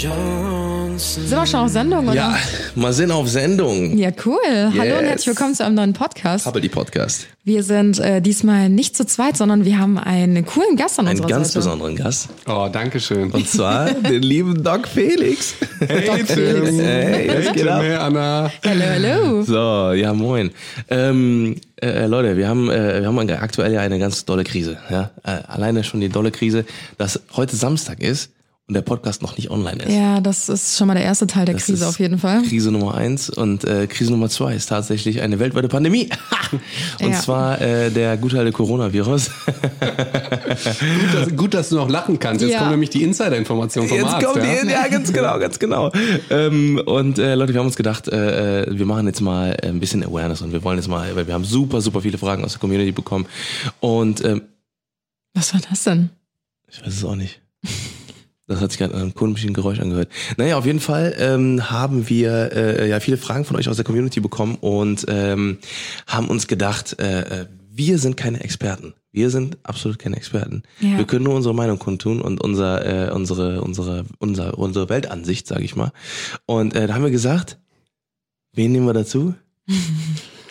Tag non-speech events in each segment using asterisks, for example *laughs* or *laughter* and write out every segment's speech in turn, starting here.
Sind wir schon auf Sendung, oder? Ja, mal sind auf Sendung. Ja, cool. Hallo und Yes. herzlich willkommen zu einem neuen Podcast. Habe die Podcast. Wir sind äh, diesmal nicht zu zweit, sondern wir haben einen coolen Gast an Einen unserer ganz Seite. besonderen Gast. Oh, danke schön. Und zwar *laughs* den lieben Doc Felix. Hey, Felix. Hey, was Hey, geht Tim, ab? hey, Anna. Hallo, hallo. So, ja, moin. Ähm, äh, Leute, wir haben, äh, wir haben aktuell ja eine ganz dolle Krise. Ja? Äh, alleine schon die dolle Krise, dass heute Samstag ist und der Podcast noch nicht online ist. Ja, das ist schon mal der erste Teil der Das Krise ist auf jeden Fall. Krise Nummer eins und äh, Krise Nummer zwei ist tatsächlich eine weltweite Pandemie. *laughs* und Ja. zwar äh, der gute alte Coronavirus. Gut dass, gut, dass du noch lachen kannst. Jetzt Ja. kommt nämlich die Insider-Information vom Jetzt Arzt. kommt ja? die, ja, ganz genau, ganz genau. Ähm, und äh, Leute, wir haben uns gedacht, äh, äh, wir machen jetzt mal ein bisschen Awareness und wir wollen jetzt mal, weil wir haben super, super viele Fragen aus der Community bekommen. Und ähm, Was war das denn? ich weiß es auch nicht. Das hat sich gerade einem komischen Geräusch angehört. Naja, auf jeden Fall ähm, haben wir äh, ja viele Fragen von euch aus der Community bekommen und ähm, haben uns gedacht, äh, äh, wir sind keine Experten. Wir sind absolut keine Experten. Ja. Wir können nur unsere Meinung kundtun und unser, äh, unsere, unsere, unser, unsere Weltansicht, sage ich mal. Und äh, da haben wir gesagt, wen nehmen wir dazu? *laughs*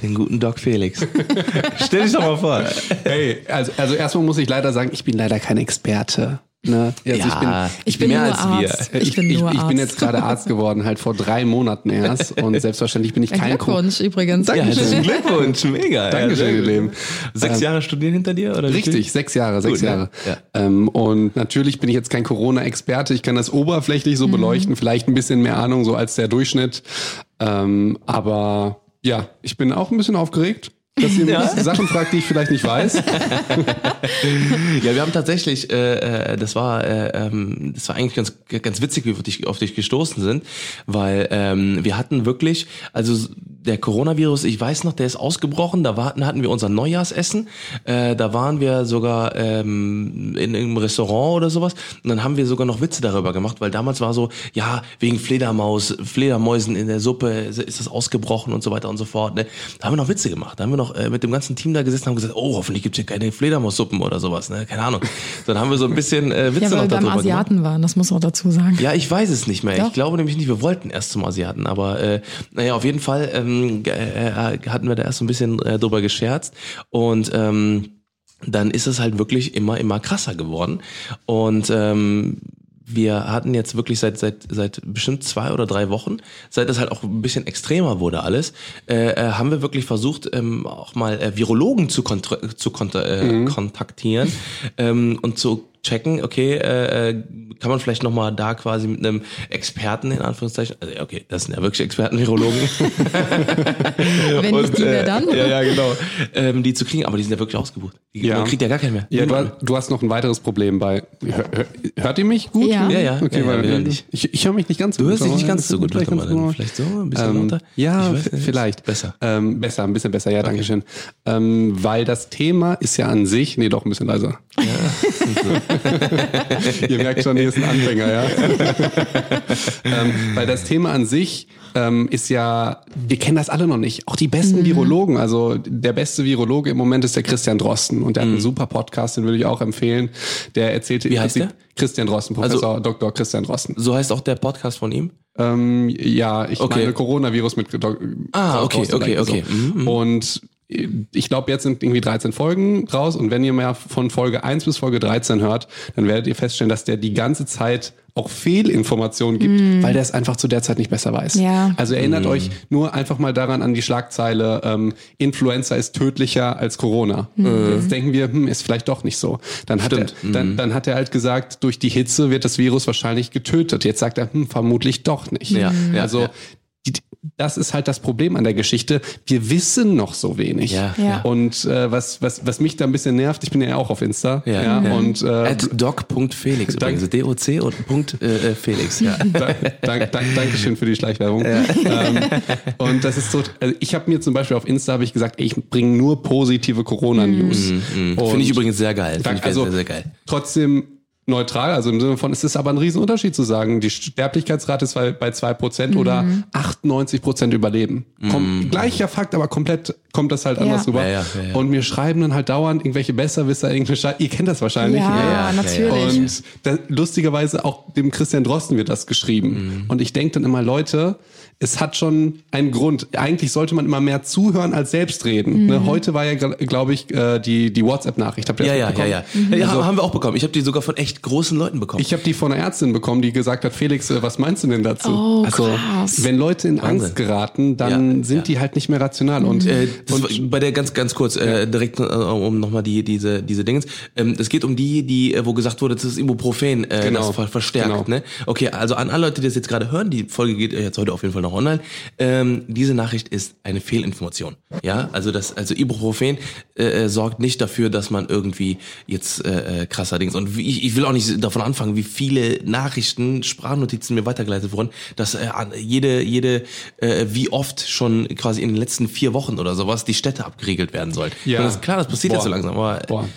Den guten Doc Felix. *laughs* Stell dich doch mal vor. Hey, also, also erstmal muss ich leider sagen, ich bin leider kein Experte. Ne? Also ich bin, Ich bin mehr nur als Arzt. wir. Ich bin nur ich, Arzt. bin jetzt gerade Arzt geworden, halt vor drei Monaten erst. Und *laughs* selbstverständlich bin ich Ja, kein Co- Glückwunsch übrigens. Ja, herzlichen Glückwunsch, *laughs* mega. Dankeschön, ja, ihr gut. Lieben. Sechs Ähm, Jahre studieren hinter dir? Oder Richtig, sechs Jahre, sechs Gut, ne? Jahre. Ja. Ähm, und natürlich bin ich jetzt kein Corona-Experte. Ich kann das oberflächlich Mhm. so beleuchten, vielleicht ein bisschen mehr Ahnung so als der Durchschnitt. Ähm, aber ja, ich bin auch ein bisschen aufgeregt, dass ihr mich Sachen fragt, die ich vielleicht nicht weiß. *laughs* Ja, wir haben tatsächlich, äh, äh, das war, äh, ähm, das war eigentlich ganz, ganz witzig, wie wir auf dich, auf dich gestoßen sind, weil ähm, wir hatten wirklich, also der Coronavirus, ich weiß noch, der ist ausgebrochen, da war, hatten wir unser Neujahrsessen, äh, da waren wir sogar ähm, in einem Restaurant oder sowas und dann haben wir sogar noch Witze darüber gemacht, weil damals war so, ja, wegen Fledermaus, Fledermäusen in der Suppe ist das ausgebrochen und so weiter und so fort. Ne? Da haben wir noch Witze gemacht, da haben wir noch äh, mit dem ganzen Team da gesessen und haben gesagt, oh, hoffentlich gibt's hier keine Fledermaussuppen oder sowas, ne? keine Ahnung. Dann haben wir so ein bisschen äh, Witze Ja, weil noch wir beim darüber gemacht. Asiaten waren, das muss man auch dazu sagen. Ja, ich weiß es nicht mehr. Doch. Ich glaube nämlich nicht, wir wollten erst zum Asiaten, aber äh, naja, auf jeden Fall ähm, äh, hatten wir da erst so ein bisschen äh, drüber gescherzt und ähm, dann ist es halt wirklich immer, immer krasser geworden und ähm, wir hatten jetzt wirklich seit seit seit bestimmt zwei oder drei Wochen, seit das halt auch ein bisschen extremer wurde alles, äh, äh, haben wir wirklich versucht ähm, auch mal äh, Virologen zu, zu äh, kontaktieren ähm, und zu checken, okay, äh, äh, kann man vielleicht noch mal da quasi mit einem Experten in Anführungszeichen, also ja, okay, das sind ja wirklich Experten Virologen, *laughs* Wenn nicht die, wer dann? ja, ja, genau, ähm, die zu kriegen, aber die sind ja wirklich ausgebucht. Die, Ja. Man kriegt ja gar keinen mehr. Ja, du, du hast noch ein weiteres Problem bei. Hör, hör, hört ihr mich gut? Ja. Ja, ja, Okay, ja, ja, weil hören dich. ich, ich höre mich nicht ganz so Du hörst gut. dich nicht ganz so gut, vielleicht mal, vielleicht so, ein bisschen Ähm, lauter. ja, Ich weiß vielleicht. Besser. Ähm, besser, ein bisschen besser, ja, danke schön. Ähm, weil das Thema ist ja an sich, nee, doch ein bisschen leiser. *laughs* *laughs* *laughs* Ihr merkt schon, hier ist ein Anfänger, ja. *laughs* ähm, weil das Thema an sich ähm, ist ja, wir kennen das alle noch nicht. Auch die besten Virologen, also der beste Virologe im Moment ist der Christian Drosten und der hat einen super Podcast, den würde ich auch empfehlen. Der erzählte Wie heißt der? Christian Drosten, Professor Dr. Christian Drosten. So heißt auch der Podcast von ihm? Ähm, ja, ich Okay. meine Coronavirus mit Dok- Ah, okay, okay, okay. so. Mhm, Und ich glaube, jetzt sind irgendwie 13 Folgen raus und wenn ihr mehr von Folge 1 bis Folge 13 hört, dann werdet ihr feststellen, dass der die ganze Zeit auch Fehlinformationen gibt, weil der es einfach zu der Zeit nicht besser weiß. Ja. Also erinnert euch nur einfach mal daran an die Schlagzeile, ähm, Influenza ist tödlicher als Corona. Jetzt denken wir, hm, ist vielleicht doch nicht so. Dann hat, er, dann, dann hat er halt gesagt, durch die Hitze wird das Virus wahrscheinlich getötet. Jetzt sagt er, hm, vermutlich doch nicht. Ja, ja, also ja. Das ist halt das Problem an der Geschichte. Wir wissen noch so wenig. Ja, Ja. Und äh, was, was, was mich da ein bisschen nervt, ich bin ja auch auf Insta. Ja, Ja, ja. Und äh, At doc.felix übrigens. D-O-C und Punkt äh, äh, Felix. Ja. *laughs* Da- dank, dank, Dankeschön für die Schleichwerbung. Ähm, und das ist so, also ich habe mir zum Beispiel auf Insta habe ich gesagt, ey, ich bringe nur positive Corona-News. Und Finde ich übrigens sehr geil. Finde Dank, ich also sehr, sehr geil. trotzdem neutral, also im Sinne von, es ist aber ein Riesenunterschied zu sagen, die Sterblichkeitsrate ist bei bei zwei Prozent oder 98 Prozent überleben. Kom gleicher Fakt, aber komplett kommt das halt anders rüber. Ja, ja, ja, ja. Und mir schreiben dann halt dauernd irgendwelche Besserwisser, irgendwelche Ihr kennt das wahrscheinlich. Ja, ja, ja, natürlich. Und da, lustigerweise auch dem Christian Drosten wird das geschrieben. Und ich denke dann immer, Leute, es hat schon einen Grund. Eigentlich sollte man immer mehr zuhören als selbst reden. Ne? Heute war ja, glaube ich, äh, die, die WhatsApp-Nachricht. Ja, ja, ja, ja. ja Also- haben wir auch bekommen. Ich habe die sogar von echt großen Leuten bekommen. Ich habe die von einer Ärztin bekommen, die gesagt hat, Felix, äh, was meinst du denn dazu? Oh, also, krass. wenn Leute in. Angst geraten, dann Ja, sind ja. die halt nicht mehr rational. Und, Äh, und bei der ganz ganz kurz äh, direkt äh, um nochmal die diese diese Dingens. Ähm, es geht um die die äh, wo gesagt wurde, das ist Ibuprofen äh, Genau. das ver verstärkt. Genau. Ne? Okay, also an alle Leute, die das jetzt gerade hören, die Folge geht jetzt heute auf jeden Fall noch online. Ähm, diese Nachricht ist eine Fehlinformation. Ja, also das also Ibuprofen äh, äh, sorgt nicht dafür, dass man irgendwie jetzt äh, äh, krasser Dings und wie, ich, ich will auch nicht davon anfangen, wie viele Nachrichten, Sprachnotizen mir weitergeleitet wurden, dass äh, jede jede äh, wie oft schon quasi in den letzten vier Wochen oder sowas die Städte abgeriegelt werden sollen. Ja. Und das ist klar, das passiert Boah. jetzt so langsam, aber Boah.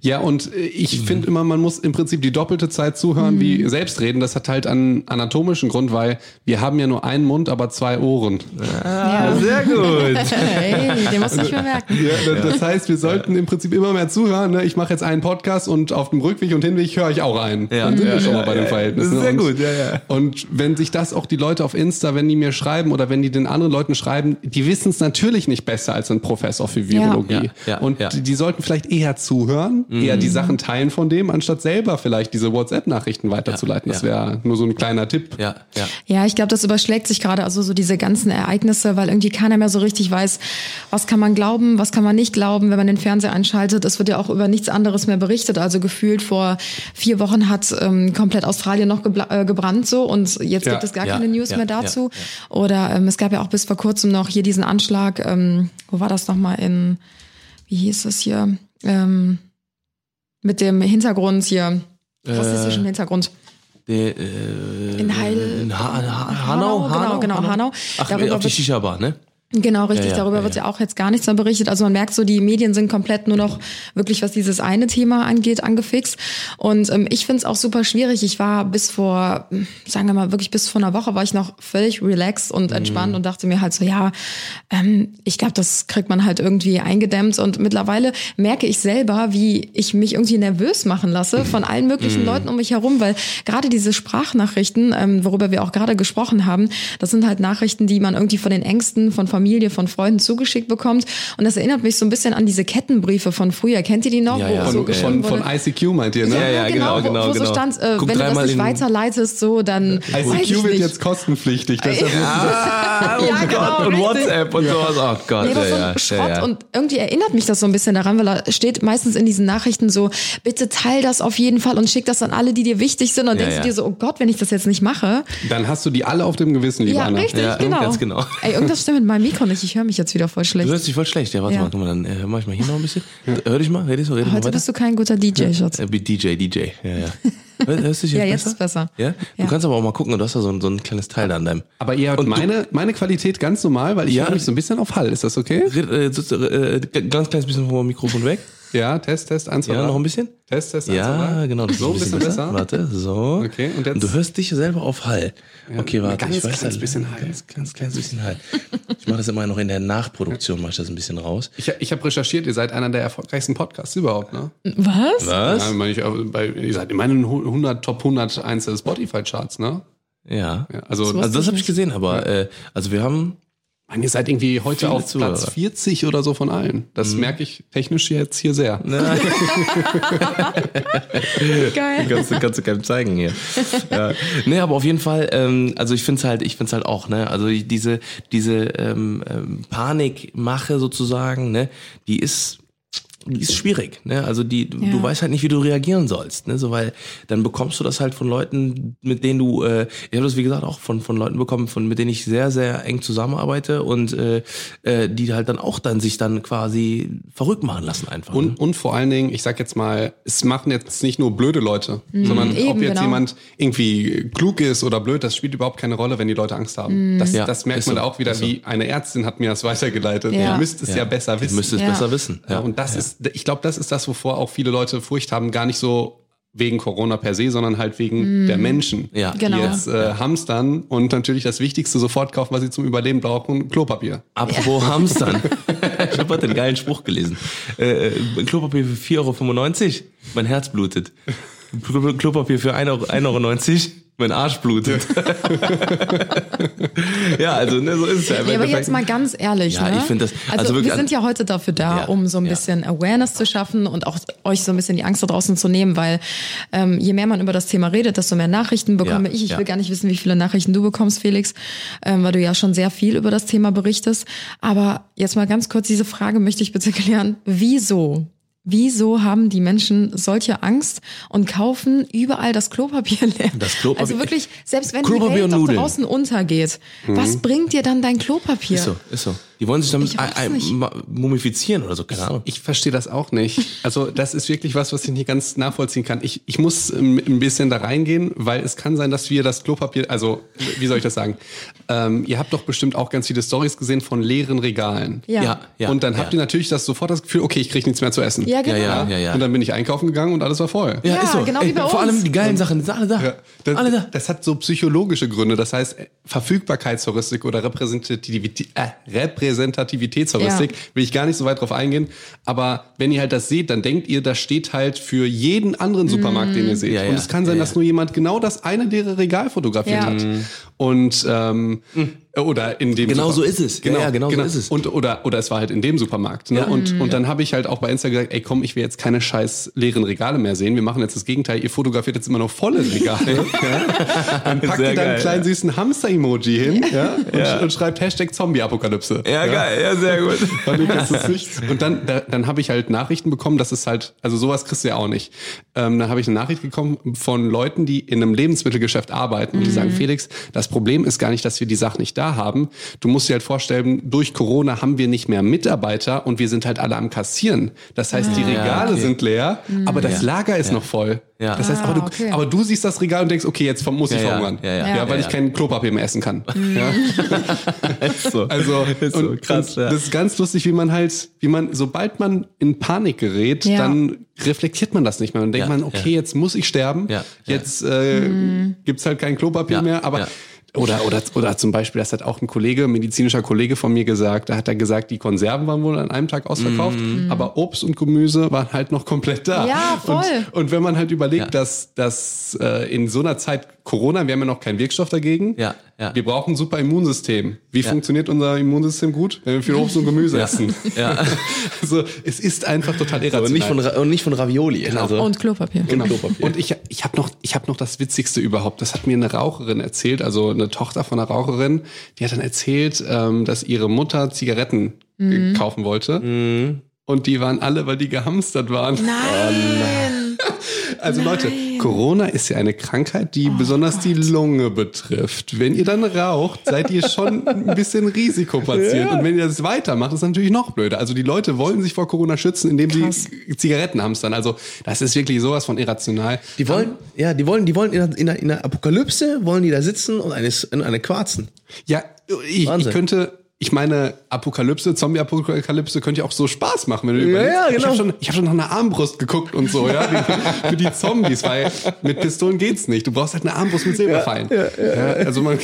Ja, und äh, Mhm. ich finde immer, man muss im Prinzip die doppelte Zeit zuhören wie selbst reden. Das hat halt einen anatomischen Grund, weil wir haben ja nur einen Mund, aber zwei Ohren. Ja. sehr gut. Hey, den musst du nicht mehr merken. Ja, das, heißt, wir sollten im Prinzip immer mehr zuhören. Ne? Ich mache jetzt einen Podcast und auf dem Rückweg und Hinweg höre ich auch einen. Ja. Dann sind wir Ja, schon ja, mal bei den. Verhältnissen. Das ist sehr und, gut, ja, ja. Und wenn sich das auch die Leute auf Insta, wenn die mir schreiben oder wenn die den anderen Leuten schreiben, die wissen es natürlich nicht besser als ein Professor für Virologie. Ja, ja, und ja. Die, die sollten vielleicht eher zuhören, eher die Sachen teilen von dem, anstatt selber vielleicht diese WhatsApp-Nachrichten weiterzuleiten. Das ja. wäre nur so ein kleiner Tipp. Ja, ja. Ja, ich glaube, das überschlägt sich gerade, also so diese ganzen Ereignisse, weil irgendwie keiner mehr so richtig weiß, was kann man glauben, was kann man nicht glauben, wenn man den Fernseher einschaltet. Es wird ja auch über nichts anderes mehr berichtet. Also gefühlt vor vier Wochen hat ähm, komplett Australien noch gebla- äh, gebrannt so und jetzt Ja, gibt es gar ja, keine News ja, mehr dazu. Oder ähm, es gab ja auch bis vor kurzem noch hier diesen Anschlag, ähm, wo war das nochmal in, wie hieß es hier, ähm, mit dem Hintergrund hier, rassistischen Hintergrund. Der, äh, In Heil- in ha ha Hanau, Genau, genau, Hanau. Ach, Darüber auf die Shisha-Bar, ne? Genau, richtig. Ja, ja, Darüber ja, wird ja. auch jetzt gar nichts mehr berichtet. Also man merkt so, die Medien sind komplett nur noch wirklich, was dieses eine Thema angeht, angefixt. Und ähm, ich finde es auch super schwierig. Ich war bis vor, sagen wir mal, wirklich bis vor einer Woche war ich noch völlig relaxed und Mhm. entspannt und dachte mir halt so, ja, ähm, ich glaube, das kriegt man halt irgendwie eingedämmt. Und mittlerweile merke ich selber, wie ich mich irgendwie nervös machen lasse von allen möglichen Leuten um mich herum, weil gerade diese Sprachnachrichten, ähm, worüber wir auch gerade gesprochen haben, das sind halt Nachrichten, die man irgendwie von den Ängsten, von Familie, von Freunden zugeschickt bekommt. Und das erinnert mich so ein bisschen an diese Kettenbriefe von früher. Kennt ihr die noch? Ja, ja. Wo so Von, von, von? ICQ meint ihr, ne? Ja, ja, genau, wo, genau, wo so genau. stand, äh, wenn du das nicht weiterleitest, so dann weiß ich ICQ wird nicht. jetzt kostenpflichtig. Deshalb Ah, *laughs* oh Ja, Gott, genau, und richtig. WhatsApp und sowas. Oh Gott, Nee, so ja, ein ja, Schrott ja, ja. und irgendwie erinnert mich das so ein bisschen daran, weil da steht meistens in diesen Nachrichten so, bitte teil das auf jeden Fall und schick das an alle, die dir wichtig sind und Ja, denkst ja. du dir so, oh Gott, wenn ich das jetzt nicht mache. Dann hast du die alle auf dem Gewissen, liebe Ja, Anna. richtig, Ja, genau. ganz genau. Ey, irgendwas stimmt mit meinem Mikro nicht, ich höre mich jetzt wieder voll Du schlecht. hörst dich voll schlecht. Ja, warte Ja. mal, guck mal, dann äh, mach ich mal hier noch ein bisschen. Hör dich mal, red ich so, red ich mal Heute weiter. bist du kein guter DJ, Schatz. Äh, wie DJ, DJ, ja, ja. *laughs* Hör- Hörst du dich jetzt Ja, jetzt besser? ist besser. Ja? Du Ja. kannst aber auch mal gucken, du hast da so ein, so ein kleines Teil da an deinem. Aber ihr habt Und du- meine, meine Qualität ganz normal, weil ich Ja. höre mich so ein bisschen auf Hall. Ist das okay? Red, äh, sitzt, äh, ganz kleines bisschen vom Mikrofon weg. Ja, Test, Test, eins, zwei, Ja, drei. noch ein bisschen. Test, Test, eins, zwei, Ja, drei. genau. Das So ein bisschen besser. Warte, so. Okay, und jetzt- du hörst dich selber auf Hall. okay, warte. ganz ich weiß kleines halt- bisschen Hall. Ganz, ganz kleines bisschen Hall. Ich mache das immer noch in der Nachproduktion, mache ich das ein bisschen raus. Ich, ich habe recherchiert, ihr seid einer der erfolgreichsten Podcasts überhaupt, ne? Was? Was? Ja, meine ich, äh, bei, ihr seid in meinen 100 Top 100 einzelnen Spotify-Charts, ne? Ja. Ja, also, wusste Also das habe ich gesehen, aber äh, also wir haben meine, ihr seid irgendwie heute Viele auf Zuhörer. Platz 40 oder so von allen. Das merke ich technisch jetzt hier sehr. *laughs* Geil. kannst, du- kannst du keinem zeigen hier. *laughs* ja. Nee, aber auf jeden Fall, ähm, also ich find's halt, ich find's halt auch, ne, also ich- diese, diese ähm, ähm, Panikmache sozusagen, ne, die ist die ist schwierig, ne? Also die, du, Ja. du weißt halt nicht, wie du reagieren sollst, ne? So weil dann bekommst du das halt von Leuten, mit denen du, äh, ich habe das wie gesagt auch von von Leuten bekommen, von mit denen ich sehr sehr eng zusammenarbeite und äh, äh, die halt dann auch dann sich dann quasi verrückt machen lassen einfach. ne? Und, und vor allen Dingen, ich sag jetzt mal, es machen jetzt nicht nur blöde Leute, sondern Eben, ob jetzt genau. jemand irgendwie klug ist oder blöd, das spielt überhaupt keine Rolle, wenn die Leute Angst haben. Das, Ja, das merkt man so, auch wieder, so. wie eine Ärztin hat mir das weitergeleitet. Ja. Ihr müsst es ja, besser Ihr wissen. müsst es Ja. besser wissen. Ja, und das ist, ich glaube, das ist das, wovor auch viele Leute Furcht haben, gar nicht so wegen Corona per se, sondern halt wegen der Menschen, Ja. Genau. die jetzt äh, hamstern und natürlich das Wichtigste sofort kaufen, was sie zum Überleben brauchen, Klopapier. Apropos Hamstern. *laughs* ich habe heute einen geilen Spruch gelesen. Äh, äh, Klopapier für 4,95 Euro. Mein Herz blutet. Klo- Klopapier für 1,90 Euro, 1,90 Euro. Mein Arsch blutet. *laughs* ja, also ne, so ist es ja. Nee, aber jetzt mal ganz ehrlich, Ja, ne? ich find das- Also, also wirklich wir sind ja heute dafür da, Ja, um so ein ja. bisschen Awareness zu schaffen und auch euch so ein bisschen die Angst da draußen zu nehmen, weil ähm, je mehr man über das Thema redet, desto mehr Nachrichten bekomme Ja, ich. Ich will gar nicht wissen, wie viele Nachrichten du bekommst, Felix, ähm, weil du ja schon sehr viel über das Thema berichtest. Aber jetzt mal ganz kurz diese Frage möchte ich bitte klären. Wieso? Wieso haben die Menschen solche Angst und kaufen überall das Klopapier leer? Das Klopapier- Also wirklich, selbst wenn Klopapier die Welt draußen untergeht, was bringt dir dann dein Klopapier? Ist so, ist so. Die wollen sich damit Ich mumifizieren oder so, keine Ahnung. Ich verstehe das auch nicht. Also das ist wirklich was, was ich nicht ganz nachvollziehen kann. Ich, ich muss ähm, ein bisschen da reingehen, weil es kann sein, dass wir das Klopapier, also wie soll ich das sagen? Ähm, ihr habt doch bestimmt auch ganz viele Stories gesehen von leeren Regalen. Ja. Ja, ja. und dann ja. habt ihr natürlich das sofort das Gefühl, okay, ich kriege nichts mehr zu essen. Ja, genau. Ja, ja, ja, ja. Und dann bin ich einkaufen gegangen und alles war voll. Ja, Ja, ist so. genau wie bei Vor uns. allem die geilen Sachen, alle da. Ja, das, alle da. das hat so psychologische Gründe. Das heißt, Verfügbarkeitsheuristik oder Repräsentativität, äh, Repräsentativitätsheuristik Ja. will ich gar nicht so weit drauf eingehen. Aber wenn ihr halt das seht, dann denkt ihr, das steht halt für jeden anderen Supermarkt, den ihr seht. Ja, ja. Und es kann sein, Ja, dass nur jemand genau das eine leere Regal fotografiert Ja. hat. Und ähm, oder in dem Genau Super- so ist es. Ja, Genau, ja, genau so ist es. Und oder oder es war halt in dem Supermarkt. Ne? Ja. Und Mhm. und dann habe ich halt auch bei Insta gesagt, ey komm, ich will jetzt keine scheiß leeren Regale mehr sehen. Wir machen jetzt das Gegenteil. Ihr fotografiert jetzt immer noch volle Regale. *laughs* ja? Dann packt Sehr ihr da einen kleinen ja. süßen Hamster-Emoji hin ja? Und, und schreibt Hashtag Zombie-Apokalypse. Ja, geil, ja, sehr gut. *laughs* Und dann, da, dann habe ich halt Nachrichten bekommen, das ist halt, also sowas kriegst du ja auch nicht. Ähm, da habe ich eine Nachricht bekommen von Leuten, die in einem Lebensmittelgeschäft arbeiten und die sagen, Felix, das Problem ist gar nicht, dass wir die Sachen nicht da haben. Du musst dir halt vorstellen, durch Corona haben wir nicht mehr Mitarbeiter und wir sind halt alle am Kassieren. Das heißt, die Regale okay. sind leer, aber das Ja. Lager ist noch voll. Ja. Das heißt, Ah, aber, du, okay. aber du siehst das Regal und denkst, okay, jetzt muss ich Ja, ja. verhungern. Ja, ja. ja, weil Ja, ich ja. kein Klopapier mehr essen kann. Ja. *laughs* Ist so. Also ist so krass. das ist ganz lustig, wie man halt, wie man, sobald man in Panik gerät, Ja. dann reflektiert man das nicht mehr. Und denkt Ja, man, okay, ja. jetzt muss ich sterben. Ja, ja. Jetzt äh, Mhm. gibt's halt kein Klopapier Ja, mehr. Aber ja. Oder, oder, oder zum Beispiel, das hat auch ein Kollege, ein medizinischer Kollege von mir gesagt, da hat er gesagt, die Konserven waren wohl an einem Tag ausverkauft, aber Obst und Gemüse waren halt noch komplett da. Ja, voll. Und, und wenn man halt überlegt, Ja. dass, dass äh, in so einer Zeit Corona, wir haben ja noch keinen Wirkstoff dagegen, Ja, ja. wir brauchen ein super Immunsystem. Wie funktioniert unser Immunsystem gut? Wenn wir viel Obst und Gemüse essen. Ja. *laughs* Also es ist einfach total irrational. Und nicht von, und nicht von Ravioli. Also, Und Klopapier. Genau. Klopapier. Und ich, ich habe noch, ich hab noch das Witzigste überhaupt. Das hat mir eine Raucherin erzählt, also eine Tochter von einer Raucherin. Die hat dann erzählt, ähm, dass ihre Mutter Zigaretten Mhm. kaufen wollte. Und die waren alle, weil die gehamstert waren. Nein. Also Leute, Corona ist ja eine Krankheit, die besonders die Lunge betrifft. Wenn ihr dann raucht, seid ihr schon ein bisschen Risikopatient. Und wenn ihr das weitermacht, ist natürlich noch blöder. Also die Leute wollen sich vor Corona schützen, indem Krass. sie Zigaretten hamstern. Also das ist wirklich sowas von irrational. die wollen, ja, die wollen, die wollen in der Apokalypse wollen die da sitzen und eine, eine quarzen. Ja, ich, ich könnte, ich meine, Apokalypse, Zombie-Apokalypse könnte ja auch so Spaß machen, wenn du überlegst. ja, Ich genau. habe schon, ich hab schon nach einer Armbrust geguckt und so, ja, die, für die Zombies, weil mit Pistolen geht's nicht. Du brauchst halt eine Armbrust mit Silberpfeilen. Ja, also man,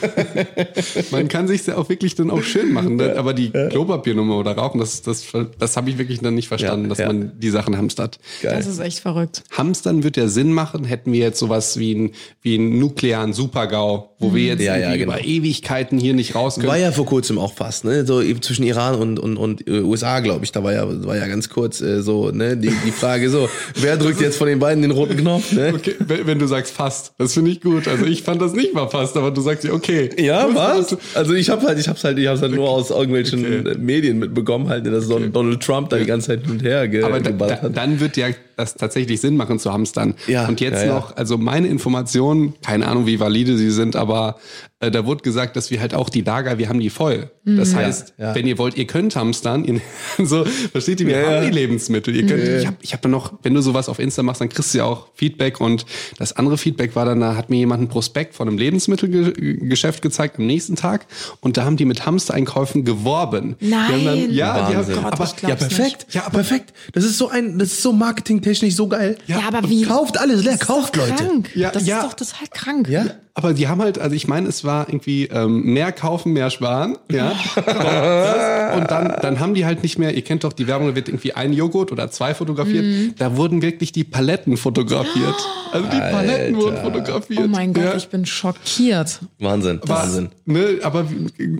*laughs* man kann sich ja auch wirklich dann auch schön machen. ne? Aber die Klopapiernummer oder Rauchen, das, das, das habe ich wirklich dann nicht verstanden, Ja, dass ja. man die Sachen hamstert. Das ist echt verrückt. Hamstern wird ja Sinn machen, hätten wir jetzt sowas wie einen wie einen nuklearen Supergau, wo wir jetzt Ja, ja, genau. über Ewigkeiten hier nicht raus können. War ja vor kurzem auch fast, ne? So eben zwischen Iran und, und, und äh, USA, glaube ich. Da war ja, war ja ganz kurz äh, so, ne, die, die Frage so, *laughs* wer drückt jetzt von den beiden den roten Knopf, ne? Okay, wenn, du sagst fast, das finde ich gut. Also ich fand das nicht mal fast, aber du sagst ja okay. Ja, was? du- Also ich habe halt, ich hab's halt, ich hab's halt nur aus irgendwelchen Okay. Medien mitbekommen, halt, dass so ein Donald Trump da die ganze Zeit hin und her ge Aber da, da, hat. dann wird ja das tatsächlich Sinn machen zu hamstern. Ja, Und jetzt ja, ja. noch, also meine Informationen, keine Ahnung, wie valide sie sind, aber äh, da wurde gesagt, dass wir halt auch die Lager, wir haben die voll. Das heißt, Ja, ja. wenn ihr wollt, ihr könnt hamstern, ihr, *laughs* so, versteht ihr, wir Ja, haben die Lebensmittel. Ihr könnt, ich habe ich hab noch, wenn du sowas auf Insta machst, dann kriegst du ja auch Feedback und das andere Feedback war dann, da hat mir jemand einen Prospekt von einem Lebensmittelgeschäft gezeigt am nächsten Tag und da haben die mit Hamstereinkäufen geworben. Nein. ja, die haben, Wahnsinn. Gott, aber, ja, perfekt. Ja, perfekt. Das ist so ein, das ist so marketingtechnisch so geil. Ja, aber wie? Kauft alles leer, Das ist kauft doch Leute. Krank. Ja, das ist doch total krank. Ja? Aber die haben halt, also ich meine, es war irgendwie ähm, mehr kaufen, mehr sparen, ja. *laughs* und dann, dann haben die halt nicht mehr, ihr kennt doch die Werbung, da wird irgendwie ein Joghurt oder zwei fotografiert. Mhm. Da wurden wirklich die Paletten fotografiert. Also die Paletten wurden fotografiert. Oh mein Gott, ja. ich bin schockiert. Wahnsinn, Aber, Wahnsinn. Ne, aber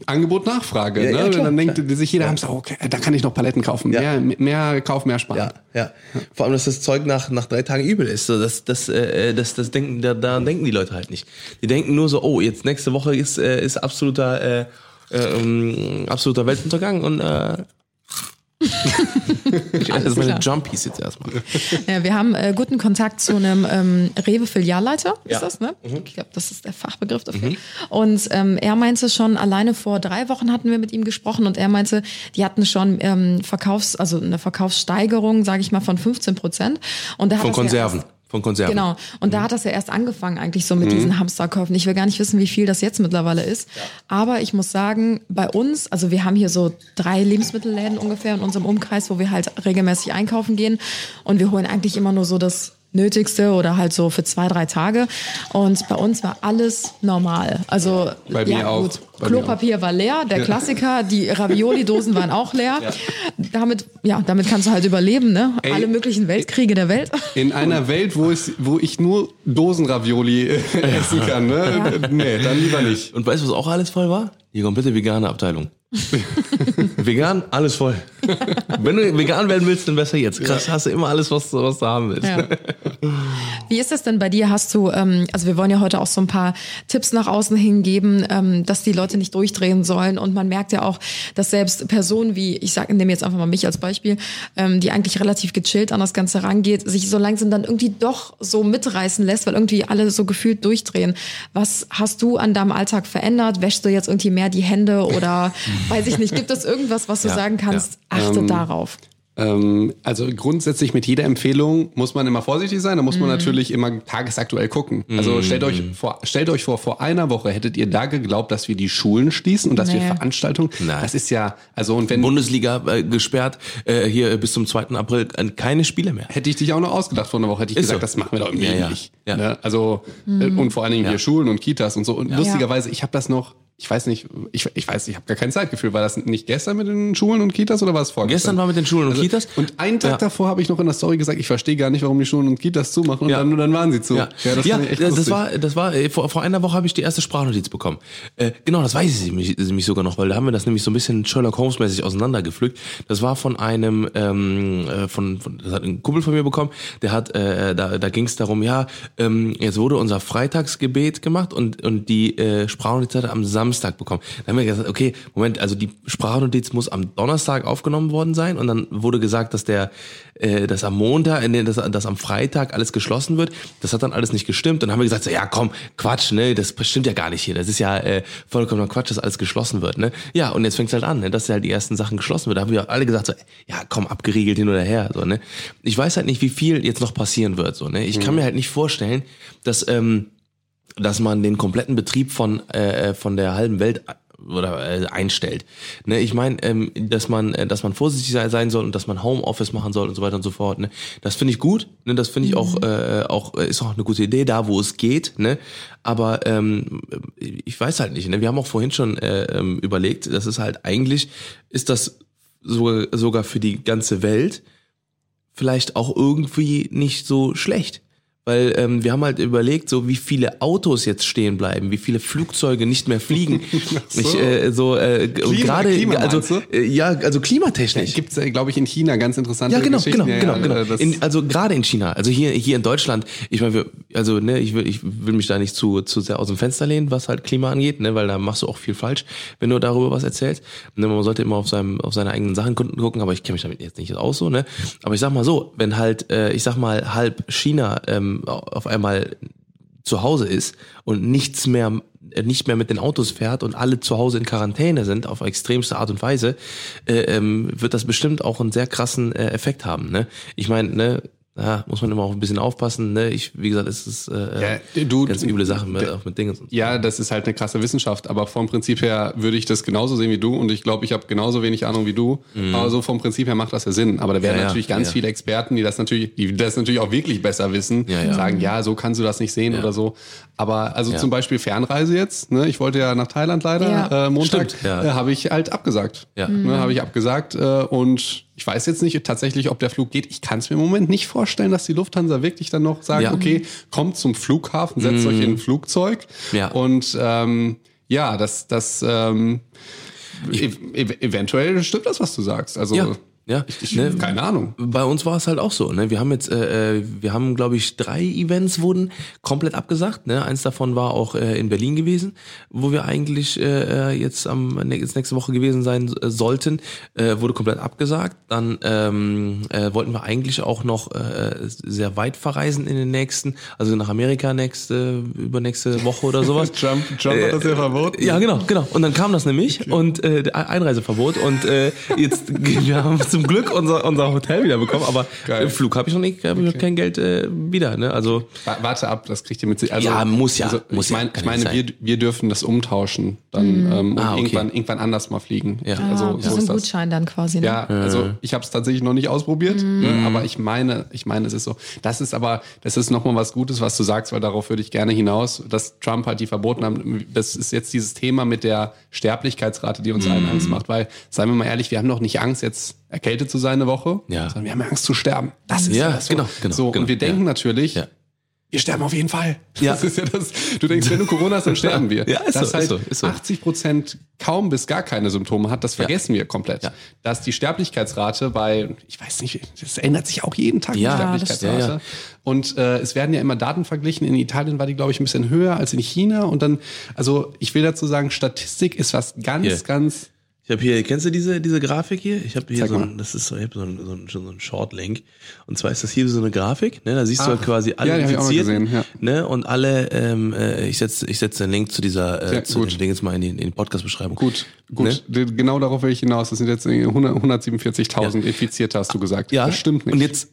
Angebot Nachfrage. Ja, ne? ja, Wenn dann denkt sich jeder, ja. okay, da kann ich noch Paletten kaufen. Ja. Mehr, mehr Kauf, mehr sparen. Ja, ja. Vor allem, dass das Zeug nach, nach drei Tagen übel ist. So, das, das, äh, das, das denken, da, da denken die Leute halt nicht. Die denken nur so, oh, jetzt nächste Woche ist, äh, ist absoluter, äh, äh, ähm, absoluter Weltuntergang und äh, *laughs* *laughs* ich esse meine. Jumpies jetzt erstmal. *laughs* Ja, wir haben äh, guten Kontakt zu einem ähm, Rewe-Filialleiter, ist Ja. das, ne? Ich glaube, das ist der Fachbegriff dafür. Und ähm, er meinte schon, alleine vor drei Wochen hatten wir mit ihm gesprochen und er meinte, die hatten schon ähm, Verkaufs-, also eine Verkaufssteigerung, sage ich mal, von 15 Prozent. Und da hat Von ja Konserven. erst- Von Konserven. Genau. Und da hat das ja erst angefangen eigentlich so mit diesen Hamsterkäufen. Ich will gar nicht wissen, wie viel das jetzt mittlerweile ist. Aber ich muss sagen, bei uns, also wir haben hier so drei Lebensmittelläden ungefähr in unserem Umkreis, wo wir halt regelmäßig einkaufen gehen. Und wir holen eigentlich immer nur so das Nötigste oder halt so für zwei, drei Tage. Und bei uns war alles normal. Also Bei mir ja, auch. gut. Bei mir Klopapier war leer, der Klassiker, die Ravioli-Dosen waren auch leer. Damit, ja, damit kannst du halt überleben, ne? Ey, Alle möglichen Weltkriege der Welt. In einer Welt, wo, es, wo ich nur Dosenravioli äh, essen kann, ne? Nee, dann lieber nicht. Und weißt du, was auch alles voll war? Die komplette vegane Abteilung. *laughs* vegan, alles voll. Wenn du vegan werden willst, dann besser jetzt. Krass, hast du immer alles, was, du- was du haben willst. Ja. *laughs* Wie ist das denn bei dir? Hast du, ähm, also wir wollen ja heute auch so ein paar Tipps nach außen hingeben, ähm, dass die Leute nicht durchdrehen sollen. Und man merkt ja auch, dass selbst Personen wie, ich sage, nehme jetzt einfach mal mich als Beispiel, ähm, die eigentlich relativ gechillt an das Ganze rangeht, sich so langsam dann irgendwie doch so mitreißen lässt, weil irgendwie alle so gefühlt durchdrehen. Was hast du an deinem Alltag verändert? Wäschst du jetzt irgendwie mehr die Hände oder *laughs* weiß ich nicht, gibt es irgendwas, was du *laughs* Ja, sagen kannst? Achte darauf. Ähm, also grundsätzlich mit jeder Empfehlung muss man immer vorsichtig sein. Da muss man natürlich immer tagesaktuell gucken. Also stellt euch vor, stellt euch vor, vor einer Woche hättet ihr da geglaubt, dass wir die Schulen schließen und dass wir Nee. Veranstaltungen. Nein. Das ist ja, also und wenn Bundesliga äh, gesperrt, äh, hier bis zum 2. April äh, keine Spiele mehr. hätte ich dich auch noch ausgedacht vor einer Woche, hätte ich Ist gesagt, so. das machen wir doch im Ja, ja. nicht. Ja. Ne? Also äh, und vor allen Dingen Ja. hier Schulen und Kitas und so. Und lustigerweise, ich habe das noch, ich weiß nicht, ich, ich weiß, ich habe gar kein Zeitgefühl. War das nicht gestern mit den Schulen und Kitas oder war es vorgestern? Gestern war mit den Schulen und Kitas. Und einen Tag Ja. davor habe ich noch in der Story gesagt, ich verstehe gar nicht, warum die Schulen und Kitas zumachen. Und Ja. dann, dann waren sie zu. Ja, das, ja, das lustig. war, das war äh, vor, vor einer Woche habe ich die erste Sprachnotiz bekommen. Äh, genau, das weiß ich nämlich sogar noch, weil da haben wir das nämlich so ein bisschen Sherlock Holmes mäßig auseinandergepflückt. Das war von einem, ähm, äh, von, von, das hat ein Kumpel von mir bekommen. Der hat, äh, da, da ging es darum, ja, ähm, jetzt wurde unser Freitagsgebet gemacht und und die äh, Sprachnotiz hat er am Samstag bekommen. Dann haben wir gesagt, okay, Moment, also die Sprachnotiz muss am Donnerstag aufgenommen worden sein und dann wurde gesagt, dass der, äh, dass am Montag, äh, dass, dass am Freitag alles geschlossen wird. Das hat dann alles nicht gestimmt. Dann haben wir gesagt, so, ja komm, Quatsch, ne, das stimmt ja gar nicht hier. Das ist ja äh, vollkommener Quatsch, dass alles geschlossen wird, ne. Ja, und jetzt fängt's halt an, ne, dass halt die ersten Sachen geschlossen wird. Da haben wir alle gesagt, so, ja komm, abgeriegelt hin oder her, so, ne. Ich weiß halt nicht, wie viel jetzt noch passieren wird, so, ne. Ich kann mir halt nicht vorstellen, dass ähm, dass man den kompletten Betrieb von äh, von der halben Welt oder äh, einstellt. Ne, ich meine, ähm, dass man äh, dass man vorsichtig sei- sein soll und dass man Homeoffice machen soll und so weiter und so fort. Ne, das finde ich gut. Ne, das finde ich auch äh, auch äh, ist auch eine gute Idee da, wo es geht. Ne, aber ähm, ich weiß halt nicht. Ne, wir haben auch vorhin schon äh, ähm, überlegt, das ist halt eigentlich ist das sogar sogar für die ganze Welt vielleicht auch irgendwie nicht so schlecht. Weil ähm, wir haben halt überlegt, so wie viele Autos jetzt stehen bleiben, wie viele Flugzeuge nicht mehr fliegen. *laughs* so. Ich, äh, so äh, gerade also äh, ja also klimatechnisch. Gibt's ja, glaube ich, in China ganz interessante Ja, genau, Geschichten. genau, Ja, genau, ja, genau. das- In, also gerade in China, also hier hier in Deutschland, ich meine, wir, also ne, ich will ich will mich da nicht zu zu sehr aus dem Fenster lehnen, was halt Klima angeht, ne, weil da machst du auch viel falsch, wenn du darüber was erzählst. Ne, man sollte immer auf seinem auf seine eigenen Sachen gucken, aber ich kenne mich damit jetzt nicht aus so, ne. Aber ich sag mal so, wenn halt, äh, ich sag mal halb China ähm, auf einmal zu Hause ist und nichts mehr äh, nicht mehr mit den Autos fährt und alle zu Hause in Quarantäne sind auf extremste Art und Weise, äh, ähm, wird das bestimmt auch einen sehr krassen äh, Effekt haben. Ne? Ich meine, ne, ja, muss man immer auch ein bisschen aufpassen. Ne? Ich, wie gesagt, es ist äh, Ja, du- ganz üble Sachen mit, auch mit Dingen. und so. Ja, das ist halt eine krasse Wissenschaft, aber vom Prinzip her würde ich das genauso sehen wie du und ich glaube, ich habe genauso wenig Ahnung wie du. Aber so vom Prinzip her macht das ja Sinn. Aber da werden Mhm. Ja, ja, natürlich ganz ja. viele Experten, die das natürlich, die das natürlich auch wirklich besser wissen, Ja, ja. sagen, ja, so kannst du das nicht sehen oder so. Aber also zum Beispiel Fernreise jetzt, ne? ich wollte ja nach Thailand leider Ja. äh, Montag, Stimmt, ja. äh, habe ich halt abgesagt. Ja. Ne, habe ich abgesagt äh, und ich weiß jetzt nicht tatsächlich, ob der Flug geht. Ich kann es mir im Moment nicht vorstellen, dass die Lufthansa wirklich dann noch sagt, Ja. okay, kommt zum Flughafen, setzt euch in ein Flugzeug Ja. und ähm, ja, das, das ähm, ev eventuell stimmt das, was du sagst. Also Ja, ja. ich, ich, Ne? keine Ahnung. Bei uns war es halt auch so. Ne? Wir haben jetzt, äh, äh, wir haben, glaube ich, drei Events wurden komplett abgesagt. Ne? Eins davon war auch äh, in Berlin gewesen, wo wir eigentlich äh, äh, jetzt am ne, jetzt nächste Woche gewesen sein äh, sollten, äh, wurde komplett abgesagt. Dann ähm, äh, wollten wir eigentlich auch noch äh, sehr weit verreisen in den nächsten, also nach Amerika nächste übernächste Woche oder sowas. *laughs* Trump, Trump hat das ja verboten. Ja, genau, genau. Und dann kam das nämlich und äh, Einreiseverbot und äh, jetzt *laughs* wir haben zum Glück unser unser Hotel wieder bekommen, aber Geil. im Flug habe ich noch nicht, hab ich noch kein Geld äh, wieder. Ne? Also Wa- Warte ab, das kriegt ihr mit sich. Also, Ja, muss ja, Also, muss ich ja, meine, kann ich meine wir, wir dürfen das umtauschen dann ähm, und Ah, okay. irgendwann, irgendwann anders mal fliegen. Ja. Also Ah, so das ist ist ein das. Gutschein dann quasi. Ne? Ja, also ich habe es tatsächlich noch nicht ausprobiert, ne, aber ich meine, ich meine, es ist so. Das ist aber, das ist nochmal was Gutes, was du sagst, weil darauf würde ich gerne hinaus, dass Trump halt die verboten haben. Das ist jetzt dieses Thema mit der Sterblichkeitsrate, die uns allen Angst macht, weil, seien wir mal ehrlich, wir haben doch nicht Angst, jetzt erkältet zu sein eine Woche, Ja. sondern wir haben Angst zu sterben. Das ist Ja, das genau, genau, So, genau, und wir denken ja. natürlich, Ja. wir sterben auf jeden Fall. Ja. Das ist ja das. Du denkst, wenn du Corona hast, dann sterben wir. *laughs* Ja, ist Dass so, halt ist so, ist so. 80 Prozent kaum bis gar keine Symptome hat, das vergessen wir komplett. Ja. Dass die Sterblichkeitsrate bei, ich weiß nicht, das ändert sich auch jeden Tag, die Sterblichkeitsrate. Ja, Und äh, es werden ja immer Daten verglichen. In Italien war die, glaube ich, ein bisschen höher als in China. Und dann, also ich will dazu sagen, Statistik ist was ganz, Hier. ganz. Ich habe hier, kennst du diese diese Grafik hier? Ich habe hier Zeig so mal. ein, das ist so, ich hab so ein, so ein, so ein Short-Link. Und zwar ist das hier so eine Grafik, ne? Da siehst du Ah. halt quasi alle Ja, Infizierten, gesehen, ne? Und alle, ähm, äh, ich setze ich setz den Link zu dieser, Sehr äh, zu gut. dem Ding jetzt mal in die, in die Podcast-Beschreibung. Gut, gut. Ne? Genau darauf will ich hinaus. Das sind jetzt 100 147.000 Infizierte, hast du gesagt. Ja, Das stimmt nicht. Und jetzt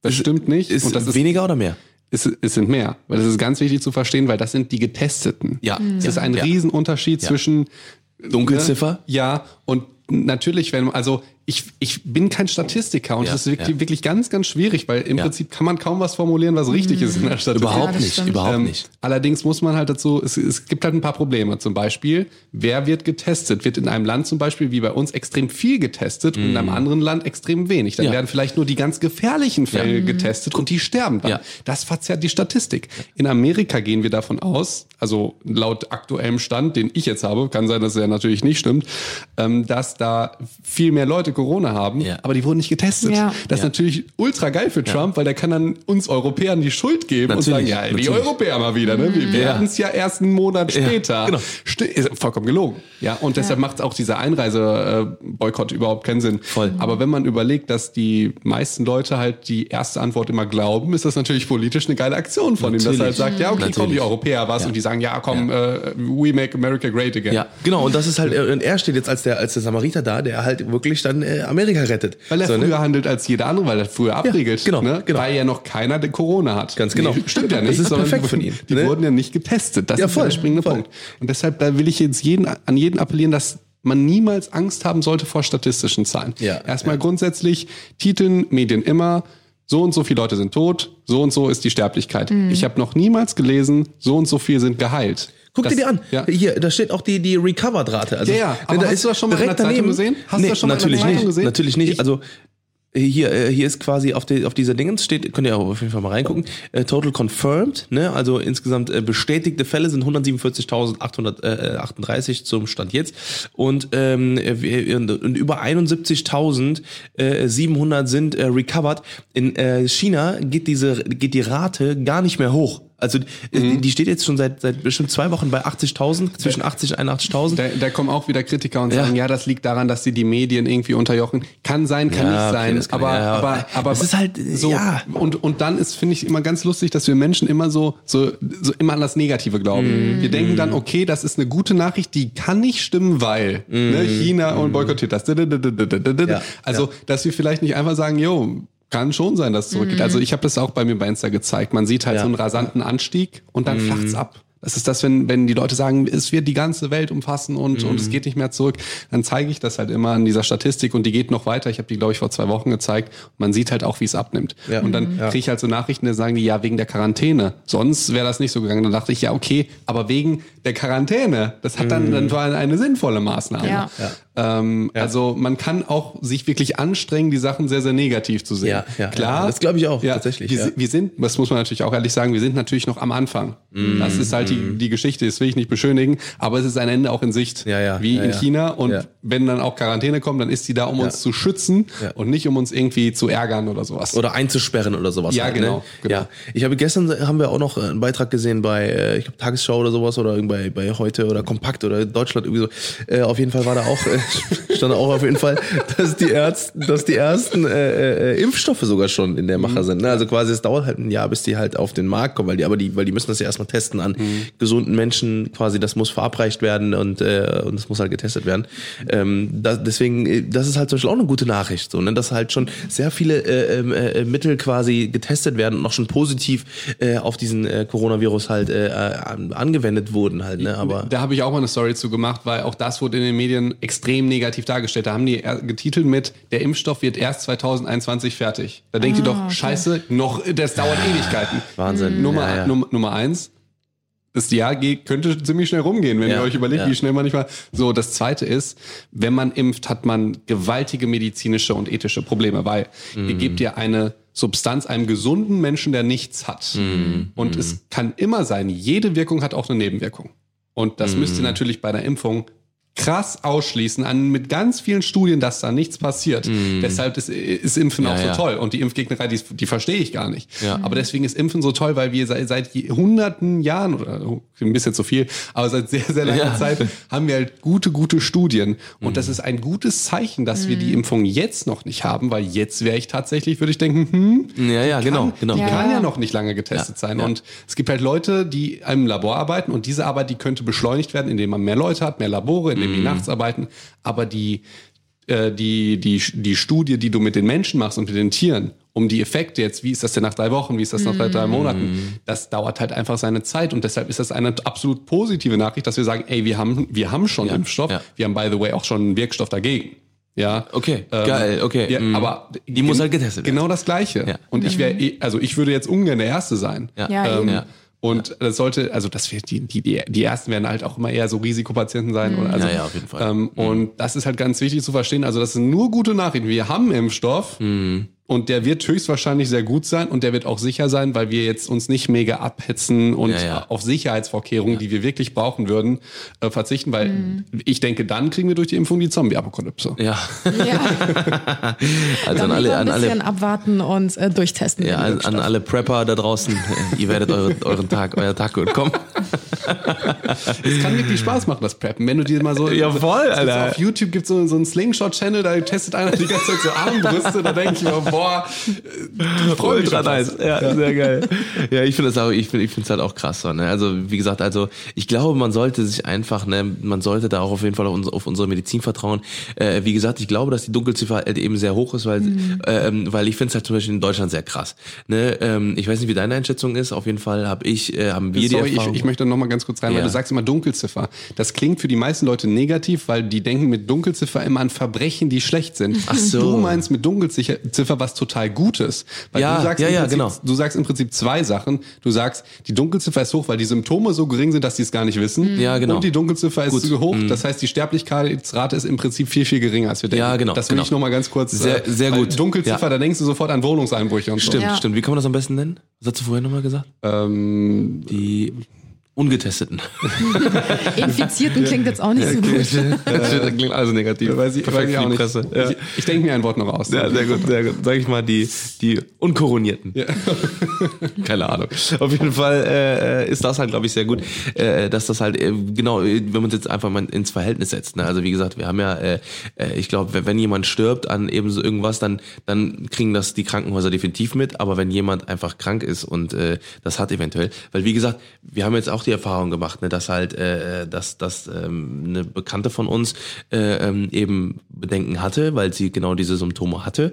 das stimmt nicht. ist, und das ist weniger oder mehr? Es, es sind mehr, weil das ist ganz wichtig zu verstehen, weil das sind die Getesteten. Ja. Es Ja. ist ein Ja. Riesenunterschied Ja. zwischen Dunkelziffer? Ja, und natürlich, wenn also ich, ich bin kein Statistiker und Ja, das ist wirklich, ja. wirklich ganz, ganz schwierig, weil im Ja. Prinzip kann man kaum was formulieren, was richtig ist in der Statistik. Überhaupt nicht, stimmt. überhaupt Ähm, nicht. Allerdings muss man halt dazu, es, es gibt halt ein paar Probleme. Zum Beispiel, wer wird getestet? Wird in einem Land zum Beispiel wie bei uns extrem viel getestet und in Mhm. einem anderen Land extrem wenig. Dann Ja. werden vielleicht nur die ganz gefährlichen Fälle Mhm. getestet und die sterben dann. Ja. Das verzerrt die Statistik. In Amerika gehen wir davon aus, also laut aktuellem Stand, den ich jetzt habe, kann sein, dass er natürlich nicht stimmt, ähm, dass da viel mehr Leute Corona haben, Ja. aber die wurden nicht getestet. Ja. Das ist Ja. natürlich ultra geil für Trump, weil der kann dann uns Europäern die Schuld geben und sagen, Natürlich, ja, die natürlich. Europäer mal wieder, ne? Wir Ja. werden es ja erst einen Monat Ja, später. genau. Ist vollkommen gelogen. Ja, und deshalb macht auch dieser Einreise-Boykott überhaupt keinen Sinn. Voll. Aber wenn man überlegt, dass die meisten Leute halt die erste Antwort immer glauben, ist das natürlich politisch eine geile Aktion von ihm, dass er halt Natürlich. sagt, ja, okay, komm, Natürlich. die Europäer was Ja. und die sagen, ja, komm, Äh, we make America great again. Ja, genau. Und das ist halt, und er steht jetzt als der, als der Samariter da, der halt wirklich dann äh, Amerika rettet. Weil er So, ne? früher handelt als jeder andere, weil er früher abriegelt. genau, ne? genau. Weil ja noch keiner der Corona hat. Ganz genau. Nee, stimmt ja Das nicht. ist sondern perfekt von ihm, Die ne? wurden ja nicht getestet. Das Ja, ist voll, der springende voll. Punkt. Und deshalb, da will ich jetzt jeden, an jeden appellieren, dass man niemals Angst haben sollte vor statistischen Zahlen. Ja, Erstmal ja. grundsätzlich Titeln, Medien immer, so und so viele Leute sind tot, so und so ist die Sterblichkeit. Ich habe noch niemals gelesen, so und so viel sind geheilt. Guck Das- dir die an. Ja. Hier, da steht auch die, die Recovered-Rate. Also, Ja, ja. Aber da hast du das schon mal in direkt der Zeitung daneben- gesehen? Hast du nee, das schon mal in der natürlich Zeitung nicht. gesehen? Natürlich nicht. Ich- also hier, äh, hier ist quasi auf, die, auf dieser Dingens steht, könnt ihr auf jeden Fall mal reingucken, äh, total confirmed, ne? also insgesamt äh, bestätigte Fälle sind 147.838 zum Stand jetzt und, ähm, und über 71.700 sind äh, recovered. In äh, China geht diese geht die Rate gar nicht mehr hoch. Also äh, die steht jetzt schon seit, seit bestimmt zwei Wochen bei 80.000, zwischen 80 und 81.000. Da, da kommen auch wieder Kritiker und sagen, ja, das liegt daran, dass sie die Medien irgendwie unterjochen. Kann sein, kann Ja, nicht okay, sein. das kann- aber, ja, aber, aber das ist halt, so. ja. Und, und dann ist, finde ich, immer ganz lustig, dass wir Menschen immer so, so, so immer an das Negative glauben. Mhm. Wir denken dann, okay, das ist eine gute Nachricht, die kann nicht stimmen, weil ne, China und boykottiert das. Mhm. Ja, Also, dass wir vielleicht nicht einfach sagen, jo, kann schon sein, dass es zurückgeht. Also ich habe das auch bei mir bei Insta gezeigt. Man sieht halt Ja. so einen rasanten Anstieg und dann flacht's ab. Das ist das, wenn, wenn die Leute sagen, es wird die ganze Welt umfassen und, und es geht nicht mehr zurück, dann zeige ich das halt immer an dieser Statistik und die geht noch weiter. Ich habe die, glaube ich, vor zwei Wochen gezeigt. Man sieht halt auch, wie es abnimmt. Ja. Und dann kriege ich halt so Nachrichten, da sagen die, ja, wegen der Quarantäne. Sonst wäre das nicht so gegangen. Dann dachte ich, ja, okay, aber wegen der Quarantäne. Das hat dann, dann war eine sinnvolle Maßnahme. Ja. Ähm, Also man kann auch sich wirklich anstrengen, die Sachen sehr, sehr negativ zu sehen. Ja, ja, Klar. ja, das glaube ich auch, Ja, tatsächlich, Wir, ja. wir sind, das muss man natürlich auch ehrlich sagen, wir sind natürlich noch am Anfang. Mm. Das ist halt die, die Geschichte, das will ich nicht beschönigen, aber es ist ein Ende auch in Sicht. Ja, ja, Wie ja, in ja. China. Und Ja. wenn dann auch Quarantäne kommt, dann ist die da, um uns zu schützen Ja. und nicht um uns irgendwie zu ärgern oder sowas. Oder einzusperren oder sowas. Ja, halt, genau, Ne? genau. Ja, ich habe gestern haben wir auch noch einen Beitrag gesehen bei, äh, ich glaube Tagesschau oder sowas oder bei, bei heute oder Kompakt oder Deutschland irgendwie so. Äh, auf jeden Fall war da auch äh, *laughs* stand auch auf jeden Fall, dass die Ärzte, dass die ersten äh, äh, Impfstoffe sogar schon in der Mhm. Macher sind. Ne? Also quasi es dauert halt ein Jahr, bis die halt auf den Markt kommen, weil die aber die, weil die müssen das ja erstmal testen an Mhm. gesunden Menschen. Quasi das muss verabreicht werden und äh, und das muss halt getestet werden. Ähm, da, deswegen, äh, das ist halt zum Beispiel auch eine gute Nachricht, so, ne? dass halt schon sehr viele äh, ähm, äh, Mittel quasi getestet werden und auch schon positiv äh, auf diesen äh, Coronavirus halt äh, an, angewendet wurden halt. Ne? Aber Da habe ich auch mal eine Story zu gemacht, weil auch das wurde in den Medien extrem negativ dargestellt. Da haben die getitelt mit, der Impfstoff wird erst 2021 fertig. Da denkt ihr doch, scheiße, noch, das dauert Ewigkeiten. Wahnsinn. Nummer, Ja, ja. Nummer, Nummer eins, das Jahr geht, könnte ziemlich schnell rumgehen, wenn Ja, ihr euch überlegt, ja. wie schnell man nicht mal. So, das zweite ist, wenn man impft, hat man gewaltige medizinische und ethische Probleme, weil Mhm. ihr gebt ja eine Substanz einem gesunden Menschen, der nichts hat. Mhm. Und es kann immer sein, jede Wirkung hat auch eine Nebenwirkung. Und das müsst Mhm. ihr natürlich bei der Impfung krass ausschließen an mit ganz vielen Studien, dass da nichts passiert. Deshalb ist, ist Impfen Mhm. Ja, auch so ja. toll. Und die Impfgegnerei, die, die verstehe ich gar nicht. Ja. Aber deswegen ist Impfen so toll, weil wir seit, seit hunderten Jahren oder ein bisschen zu viel, aber seit sehr, sehr langer Ja. Zeit haben wir halt gute, gute Studien. Und das ist ein gutes Zeichen, dass wir die Impfung jetzt noch nicht haben, weil jetzt wäre ich tatsächlich, würde ich denken, hm, ja, ja, genau, kann, genau. Die Ja. kann ja noch nicht lange getestet Ja, sein. ja. Und es gibt halt Leute, die im Labor arbeiten und diese Arbeit, die könnte beschleunigt werden, indem man mehr Leute hat, mehr Labore, indem Mhm. die nachts arbeiten. Aber die, äh, die, die, die Studie, die du mit den Menschen machst und mit den Tieren, um die Effekte jetzt, wie ist das denn nach drei Wochen, wie ist das nach drei, drei Monaten, das dauert halt einfach seine Zeit. Und deshalb ist das eine absolut positive Nachricht, dass wir sagen, ey, wir haben, wir haben schon Ja, Impfstoff, ja. wir haben by the way auch schon einen Wirkstoff dagegen. Ja. Okay, geil, okay, Ja, mm. aber Die muss halt getestet werden. Genau das Gleiche. Ja. Und ich wäre, eh- also ich würde jetzt ungern der Erste sein. Ja. Ähm. Ja. Und das sollte, also das wird die, die, die, ersten werden halt auch immer eher so Risikopatienten sein. Oder also, Ja, ja, auf jeden Fall. Ähm, Und das ist halt ganz wichtig zu verstehen. Also das sind nur gute Nachrichten. Wir haben Impfstoff Mhm. Und der wird höchstwahrscheinlich sehr gut sein und der wird auch sicher sein, weil wir jetzt uns nicht mega abhetzen und Ja, ja. auf Sicherheitsvorkehrungen, die wir wirklich brauchen würden, äh, verzichten, weil Mhm. ich denke, dann kriegen wir durch die Impfung die Zombie-Apokalypse. Ja, Ja, *laughs* also an alle, lieber ein an bisschen alle, abwarten und äh, durchtesten. ja, an, an alle Prepper da draußen, *laughs* ihr werdet eure, euren Tag, euer Tag gut kommen. *laughs* Es kann wirklich Spaß machen, das Preppen. Wenn du dir mal so. Ja, gibt's Alter. Auf YouTube gibt es so, so einen Slingshot-Channel, da testet einer die ganze Zeit so Armbrüste. Da denke ich mir, boah, äh, mich Ultra nice. fast. Ja, sehr geil. Ja, ich finde das auch, ich finde, ich finde es halt auch krass. So, ne? Also, wie gesagt, also, ich glaube, man sollte sich einfach, ne, man sollte da auch auf jeden Fall auf, uns, auf unsere Medizin vertrauen. Äh, wie gesagt, ich glaube, dass die Dunkelziffer halt eben sehr hoch ist, weil, ähm, weil ich finde es halt zum Beispiel in Deutschland sehr krass. Ne? Ähm, ich weiß nicht, wie deine Einschätzung ist. Auf jeden Fall habe ich, äh, haben wir Sorry, die ich, Erfahrung. ich möchte noch mal ganz kurz rein, weil Ja. du sagst immer Dunkelziffer. Das klingt für die meisten Leute negativ, weil die denken mit Dunkelziffer immer an Verbrechen, die schlecht sind. Ach so. Du meinst mit Dunkelziffer was total Gutes. Weil Ja, du sagst ja, im ja, Prinzip, genau. Du sagst im Prinzip zwei Sachen. Du sagst, die Dunkelziffer ist hoch, weil die Symptome so gering sind, dass die es gar nicht wissen. Ja, genau. Und die Dunkelziffer ist Gut. so hoch. Das heißt, die Sterblichkeitsrate ist im Prinzip viel, viel geringer, als wir denken. Ja, genau, Das will genau. ich noch mal ganz kurz. Sehr- äh, sehr weil gut. Dunkelziffer, Ja. da denkst du sofort an Wohnungseinbrüche und so. Stimmt, Ja. stimmt. Wie kann man das am besten nennen? Was hast du vorher nochmal gesagt? Ähm, Die Ungetesteten. *laughs* Infizierten klingt jetzt auch nicht so gut. das *laughs* klingt also negativ. Weiß ich, weiß ich auch nicht. Presse. Ja. Ich, ich denke mir ein Wort noch aus. Ja, sehr gut, sehr gut. Sag ich mal, die, die Unkoronierten. *laughs* Keine Ahnung. Auf jeden Fall äh, ist das halt, glaube ich, sehr gut, äh, dass das halt, äh, genau, wenn man es jetzt einfach mal ins Verhältnis setzt. Ne? Also wie gesagt, wir haben ja, äh, äh, ich glaube, wenn, wenn jemand stirbt an eben so irgendwas, dann, dann kriegen das die Krankenhäuser definitiv mit. Aber wenn jemand einfach krank ist und äh, das hat eventuell, weil wie gesagt, wir haben jetzt auch die Erfahrung gemacht, ne, dass halt, äh, dass, dass ähm, eine Bekannte von uns äh, ähm, eben Bedenken hatte, weil sie genau diese Symptome hatte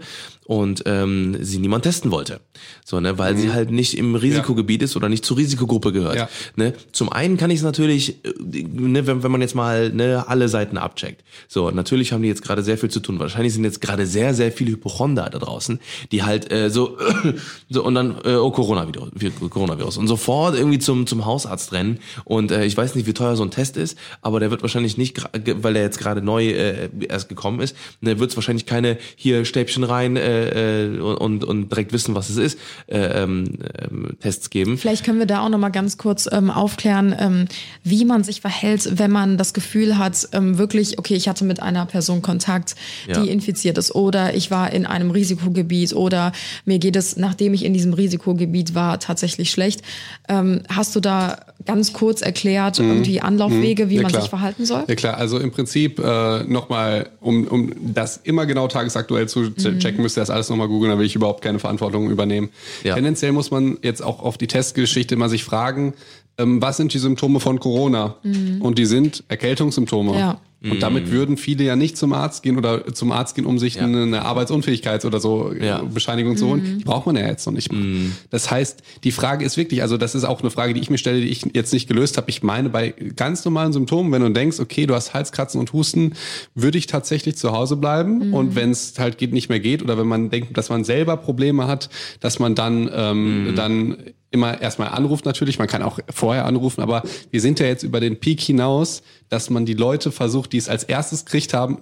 und ähm, sie niemand testen wollte. So, ne, weil sie halt nicht im Risikogebiet ist oder nicht zur Risikogruppe gehört. Ja. Ne? Zum einen kann ich es natürlich, äh, ne, wenn, wenn man jetzt mal ne, alle Seiten abcheckt. So, natürlich haben die jetzt gerade sehr viel zu tun. Wahrscheinlich sind jetzt gerade sehr, sehr viele Hypochonder da draußen, die halt äh, so, *coughs* so und dann, äh, oh, Coronavirus, Coronavirus. Und sofort irgendwie zum, zum Hausarzt rennen. Und äh, ich weiß nicht, wie teuer so ein Test ist, aber der wird wahrscheinlich nicht, weil der jetzt gerade neu äh, erst gekommen ist, ne, wird es wahrscheinlich keine hier Stäbchen rein äh, äh, und, und direkt wissen, was es ist, äh, ähm, ähm, Tests geben. Vielleicht können wir da auch noch mal ganz kurz ähm, aufklären, ähm, wie man sich verhält, wenn man das Gefühl hat, ähm, wirklich, okay, ich hatte mit einer Person Kontakt, die Ja. infiziert ist, oder ich war in einem Risikogebiet, oder mir geht es, nachdem ich in diesem Risikogebiet war, tatsächlich schlecht. Ähm, hast du da ganz kurz erklärt, irgendwie Anlaufwege, wie Mhm. Ja, man klar. sich verhalten soll? Ja klar, also im Prinzip äh, nochmal, um, um das immer genau tagesaktuell zu che- checken, müsst ihr das alles nochmal googeln, da will ich überhaupt keine Verantwortung übernehmen. Ja. Tendenziell muss man jetzt auch auf die Testgeschichte mal sich fragen, ähm, was sind die Symptome von Corona? Und die sind Erkältungssymptome. Ja. Und damit würden viele ja nicht zum Arzt gehen oder zum Arzt gehen, um sich eine, eine Arbeitsunfähigkeits- oder so äh, Ja. Bescheinigung zu holen. Die braucht man ja jetzt noch nicht mal. Das heißt, die Frage ist wirklich, also das ist auch eine Frage, die ich mir stelle, die ich jetzt nicht gelöst habe. Ich meine, bei ganz normalen Symptomen, wenn du denkst, okay, du hast Halskratzen und Husten, würde ich tatsächlich zu Hause bleiben. Und wenn es halt geht, nicht mehr geht oder wenn man denkt, dass man selber Probleme hat, dass man dann, ähm, dann immer erstmal anruft natürlich, man kann auch vorher anrufen, aber wir sind ja jetzt über den Peak hinaus, dass man die Leute versucht, die es als erstes gekriegt haben,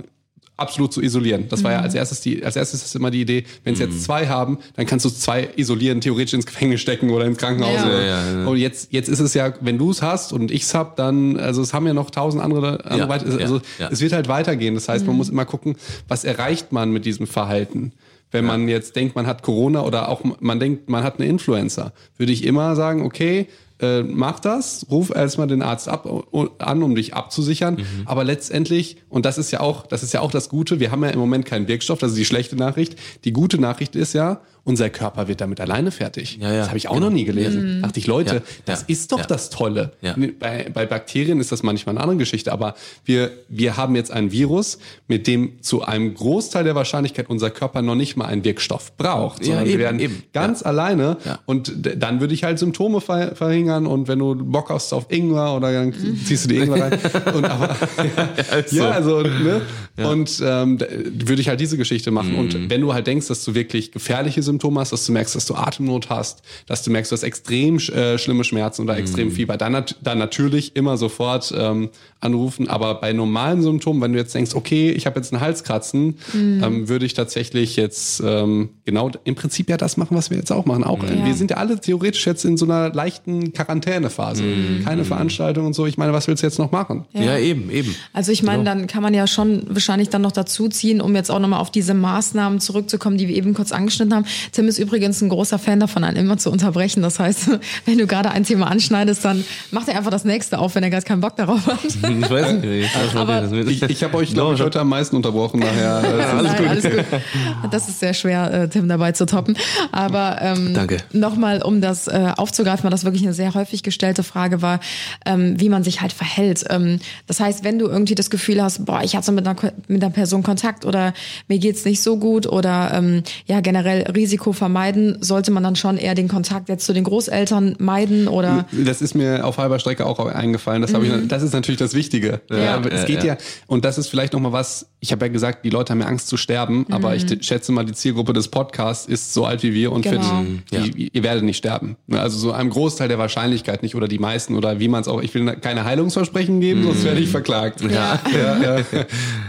absolut zu isolieren. Das war ja als erstes die, als erstes ist immer die Idee, wenn es jetzt zwei haben, dann kannst du zwei isolieren, theoretisch ins Gefängnis stecken oder ins Krankenhaus. Ja. Oder- Ja, ja, ja. Und jetzt, jetzt ist es ja, wenn du es hast und ich's hab, dann, also es haben ja noch tausend andere, andere also ja. es wird halt weitergehen. Das heißt, man muss immer gucken, was erreicht man mit diesem Verhalten. Wenn man jetzt denkt, man hat Corona oder auch man denkt, man hat eine Influenza, würde ich immer sagen, okay, äh, mach das, ruf erstmal den Arzt ab, an, um dich abzusichern. Mhm. Aber letztendlich, und das ist ja auch, das ist ja auch das Gute, wir haben ja im Moment keinen Wirkstoff, das ist die schlechte Nachricht. Die gute Nachricht ist ja, unser Körper wird damit alleine fertig. Ja, ja, das habe ich auch genau. noch nie gelesen. Dachte ich, Leute, Ja, das ja, ist doch ja. das Tolle. Ja. Bei, bei Bakterien ist das manchmal eine andere Geschichte, aber wir, wir haben jetzt ein Virus, mit dem zu einem Großteil der Wahrscheinlichkeit unser Körper noch nicht mal einen Wirkstoff braucht, Ja, sondern wir eben, werden eben. ganz alleine Ja. und dann würde ich halt Symptome ver verhindern und wenn du Bock hast auf Ingwer oder dann ziehst du die Ingwer rein. *laughs* und aber, ja, *laughs* also, ne? Und ähm, würde ich halt diese Geschichte machen. Und wenn du halt denkst, dass du wirklich gefährliche Symptome hast, dass du merkst, dass du Atemnot hast, dass du merkst, du hast extrem äh, schlimme Schmerzen oder extrem Fieber, dann, nat dann natürlich immer sofort ähm, anrufen. Aber bei normalen Symptomen, wenn du jetzt denkst, okay, ich habe jetzt einen Halskratzen, ähm, würde ich tatsächlich jetzt ähm, genau im Prinzip ja das machen, was wir jetzt auch machen. Auch, äh, Wir sind ja alle theoretisch jetzt in so einer leichten Quarantänephase. Keine Veranstaltung und so. Ich meine, was willst du jetzt noch machen? Ja, eben, eben. Also ich meine, Genau. dann kann man ja schon wahrscheinlich dann noch dazu ziehen, um jetzt auch nochmal auf diese Maßnahmen zurückzukommen, die wir eben kurz angeschnitten haben. Tim ist übrigens ein großer Fan davon, einen immer zu unterbrechen. Das heißt, *laughs* wenn du gerade ein Thema anschneidest, dann macht er einfach das nächste auf, wenn er gar keinen Bock darauf hat. Ich weiß nicht. Aber Ich, ich habe euch, glaube ich, heute am meisten unterbrochen. Daher, äh, *laughs* alles, Nein, alles gut. Das ist sehr schwer, äh, Tim dabei zu toppen. Aber ähm, Danke. nochmal, um das äh, aufzugreifen, weil das wirklich eine sehr häufig gestellte Frage war, ähm, wie man sich halt verhält. Ähm, das heißt, wenn du irgendwie das Gefühl hast, boah, ich hatte mit einer, mit einer Person Kontakt oder mir geht's nicht so gut oder ähm, ja generell Risiko vermeiden, sollte man dann schon eher den Kontakt jetzt zu den Großeltern meiden oder Das ist mir auf halber Strecke auch eingefallen. Das, hab ich, das ist natürlich das Wichtige. Ja. Aber es geht ja. ja, und das ist vielleicht nochmal was, ich habe ja gesagt, die Leute haben ja Angst zu sterben, aber ich schätze mal, die Zielgruppe des Podcasts ist so alt wie wir und Genau. fit. Die, Ihr werdet nicht sterben. Also so einem Großteil der Wahrscheinlichkeit nicht oder die meisten oder wie man es auch, ich will keine Heilungsversprechen geben, sonst werde ich verklagt. Ja. Ja, ja.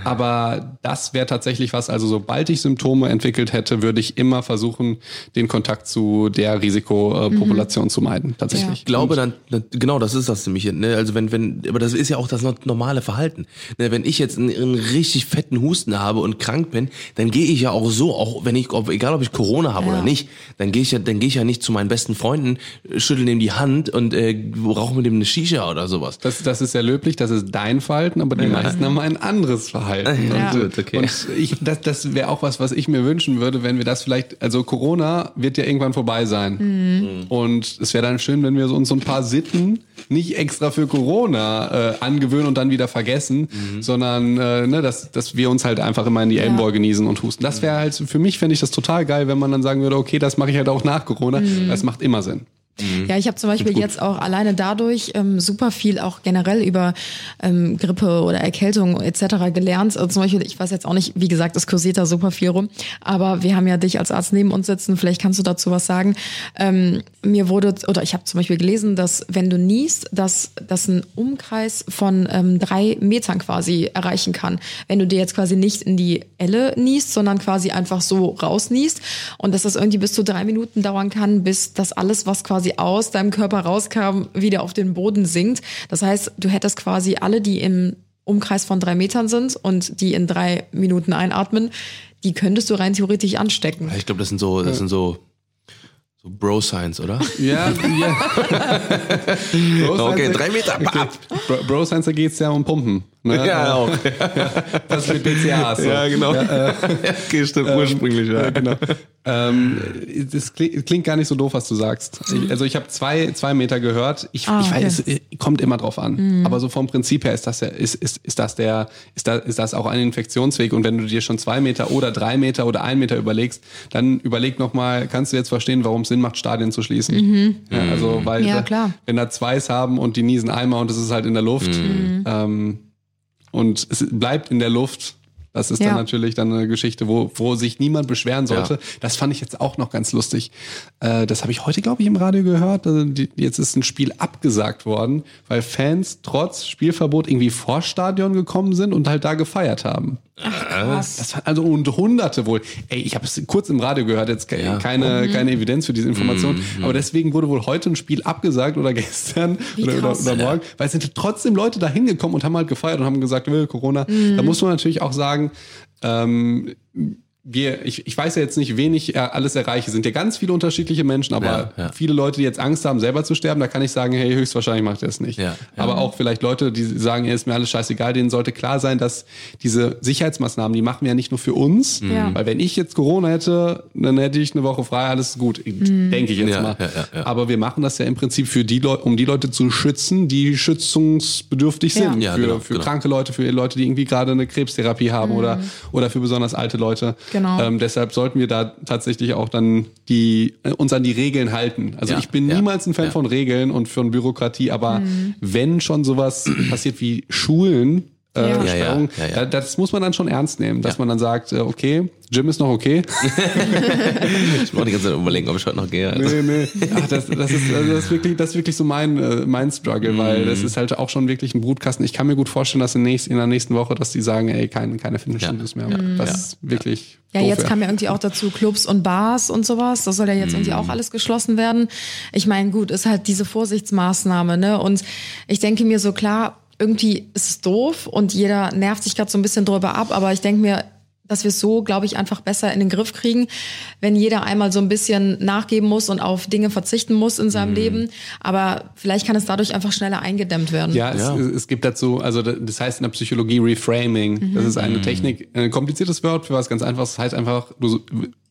Aber das wäre tatsächlich was, also sobald ich Symptome entwickelt hätte, würde ich immer versuchen, versuchen, den Kontakt zu der Risikopopulation zu meiden, tatsächlich. Ich glaube dann, dann- genau, das ist das nämlich. Ne? Also wenn, wenn, aber das ist ja auch das normale Verhalten. Ne? Wenn ich jetzt einen, einen richtig fetten Husten habe und krank bin, dann gehe ich ja auch so, auch wenn ich, ob, egal ob ich Corona habe Ja. oder nicht, dann gehe ich ja, dann gehe ich ja nicht zu meinen besten Freunden, schüttel dem die Hand und äh, rauche mit dem eine Shisha oder sowas. Das, das ist sehr löblich, das ist dein Verhalten, aber die meisten haben ein anderes Verhalten. Ja. Und, okay. und ich, das, das wäre auch was, was ich mir wünschen würde, wenn wir das vielleicht, also Corona wird ja irgendwann vorbei sein. Mhm. Und es wäre dann schön, wenn wir uns so ein paar Sitten nicht extra für Corona äh, angewöhnen und dann wieder vergessen, Mhm. sondern äh, ne, dass, dass wir uns halt einfach immer in die Ellenboy genießen und husten. Das wäre halt, für mich fände ich das total geil, wenn man dann sagen würde, okay, das mache ich halt auch nach Corona. Mhm. Das macht immer Sinn. Ja, ich habe zum Beispiel jetzt auch alleine dadurch ähm, super viel auch generell über ähm, Grippe oder Erkältung etc. gelernt. Also zum Beispiel, ich weiß jetzt auch nicht, wie gesagt, es kursiert da super viel rum, aber wir haben ja dich als Arzt neben uns sitzen, vielleicht kannst du dazu was sagen. Ähm, mir wurde, oder ich habe zum Beispiel gelesen, dass wenn du niest, dass das ein Umkreis von ähm, drei Metern quasi erreichen kann. Wenn du dir jetzt quasi nicht in die Elle niest, sondern quasi einfach so rausniest und dass das irgendwie bis zu drei Minuten dauern kann, bis das alles, was quasi aus deinem Körper rauskam, wieder auf den Boden sinkt. Das heißt, du hättest quasi alle, die im Umkreis von drei Metern sind und die in drei Minuten einatmen, die könntest du rein theoretisch anstecken. Ich glaube, das sind so, das sind so, so Bro-Science, oder? Ja, ja. *laughs* Bro Okay, Science- drei Meter. Bap. Bro, Bro Science, da geht's ja um Pumpen. Ne? Ja, auch. *laughs* Das ist mit BCAAs. So. Ja, genau. okay, *laughs* stimmt, ursprünglich, ja. Genau. Ähm, das klingt, gar nicht so doof, was du sagst. Ich, also ich habe zwei, zwei Meter gehört. Ich, Ah, ich okay. weiß, es kommt immer drauf an. Aber so vom Prinzip her ist das ja, ist, ist, ist das der, ist das, ist das auch ein Infektionsweg. Und wenn du dir schon zwei Meter oder drei Meter oder ein Meter überlegst, dann überleg noch mal, kannst du jetzt verstehen, warum es Sinn macht, Stadien zu schließen? Ja, also weil Ja, da- klar. wenn da zweis haben und die niesen einmal und es ist halt in der Luft ähm, und es bleibt in der Luft. Das ist Ja. dann natürlich dann eine Geschichte, wo, wo sich niemand beschweren sollte. Ja. Das fand ich jetzt auch noch ganz lustig. Äh, das habe ich heute, glaube ich, im Radio gehört. Also die, jetzt ist ein Spiel abgesagt worden, weil Fans trotz Spielverbot irgendwie vor Stadion gekommen sind und halt da gefeiert haben. Krass. Das also und Hunderte wohl. Ey, ich habe es kurz im Radio gehört, jetzt ke- Ja. keine, keine Evidenz für diese Information. Aber deswegen wurde wohl heute ein Spiel abgesagt oder *laughs* gestern oder, oder, oder morgen, weil es sind trotzdem Leute da hingekommen und haben halt gefeiert und haben gesagt, will Corona. Da muss man natürlich auch sagen, ähm, wir, ich, ich weiß ja jetzt nicht, wen ich äh, alles erreiche. Es sind ja ganz viele unterschiedliche Menschen, aber Ja, ja. viele Leute, die jetzt Angst haben, selber zu sterben, da kann ich sagen, hey, höchstwahrscheinlich macht er es nicht. Ja, ja. Aber auch vielleicht Leute, die sagen, ja, ist mir alles scheißegal, denen sollte klar sein, dass diese Sicherheitsmaßnahmen, die machen wir ja nicht nur für uns, Ja. weil wenn ich jetzt Corona hätte, dann hätte ich eine Woche frei, alles gut, denke ich jetzt Ja, mal. ja, ja, ja. Aber wir machen das ja im Prinzip für die Leute, um die Leute zu schützen, die schützungsbedürftig sind. Ja, für genau, für genau. kranke Leute, für Leute, die irgendwie gerade eine Krebstherapie haben oder, oder für besonders alte Leute. Genau. Ähm, deshalb sollten wir da tatsächlich auch dann die, äh, uns an die Regeln halten. Also Ja, ich bin ja, niemals ein Fan ja. von Regeln und von Bürokratie, aber wenn schon sowas passiert wie Schulen, äh, Ja. Ja, ja, ja, ja. Da, das muss man dann schon ernst nehmen, dass Ja. man dann sagt, äh, okay, Gym ist noch okay. *laughs* Ich muss auch die ganze Zeit überlegen, ob ich heute noch gehe. Also. Nee, nee. Ach, das, das, ist, also das, ist wirklich, das ist wirklich so mein, äh, mein Struggle, weil das ist halt auch schon wirklich ein Brutkasten. Ich kann mir gut vorstellen, dass in, nächst, in der nächsten Woche, dass die sagen, ey, kein, keine Fitnessstudios mehr. Das ist wirklich Ja, jetzt kam ja irgendwie auch dazu Clubs und Bars und sowas. Das soll ja jetzt irgendwie auch alles geschlossen werden. Ich meine, gut, ist halt diese Vorsichtsmaßnahme, ne? Und ich denke mir so, klar, irgendwie ist es doof und jeder nervt sich gerade so ein bisschen drüber ab, aber ich denke mir, dass wir es so, glaube ich, einfach besser in den Griff kriegen, wenn jeder einmal so ein bisschen nachgeben muss und auf Dinge verzichten muss in seinem Leben. Aber vielleicht kann es dadurch einfach schneller eingedämmt werden. Ja, es, Ja. es gibt dazu, also das heißt in der Psychologie Reframing. Das ist Mhm. eine Technik, ein kompliziertes Wort für was ganz einfaches. Das heißt einfach, du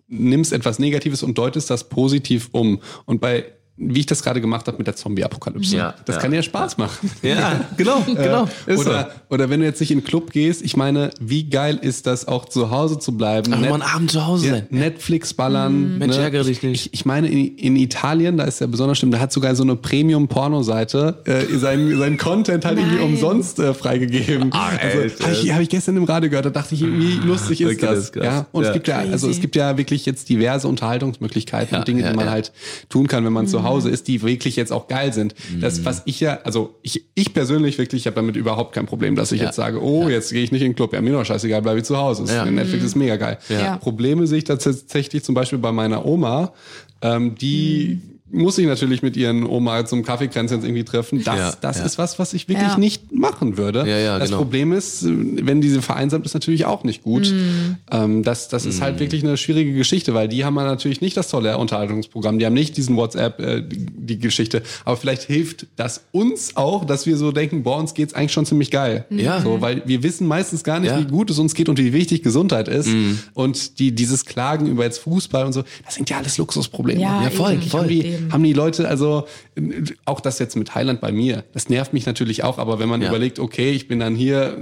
nimmst etwas Negatives und deutest das positiv um. Und bei wie ich das gerade gemacht habe mit der Zombie-Apokalypse. Ja, das ja, kann ja Spaß machen. Ja, *laughs* genau, genau. Ist Oder, oder wenn du jetzt nicht in den Club gehst, ich meine, wie geil ist das auch zu Hause zu bleiben? Einfach Net- einen Abend zu Hause ja, sein. Netflix ballern. Mensch, ärgere dich nicht. Ich, ich meine, in, in Italien, da ist ja besonders schlimm, da hat sogar so eine Premium-Porno-Seite äh, seinen, seinen Content halt irgendwie Nein. umsonst äh, freigegeben. *laughs* Ah, also, echt, habe ich, hab ich gestern im Radio gehört, da dachte ich, wie lustig ist Okay, das das? ja, und Ja. es gibt ja, also es gibt ja wirklich jetzt diverse Unterhaltungsmöglichkeiten Ja, und Dinge, ja, die man ja. halt tun kann, wenn man zu Hause ist, die wirklich jetzt auch geil sind. Das, was ich ja, also ich, ich persönlich wirklich, ich habe damit überhaupt kein Problem, dass ich Ja. jetzt sage, oh, jetzt gehe ich nicht in den Club, ja, mir doch scheißegal, bleibe ich zu Hause. Das- Ja. Netflix ist mega geil. Ja. Probleme sehe ich tatsächlich zum Beispiel bei meiner Oma, ähm, die muss ich natürlich mit ihren Oma zum Kaffeekränzchen irgendwie treffen. Das, Ja, das ja. ist was, was ich wirklich Ja. nicht machen würde. Ja, ja, das genau. Problem ist, wenn diese vereinsamt ist, natürlich auch nicht gut. Ähm, das das ist Mhm. halt wirklich eine schwierige Geschichte, weil die haben natürlich nicht das tolle Unterhaltungsprogramm, die haben nicht diesen WhatsApp, äh, die, Geschichte. Aber vielleicht hilft das uns auch, dass wir so denken, boah, uns geht's eigentlich schon ziemlich geil. Ja. So, weil wir wissen meistens gar nicht, Ja. wie gut es uns geht und wie wichtig Gesundheit ist. Und die, dieses Klagen über jetzt Fußball und so, das sind ja alles Luxusprobleme. Ja, Ja, voll, voll. Haben die, Eben. haben die Leute, also auch das jetzt mit Thailand bei mir, das nervt mich natürlich auch, aber wenn man Ja. überlegt, okay, ich bin dann hier,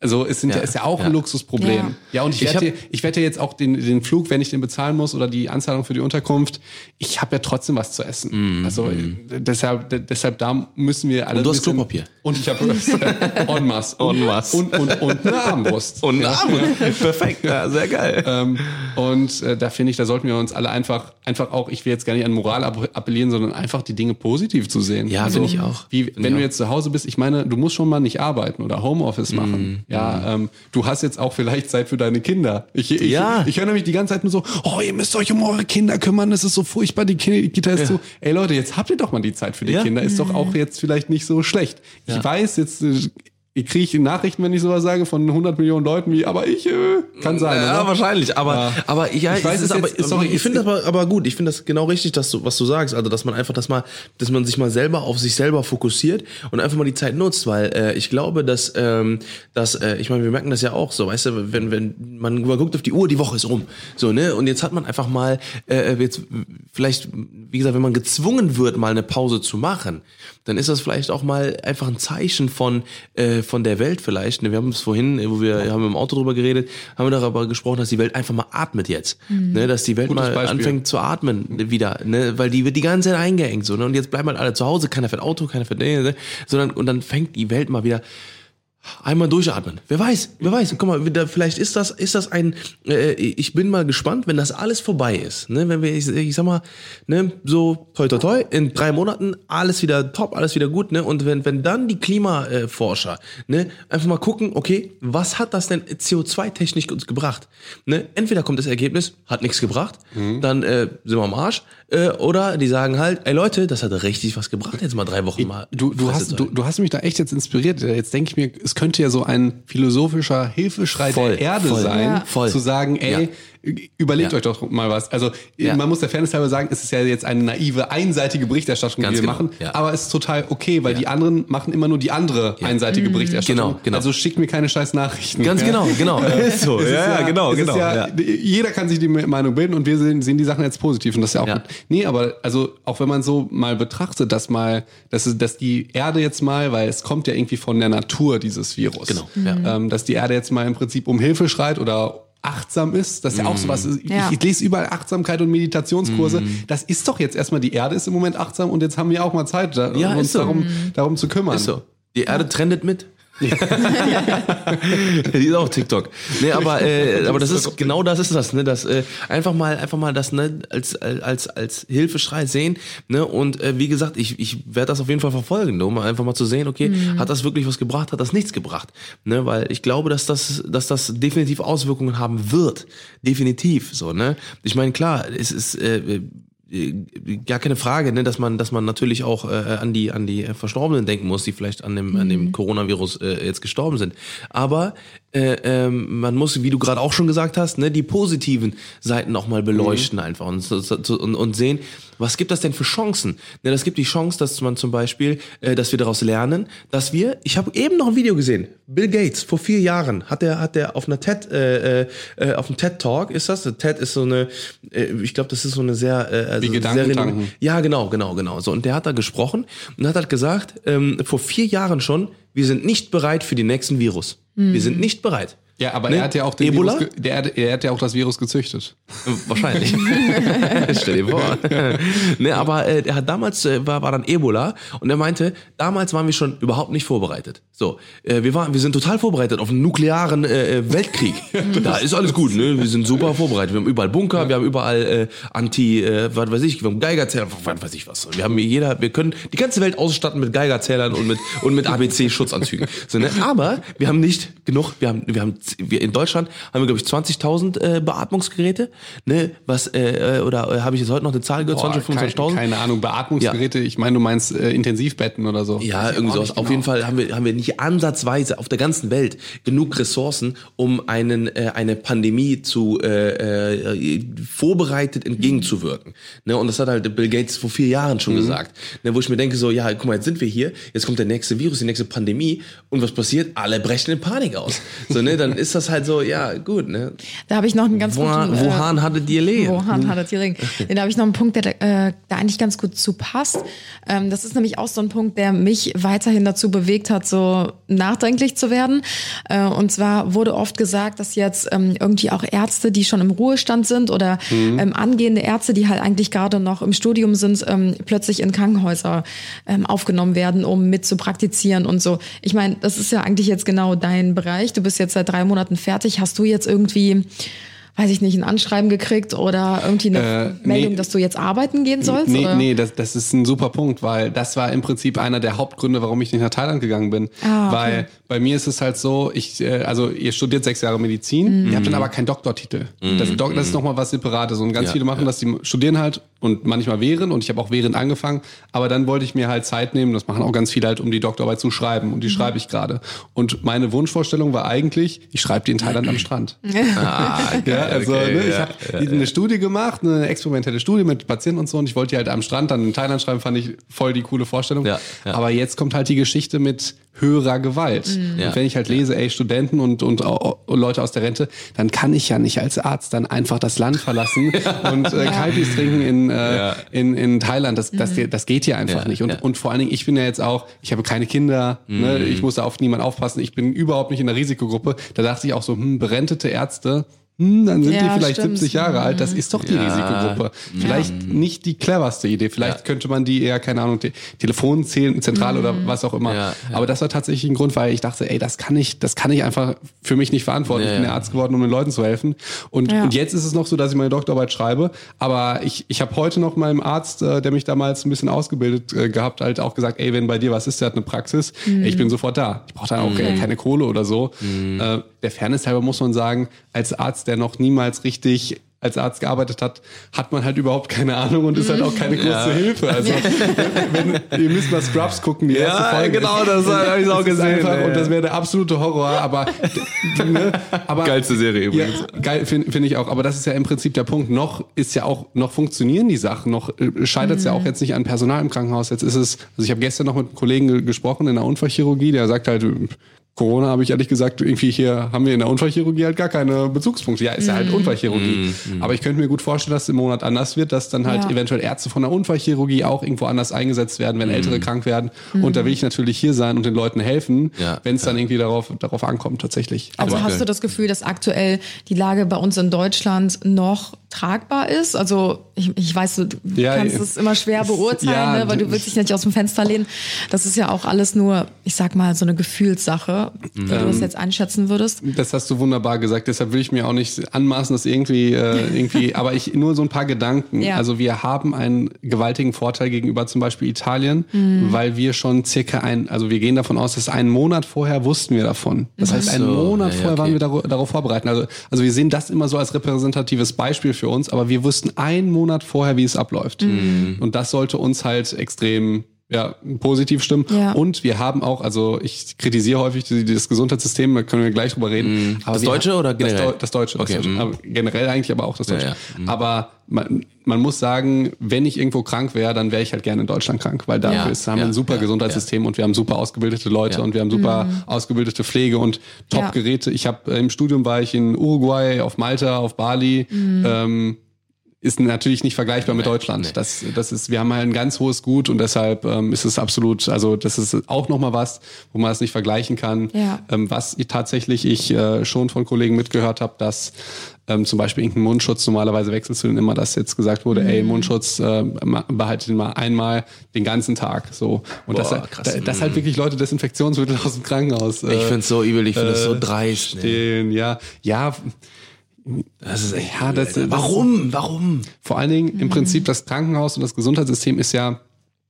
also es sind ja, Ja, ist ja auch ja. ein Luxusproblem. Ja, Ja. und ich, Ich werde ich werde jetzt auch den, den Flug, wenn ich den bezahlen muss oder die Anzahlung für die Unterkunft, ich habe ja trotzdem was zu essen. Also äh, deshalb, de- deshalb da müssen wir alle Und du hast Klopapier. Und ich habe *laughs* en masse. En masse. Und, und, und eine Armbrust. *laughs* Und ja. Arme. Perfekt, ja, sehr geil. Ähm, und äh, da finde ich, da sollten wir uns alle einfach, einfach auch, ich will jetzt gar nicht an Moral app- appellieren, sondern einfach die Dinge positiv zu sehen. Ja, finde ich auch. Wie, wenn du jetzt zu Hause bist, ich meine, du musst schon mal nicht arbeiten oder Homeoffice Mhm. machen. Ja, ähm, du hast jetzt auch vielleicht Zeit für deine Kinder. Ich, ich, Ja. ich höre nämlich die ganze Zeit nur so, oh, ihr müsst euch um eure Kinder kümmern, das ist so furchtbar, die Ki- Kita ist so. Ey Leute, jetzt habt ihr doch mal die Zeit für die Ja. Kinder, ist doch auch jetzt vielleicht nicht so schlecht. Ich weiß, jetzt äh, ich kriege Nachrichten, wenn ich sowas sage, von 100 Millionen Leuten wie, aber ich, äh, kann sein, Ja, oder? wahrscheinlich. Aber, Ja. aber ja, Ich weiß, es aber, jetzt- sorry, ich finde das aber, aber gut. Ich finde das genau richtig, dass du, was du sagst. Also, dass man einfach das mal, dass man sich mal selber auf sich selber fokussiert und einfach mal die Zeit nutzt, weil äh, ich glaube, dass, ähm, dass, äh, ich meine, wir merken das ja auch so, weißt du, wenn, wenn man, man guckt auf die Uhr, die Woche ist rum, so ne, und jetzt hat man einfach mal, äh, jetzt vielleicht, wie gesagt, wenn man gezwungen wird, mal eine Pause zu machen, dann ist das vielleicht auch mal einfach ein Zeichen von äh, von der Welt vielleicht. Ne? Wir haben es vorhin, wo wir haben im Auto drüber geredet, haben wir darüber gesprochen, dass die Welt einfach mal atmet jetzt, ne? dass die Welt Gutes mal Beispiel. anfängt zu atmen wieder, ne? weil die wird die ganze Zeit eingeengt so ne? und jetzt bleiben halt alle zu Hause, keiner fährt Auto, keiner fährt, ne? sondern und dann fängt die Welt mal wieder Einmal durchatmen. Wer weiß, wer weiß. Guck mal, da, vielleicht ist das, ist das ein. Äh, ich bin mal gespannt, wenn das alles vorbei ist. Ne? Wenn wir, ich, ich sag mal, ne, so toi toi toi, in drei Monaten alles wieder top, alles wieder gut. Ne? Und wenn, wenn dann die Klimaforscher ne, einfach mal gucken, okay, was hat das denn CO2-technisch uns gebracht? Ne? Entweder kommt das Ergebnis, hat nichts gebracht, dann äh, sind wir am Arsch. Äh, oder die sagen halt, ey Leute, das hat richtig was gebracht, jetzt mal drei Wochen mal. Du, du, hast, du, du hast mich da echt jetzt inspiriert. Jetzt denke ich mir, es könnte ja so ein philosophischer Hilfeschrei Voll, der Erde voll, sein, Ja. zu sagen, ey, überlegt Ja. euch doch mal was. Also Ja. man muss der Fairness halber sagen, es ist ja jetzt eine naive, einseitige Berichterstattung, Ganz die wir genau, machen, ja. aber es ist total okay, weil die anderen machen immer nur die andere einseitige Berichterstattung. Genau, genau. Also schickt mir keine scheiß Nachrichten. Ganz ja. genau, *laughs* genau. Ist so. Ist Ja, ja, genau, genau. Ja, ja. Jeder kann sich die Meinung bilden und wir sehen, sehen die Sachen jetzt positiv und das ist ja auch Ja. gut. Nee, aber also auch wenn man so mal betrachtet, dass mal, dass, es- dass die Erde jetzt mal, weil es kommt ja irgendwie von der Natur, dieses Virus. Genau, ja. Ähm, dass die Erde jetzt mal im Prinzip um Hilfe schreit oder achtsam ist, das ist ja auch sowas. Ich, Ja. ich lese überall Achtsamkeit und Meditationskurse. Mhm. Das ist doch jetzt erstmal, die Erde ist im Moment achtsam und jetzt haben wir auch mal Zeit, da, Ja, uns so. darum, darum zu kümmern. Ist so. Die Erde trendet mit. *laughs* die ist auch TikTok. Nee, aber, äh, aber das ist genau das ist das, ne? Das äh, einfach mal, einfach mal das, ne, als, als, als Hilfeschrei sehen, ne? Und äh, wie gesagt, ich, ich werde das auf jeden Fall verfolgen, ne? um einfach mal zu sehen, okay, hat das wirklich was gebracht, hat das nichts gebracht. Ne? Weil ich glaube, dass das, dass das definitiv Auswirkungen haben wird. Definitiv. So, ne? Ich meine, klar, es ist. Äh, gar keine Frage, ne, dass man, dass man natürlich auch äh, an die an die äh, Verstorbenen denken muss, die vielleicht an dem an dem Coronavirus äh, jetzt gestorben sind. Aber äh, ähm, man muss, wie du gerade auch schon gesagt hast, ne, die positiven Seiten auch mal beleuchten einfach und, und, und sehen, was gibt das denn für Chancen? Ne, das gibt die Chance, dass man zum Beispiel, äh, dass wir daraus lernen, dass wir, ich habe eben noch ein Video gesehen, Bill Gates vor vier Jahren hat er hat er auf einer TED äh, äh, auf dem TED Talk ist das, TED ist so eine, äh, ich glaube, das ist so eine sehr äh, also Wie sehr ja, genau, genau, genau. So und der hat da gesprochen und hat halt gesagt, ähm, vor vier Jahren schon, wir sind nicht bereit für den nächsten Virus. Wir sind nicht bereit. Ja, aber Ne? er hat ja auch den Ebola? Virus, der, hat- er hat ja auch das Virus gezüchtet. Wahrscheinlich. *laughs* Stell dir vor. ne, aber äh, er hat damals äh, war, war dann Ebola und er meinte, damals waren wir schon überhaupt nicht vorbereitet. So, äh, wir waren, wir sind total vorbereitet auf einen nuklearen äh, äh, Weltkrieg. *laughs* da ist alles gut, ne? Wir sind super vorbereitet. Wir haben überall Bunker, wir haben überall äh, Anti, äh, was weiß ich, wir haben Geigerzähler, was weiß ich was. Wir haben jeder, wir können die ganze Welt ausstatten mit Geigerzählern und mit und mit ABC Schutzanzügen. So, ne? Aber wir haben nicht genug. Wir haben, wir haben, wir in Deutschland haben wir glaube ich 20.000 äh, Beatmungsgeräte, ne? Was äh, äh, oder äh, habe ich jetzt heute noch eine Zahl gehört? 20, Boah, kein, 25.000? keine Ahnung, Beatmungsgeräte. Ich meine, du meinst äh, Intensivbetten oder so. Ja, irgendwie sowas. nicht Auf genau. jeden Fall haben wir, haben wir nicht ansatzweise auf der ganzen Welt genug Ressourcen, um einen, äh, eine Pandemie zu äh, äh, vorbereitet entgegenzuwirken. Ne? Und das hat halt Bill Gates vor vier Jahren schon gesagt. Ne? Wo ich mir denke, so, ja, guck mal, jetzt sind wir hier, jetzt kommt der nächste Virus, die nächste Pandemie und was passiert? Alle brechen in Panik aus. So, ne? Dann ist das halt so, ja, gut, ne? Da habe ich noch einen ganz Wo, guten... äh, wohan hattet ihr Lehen? Wohan hattet ihr Ring? *laughs* Da habe ich noch einen Punkt, der äh, da eigentlich ganz gut zu passt. Ähm, das ist nämlich auch so ein Punkt, der mich weiterhin dazu bewegt hat, so nachdenklich zu werden. Äh, und zwar wurde oft gesagt, dass jetzt ähm, irgendwie auch Ärzte, die schon im Ruhestand sind oder ähm, angehende Ärzte, die halt eigentlich gerade noch im Studium sind, ähm, plötzlich in Krankenhäuser ähm, aufgenommen werden, um mit zu praktizieren und so. Ich meine, das ist ja eigentlich jetzt genau dein Bereich. Du bist jetzt seit drei Monaten fertig. Hast du jetzt irgendwie weiß ich nicht, ein Anschreiben gekriegt oder irgendwie eine Äh, Meldung, nee. dass du jetzt arbeiten gehen sollst? Nee, oder? nee das, das ist ein super Punkt, weil das war im Prinzip einer der Hauptgründe, warum ich nicht nach Thailand gegangen bin. Ah, okay. Weil bei mir ist es halt so, ich, äh, also ihr studiert sechs Jahre Medizin, ihr habt dann aber keinen Doktortitel. Das, Dok das ist nochmal was Separates. Und ganz Ja, viele machen das, die studieren halt und manchmal während und ich habe auch während angefangen, aber dann wollte ich mir halt Zeit nehmen, das machen auch ganz viele halt, um die Doktorarbeit zu schreiben und die schreibe ich gerade. Und meine Wunschvorstellung war eigentlich, ich schreibe die in *clears throat* Thailand am Strand. *laughs* Ah, Ja, also okay, ne, ich habe ja, eine Studie gemacht, eine experimentelle Studie mit Patienten und so und ich wollte die halt am Strand dann in Thailand schreiben, fand ich voll die coole Vorstellung. Ja, ja. Aber jetzt kommt halt die Geschichte mit höherer Gewalt. Mhm. Ja. Und wenn ich halt lese, ey, Studenten und, und, au- Leute aus der Rente, dann kann ich ja nicht als Arzt dann einfach das Land verlassen *laughs* und äh, Kalbis trinken in, äh, Ja. in, in Thailand. Das, das, Mhm. das geht hier einfach Ja, nicht. Und, ja. und vor allen Dingen, ich bin ja jetzt auch, ich habe keine Kinder, ne, Mhm. ich muss da auf niemanden aufpassen, ich bin überhaupt nicht in der Risikogruppe. Da dachte ich auch so, hm, berentete Ärzte, hm, dann sind Ja, die vielleicht stimmt. 70 Jahre alt. Das ist doch die Ja. Risikogruppe. Vielleicht nicht die cleverste Idee. Vielleicht könnte man die eher, keine Ahnung, te Telefonzentrale oder was auch immer. Ja, ja. Aber das war tatsächlich ein Grund, weil ich dachte, ey, das kann ich, das kann ich einfach für mich nicht verantworten. Ja, ich bin ja. der Arzt geworden, um den Leuten zu helfen. Und, Ja. und jetzt ist es noch so, dass ich meine Doktorarbeit schreibe. Aber ich, ich habe heute noch meinem Arzt, äh, der mich damals ein bisschen ausgebildet äh, gehabt, halt auch gesagt, ey, wenn bei dir was ist, der hat eine Praxis, ey, ich bin sofort da. Ich brauche da auch äh, keine Kohle oder so. Äh, der Fairness halber muss man sagen, als Arzt, der noch niemals richtig als Arzt gearbeitet hat, hat man halt überhaupt keine Ahnung und ist halt auch keine *laughs* große Hilfe. Also *laughs* wenn, ihr müsst mal Scrubs gucken, die erste Ja, Folge. genau, das hab ich auch *laughs* gesehen, Einfach, ey. und das wäre der absolute Horror, aber, ne, aber Geilste Serie ja, übrigens. geil finde find ich auch. Aber das ist ja im Prinzip der Punkt. Noch ist ja auch, noch funktionieren die Sachen. Noch äh, scheitert es ja auch jetzt nicht an Personal im Krankenhaus. Jetzt ist es, also ich habe gestern noch mit einem Kollegen ge- gesprochen in der Unfallchirurgie, der sagt halt, Corona habe ich ehrlich gesagt, irgendwie hier haben wir in der Unfallchirurgie halt gar keine Bezugspunkte. Ja, ist ja halt Unfallchirurgie. Aber ich könnte mir gut vorstellen, dass es im Monat anders wird, dass dann halt Ja. eventuell Ärzte von der Unfallchirurgie auch irgendwo anders eingesetzt werden, wenn Ältere krank werden. Und da will ich natürlich hier sein und den Leuten helfen, Ja, wenn es dann irgendwie darauf, darauf ankommt tatsächlich. Also Aber- hast du das Gefühl, dass aktuell die Lage bei uns in Deutschland noch tragbar ist? Also ich, ich weiß, du du Ja, kannst ja. es immer schwer beurteilen, Ja, ne, weil du willst dich nicht aus dem Fenster lehnen. Das ist ja auch alles nur, ich sag mal, so eine Gefühlssache, wie du Ähm, das jetzt einschätzen würdest. Das hast du wunderbar gesagt. Deshalb will ich mir auch nicht anmaßen, das irgendwie, äh, *laughs* irgendwie, aber ich nur so ein paar Gedanken. Ja. Also wir haben einen gewaltigen Vorteil gegenüber zum Beispiel Italien, Mhm. weil wir schon circa ein, also wir gehen davon aus, dass einen Monat vorher wussten wir davon. Das heißt, einen so, Monat ja, ja, vorher waren okay. wir darauf, darauf vorbereitet. Also, also wir sehen das immer so als repräsentatives Beispiel für uns, aber wir wussten einen Monat vorher, wie es abläuft. Mhm. Und das sollte uns halt extrem ja, positiv stimmen. Ja. Und wir haben auch, also ich kritisiere häufig das Gesundheitssystem, da können wir gleich drüber reden. Aber Das Deutsche oder generell? Das, Deu- das Deutsche. Das Okay, Deutsche. mhm. Aber generell eigentlich, aber auch das Deutsche. Ja, ja. Aber man, man muss sagen, wenn ich irgendwo krank wäre, dann wäre ich halt gerne in Deutschland krank, weil dafür Ja, ist, haben wir ja, ein super ja, Gesundheitssystem und wir haben super ausgebildete Leute Ja. und wir haben super Mhm. ausgebildete Pflege und Ja. Top-Geräte. Ich habe äh, im Studium war ich in Uruguay, auf Malta, auf Bali. Mhm. Ähm, ist natürlich nicht vergleichbar mit Deutschland. nee. Das, das ist, wir haben halt ein ganz hohes Gut und deshalb ähm, ist es absolut, also das ist auch nochmal was, wo man es nicht vergleichen kann. Ja. Ähm, was ich tatsächlich ich äh, schon von Kollegen mitgehört habe, dass ähm, zum Beispiel irgendein Mundschutz, normalerweise wechselst du den immer, dass jetzt gesagt wurde, ey, Mhm. Mundschutz, äh, ma- behalte den mal einmal den ganzen Tag. So. Und Boah, das, halt- krass. da- dass halt wirklich Leute Desinfektionsmittel *laughs* aus dem Krankenhaus. Ich finde es so übel, ich finde es so dreist. Ne? ja. Ja, Das ist echt Ja, das- das- Warum? Warum? vor allen Dingen im Prinzip das Krankenhaus und das Gesundheitssystem ist ja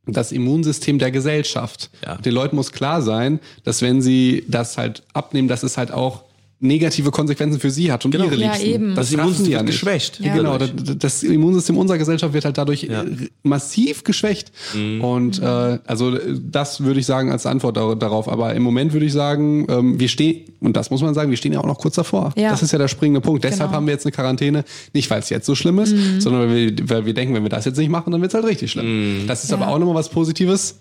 das Immunsystem der Gesellschaft. Ja. Den Leuten muss klar sein, dass wenn sie das halt abnehmen, dass es halt auch negative Konsequenzen für sie hat und ihre Ja, Liebsten. eben. Das raffen Immunsystem nicht. geschwächt. Ja. Genau, das, das Immunsystem unserer Gesellschaft wird halt dadurch Ja. äh, massiv geschwächt. Mhm. Und äh, also äh, das würde ich sagen als Antwort dar- darauf. Aber im Moment würde ich sagen, ähm, wir stehen, und das muss man sagen, wir stehen ja auch noch kurz davor. Ja. Das ist ja der springende Punkt. Deshalb Genau. haben wir jetzt eine Quarantäne, nicht weil es jetzt so schlimm ist, Mhm. sondern weil wir, weil wir denken, wenn wir das jetzt nicht machen, dann wird es halt richtig schlimm. Das ist aber Ja. auch nochmal was Positives,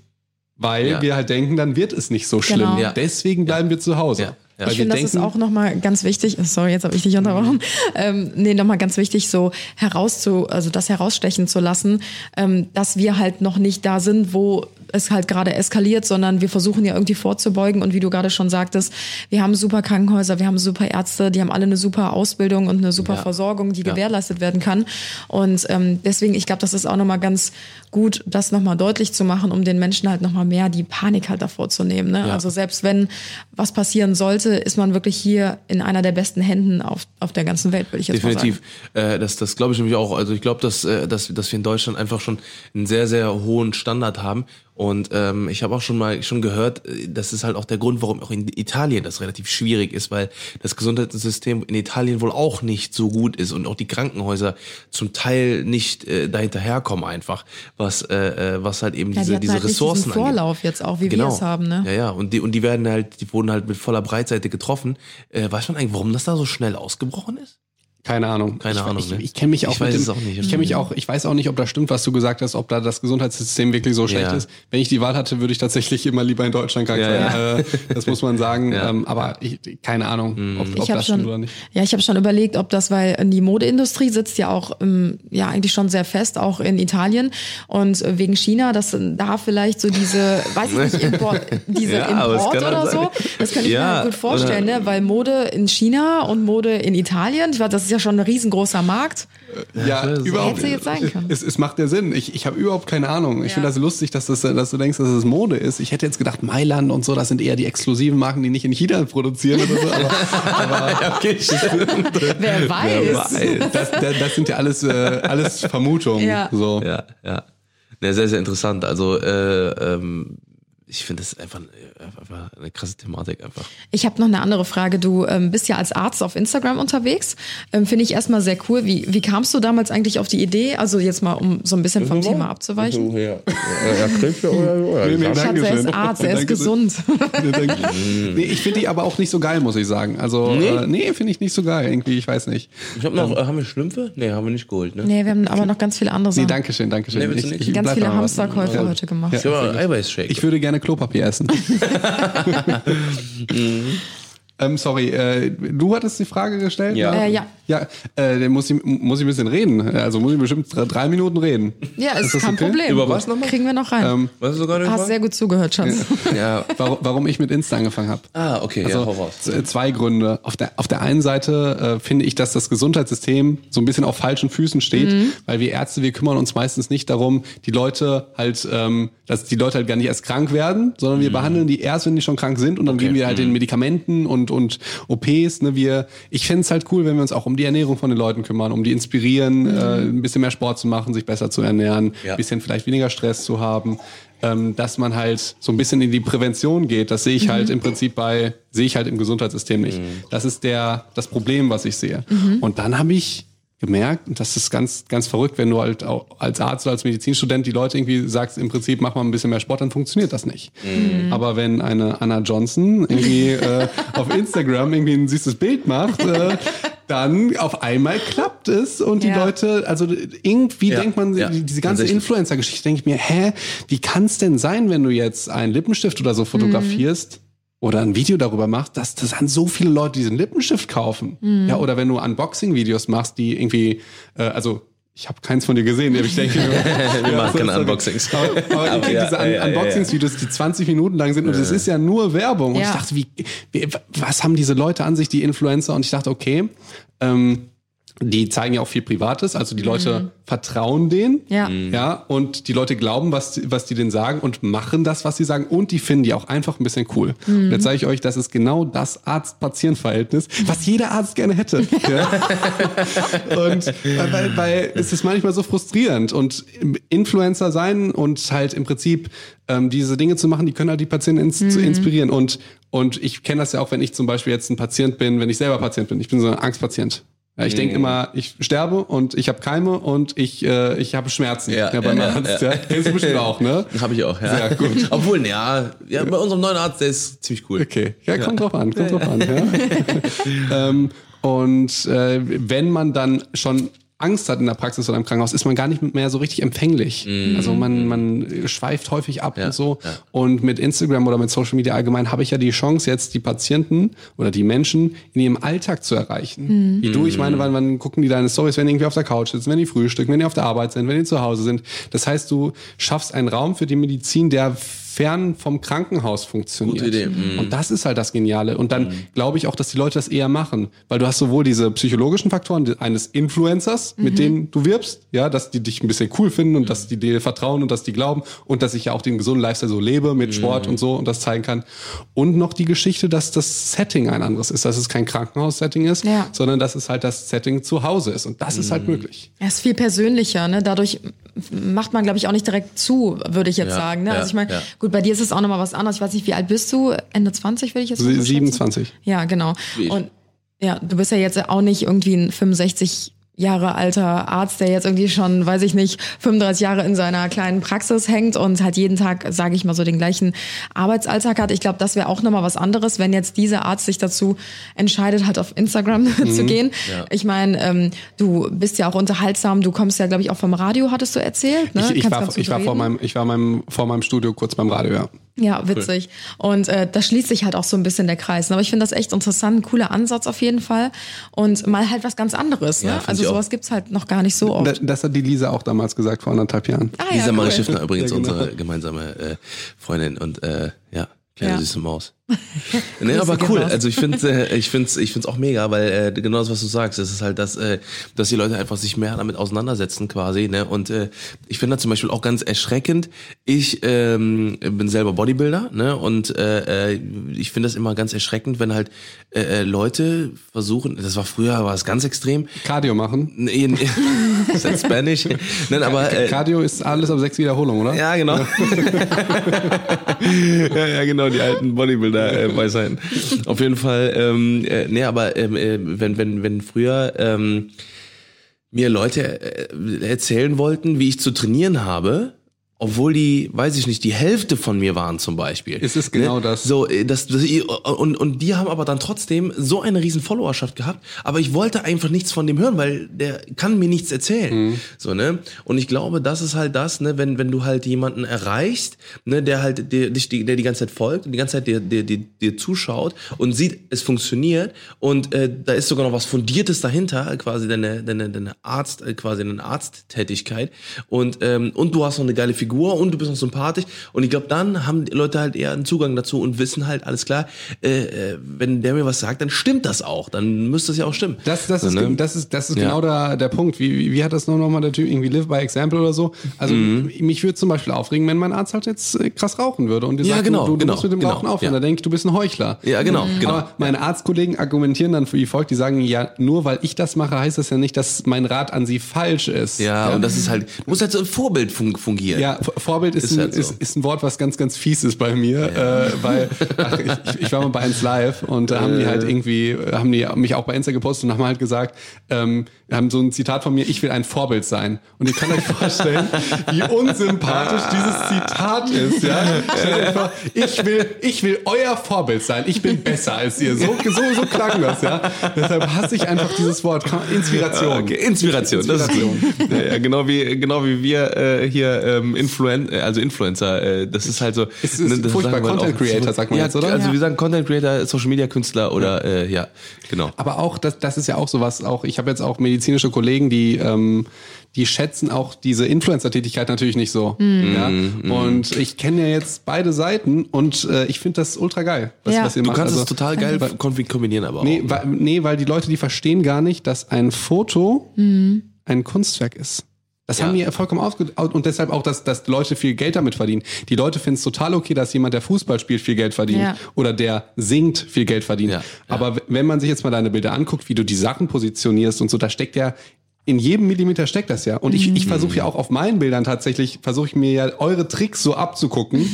weil Ja. wir halt denken, dann wird es nicht so schlimm. Genau. Ja. Deswegen bleiben wir zu Hause. Ja. Ich finde, das ist auch nochmal ganz wichtig. Sorry, jetzt habe ich dich unterbrochen. Ähm, nee, nochmal ganz wichtig, so herauszu, also das herausstechen zu lassen, ähm, dass wir halt noch nicht da sind, wo es halt gerade eskaliert, sondern wir versuchen ja irgendwie vorzubeugen. Und wie du gerade schon sagtest, wir haben super Krankenhäuser, wir haben super Ärzte, die haben alle eine super Ausbildung und eine super Ja. Versorgung, die Ja. gewährleistet werden kann. Und ähm, deswegen, ich glaube, das ist auch nochmal ganz gut, das nochmal deutlich zu machen, um den Menschen halt nochmal mehr die Panik halt davor zu nehmen. Ne? Ja. Also selbst wenn was passieren sollte, ist man wirklich hier in einer der besten Händen auf, auf der ganzen Welt, würde ich jetzt Definitiv. Äh, das das glaube ich nämlich auch. Also ich glaube, dass, äh, dass, dass wir in Deutschland einfach schon einen sehr, sehr hohen Standard haben. Und ähm, ich habe auch schon mal schon gehört, äh, das ist halt auch der Grund, warum auch in Italien das relativ schwierig ist, weil das Gesundheitssystem in Italien wohl auch nicht so gut ist und auch die Krankenhäuser zum Teil nicht äh, dahinterherkommen einfach, was äh, äh, was halt eben Ja, die diese hatten diese halt Ressourcen angeht. Vorlauf jetzt auch, wie wir es haben, ne? Ja, ja, und die und die werden halt, die wurden halt mit voller Breitseite getroffen. Äh, weiß man eigentlich, warum das da so schnell ausgebrochen ist? Keine Ahnung. Keine ich, Ahnung, Ich, ne? ich kenne mich auch Ich mit weiß dem, es auch nicht. Ich kenne mich auch, ich weiß auch nicht, ob das stimmt, was du gesagt hast, ob da das Gesundheitssystem wirklich so schlecht Ja. ist. Wenn ich die Wahl hatte, würde ich tatsächlich immer lieber in Deutschland krank Ja, sein. Äh, das muss man sagen. *laughs* Ja. Ähm, aber ich, keine Ahnung, ob, ob Ich habe das stimmt oder schon, nicht. ja, ich habe schon überlegt, ob das, weil die Modeindustrie sitzt ja auch, ähm, ja eigentlich schon sehr fest, auch in Italien und wegen China, dass da vielleicht so diese, weiß ich nicht, Import, *laughs* diese Ja, Import kann oder halt so, das kann ich mir Ja, halt gut vorstellen, oder- ne? weil Mode in China und Mode in Italien, ich weiß, das ist ja schon ein riesengroßer Markt. Ja, das ist überhaupt. Hätte jetzt sein können. Es, es macht ja Sinn. Ich, ich habe überhaupt keine Ahnung. Ich Ja. finde das lustig, dass, das, dass du denkst, dass es Mode ist. Ich hätte jetzt gedacht, Mailand und so, das sind eher die exklusiven Marken, die nicht in China produzieren oder so. Aber, *laughs* Ja, okay, stimmt. Wer weiß. das, das, das sind ja alles, äh, alles Vermutungen. Ja. So. Ja, ja. Ne, sehr, sehr interessant. Also, äh, ähm, ich finde das einfach, einfach eine krasse Thematik einfach. Ich habe noch eine andere Frage. Du ähm, bist ja als Arzt auf Instagram unterwegs. Ähm, Finde ich erstmal sehr cool. Wie, wie kamst du damals eigentlich auf die Idee? Also jetzt mal, um so ein bisschen vom Thema abzuweichen. Ja, ja, Krebs oder so. Nee, nee, Schatz, er ist. Arzt, er ist gesund. Nee, danke. nee, ich finde die aber auch nicht so geil, muss ich sagen. Also, nee, äh, nee finde ich nicht so geil. Irgendwie, ich weiß nicht. Ich habe noch, äh, haben wir Schlümpfe? Nee, haben wir nicht geholt, ne? Nee, wir haben aber noch ganz viele andere Nee, Sachen. danke schön, danke schön. Nee, du nicht? ganz viele. Hamsterkäufe Ja. heute gemacht. Ich. Ich würde gerne Klopapier essen. *laughs* *laughs* ähm, sorry, äh, du hattest die Frage gestellt? Ja. Äh, ja. Ja, äh, dann muss ich, muss ich ein bisschen reden. Also muss ich bestimmt drei, drei Minuten reden. Ja, ist, das kein okay? Problem. Über was nochmal? Kriegen wir noch rein. Ähm, Was ist sogar Hast sehr gut zugehört, Schatz. Ja. *laughs* warum, warum ich mit Insta angefangen habe. Ah, okay, Also ja, hau raus. zwei Gründe. Auf der, auf der einen Seite äh, finde ich, dass das Gesundheitssystem so ein bisschen auf falschen Füßen steht, Mhm. weil wir Ärzte, wir kümmern uns meistens nicht darum, die Leute halt, ähm, dass die Leute halt gar nicht erst krank werden, sondern Mhm. wir behandeln die erst, wenn die schon krank sind und dann geben wir halt den Medikamenten und, und OPs. Ne, wir, ich fände es halt cool, wenn wir uns auch um die Ernährung von den Leuten kümmern, um die inspirieren, äh, ein bisschen mehr Sport zu machen, sich besser zu ernähren, Ja. ein bisschen vielleicht weniger Stress zu haben ähm, dass man halt so ein bisschen in die Prävention geht. Das sehe ich halt im Prinzip bei, sehe ich halt im Gesundheitssystem nicht. Das ist der, das Problem, was ich sehe. Und dann habe ich gemerkt, und das ist ganz, ganz verrückt, wenn du halt auch als Arzt oder als Medizinstudent die Leute irgendwie sagst, im Prinzip mach mal ein bisschen mehr Sport, dann funktioniert das nicht. Aber wenn eine Anna Johnson irgendwie äh, auf Instagram irgendwie ein süßes Bild macht, äh, dann auf einmal klappt es und die Ja. Leute, also irgendwie Ja, denkt man, ja, die- diese ganze. Influencer-Geschichte, denke ich mir, hä, wie kann es denn sein, wenn du jetzt einen Lippenstift oder so fotografierst oder ein Video darüber machst, dass das an so viele Leute diesen Lippenstift kaufen? Ja, oder wenn du Unboxing-Videos machst, die irgendwie, äh, also ich habe keins von dir gesehen. Ich denke, *laughs* *laughs* Wir machen keine. Unboxings. Aber, aber Aber ja, diese Un ja, ja, Unboxings-Videos, die 20 Minuten lang sind und es ist ja nur Werbung. Und Ja. ich dachte, wie, wie, was haben diese Leute an sich, die Influencer? Und ich dachte, okay, ähm, die zeigen ja auch viel Privates, also die Leute vertrauen denen, Ja. ja, und die Leute glauben, was, was die denen sagen und machen das, was sie sagen und die finden die auch einfach ein bisschen cool. Und jetzt sage ich euch, das ist genau das Arzt-Patient-Verhältnis, was jeder Arzt gerne hätte. *laughs* Ja? und weil, weil, weil es ist manchmal so frustrierend und Influencer sein und halt im Prinzip ähm, diese Dinge zu machen, die können halt die Patienten ins, zu inspirieren und und ich kenne das ja auch, wenn ich zum Beispiel jetzt ein Patient bin, wenn ich selber Patient bin. Ich bin so ein Angstpatient. Ja, ich denke immer, ich sterbe und ich habe Keime und ich, äh, ich habe Schmerzen. Ja, Ja, beim ja, Arzt. ja. Ja. Kennst du bestimmt auch, ne? *laughs* Habe ich auch, ja. Sehr gut. *laughs* Obwohl, ja, ja, bei unserem neuen Arzt, der ist ziemlich cool. Okay, ja, kommt drauf an, kommt drauf an. Ja. *laughs* ähm, und äh, wenn man dann schon Angst hat in der Praxis oder im Krankenhaus, ist man gar nicht mehr so richtig empfänglich. Also man, man schweift häufig ab Ja, und so. ja. Und mit Instagram oder mit Social Media allgemein habe ich ja die Chance, jetzt die Patienten oder die Menschen in ihrem Alltag zu erreichen. Wie du, ich meine, wann, wann gucken die deine Stories, wenn die irgendwie auf der Couch sitzen, wenn die frühstücken, wenn die auf der Arbeit sind, wenn die zu Hause sind. Das heißt, du schaffst einen Raum für die Medizin, der fern vom Krankenhaus funktioniert. Gute Idee. Mhm. Und das ist halt das Geniale. Und dann glaube ich auch, dass die Leute das eher machen. Weil du hast sowohl diese psychologischen Faktoren eines Influencers, mit denen du wirbst, ja, dass die dich ein bisschen cool finden und dass die dir vertrauen und dass die glauben und dass ich ja auch den gesunden Lifestyle so lebe mit Sport und so und das zeigen kann. Und noch die Geschichte, dass das Setting ein anderes ist, dass es kein Krankenhaus-Setting ist, Ja. sondern dass es halt das Setting zu Hause ist. Und das ist halt möglich. Er ist viel persönlicher, ne? Dadurch macht man, glaube ich, auch nicht direkt zu, würde ich jetzt Ja, sagen. Ne? ja, Also ich meine, ja. gut, bei dir ist es auch nochmal was anderes. Ich weiß nicht, wie alt bist du? Ende 20, würde ich jetzt mal so schätzen? 27. Ja, genau. Wie ich. Und ja, du bist ja jetzt auch nicht irgendwie ein 65 Jahre alter Arzt, der jetzt irgendwie schon, weiß ich nicht, 35 Jahre in seiner kleinen Praxis hängt und halt jeden Tag, sage ich mal so, den gleichen Arbeitsalltag hat. Ich glaube, das wäre auch nochmal was anderes, wenn jetzt dieser Arzt sich dazu entscheidet, halt auf Instagram *laughs* zu gehen. Ja. Ich meine, ähm, du bist ja auch unterhaltsam, du kommst ja, glaube ich, auch vom Radio, hattest du erzählt. Ne? Ich, ich, war, ich war vor meinem, ich war meinem, vor meinem Studio kurz beim Radio, ja. Ja, witzig. Und äh, da schließt sich halt auch so ein bisschen der Kreis. Aber ich finde das echt interessant, ein cooler Ansatz auf jeden Fall. Und mal halt was ganz sowas. Ne? Ja, also sowas gibt's halt noch gar nicht so Das, oft. das hat die Lisa auch damals gesagt, vor anderthalb Jahren. Ah, Lisa ja, Marie cool. Schiffner *laughs* übrigens, Ja, genau. unsere gemeinsame äh, Freundin und äh, ja, kleine Ja. süße Maus. *laughs* nee, aber cool. raus. Also ich finde, äh, ich finde, ich finde es auch mega, weil äh, genau das, was du sagst, das ist halt das, äh, dass die Leute einfach sich mehr damit auseinandersetzen quasi. Ne? Und äh, ich finde das zum Beispiel auch ganz erschreckend. Ich ähm, bin selber Bodybuilder, ne? Und äh, äh, ich finde das immer ganz erschreckend, wenn halt äh, äh, Leute versuchen. Das war früher, war es ganz extrem. Cardio machen. Nee, nee, *laughs* ist das Spanish? Nein, aber äh, Cardio ist alles ab sechs Wiederholungen, oder? ja, genau. *laughs* ja, ja, genau, die alten Bodybuilder-Weisheiten. Auf jeden Fall, ähm, äh, nee, aber ähm, äh, wenn, wenn, wenn früher ähm, mir Leute äh, erzählen wollten, wie ich zu trainieren habe, obwohl die, weiß ich nicht, die Hälfte von mir waren zum Beispiel. Ist es genau ne? das? So, äh, das, das und, und die haben aber dann trotzdem so eine riesen Followerschaft gehabt, aber ich wollte einfach nichts von dem hören, weil der kann mir nichts erzählen. Mhm. So, ne? Und ich glaube, das ist halt das, ne, wenn, wenn du halt jemanden erreichst, ne, der halt dich die, der die ganze Zeit folgt und die ganze Zeit dir, dir, dir, dir zuschaut und sieht, es funktioniert und äh, da ist sogar noch was Fundiertes dahinter, quasi deine, deine, deine Arzt, äh, quasi eine Arzttätigkeit und, ähm, und du hast noch eine geile Figur und du bist noch sympathisch und ich glaube, dann haben die Leute halt eher einen Zugang dazu und wissen halt, alles klar, äh, äh, wenn der mir was sagt, dann stimmt das auch, dann müsste es ja auch stimmen. Das, das, So, ist, ne? das ist, das ist Ja. genau der, der Punkt. Wie, wie, wie hat das noch noch mal der Typ irgendwie Live by Example oder so? Also Mhm. mich würde zum Beispiel aufregen, wenn mein Arzt halt jetzt äh, krass rauchen würde und dir Ja, sagt, genau, du, du genau, musst mit dem genau, Rauchen aufhören. ja. Da denke ich, du bist ein Heuchler. Ja, genau, genau. Aber meine Arztkollegen argumentieren dann wie folgt, die sagen, ja, nur weil ich das mache, heißt das ja nicht, dass mein Rat an sie falsch ist. Ja, und das ist halt, du musst halt so ein Vorbild fun fungieren. Ja, Vorbild ist, Ist ein, halt so. ist, ist ein Wort, was ganz, ganz fies ist bei mir, äh, weil ach, ich, ich war mal bei 1 Live und da haben die halt irgendwie, haben die mich auch bei Insta gepostet und haben halt gesagt, ähm, haben so ein Zitat von mir, ich will ein Vorbild sein. Und ihr könnt euch vorstellen, wie unsympathisch dieses Zitat ist, ja. Ich will, ich will euer Vorbild sein, ich bin besser als ihr. So, so, so klang das, ja. Deshalb hasse ich einfach dieses Wort. Inspiration. Okay, Inspiration, das ist Inspiration. Ja, ja, genau wie genau wie wir äh, hier ähm, Influen äh, also Influencer, äh, das ist halt so. Es ist das furchtbar, sagen wir Content auch- Creator, sagt man ja, jetzt, oder? Also Ja. wir sagen Content Creator, Social Media Künstler oder äh, ja, genau. Aber auch, das, das ist ja auch sowas, auch ich habe jetzt auch medizinische Kollegen, die, ähm, die schätzen auch diese Influencer-Tätigkeit natürlich nicht so. Ja? Und ich kenne ja jetzt beide Seiten und äh, ich finde das ultra geil, was, Ja. was ihr Du macht. kannst Also, es total geil weil- kombinieren, aber Nee, auch. weil, nee, weil die Leute, die verstehen gar nicht, dass ein Foto ein Kunstwerk ist. Das Ja. haben wir vollkommen ausge und deshalb auch, dass, dass Leute viel Geld damit verdienen. Die Leute finden es total okay, dass jemand, der Fußball spielt, viel Geld verdient Ja. oder der singt, viel Geld verdient. Ja. Aber wenn man sich jetzt mal deine Bilder anguckt, wie du die Sachen positionierst und so, da steckt ja in jedem Millimeter steckt das ja. Und ich, ich versuche ja auch auf meinen Bildern tatsächlich, versuche ich mir ja eure Tricks so abzugucken,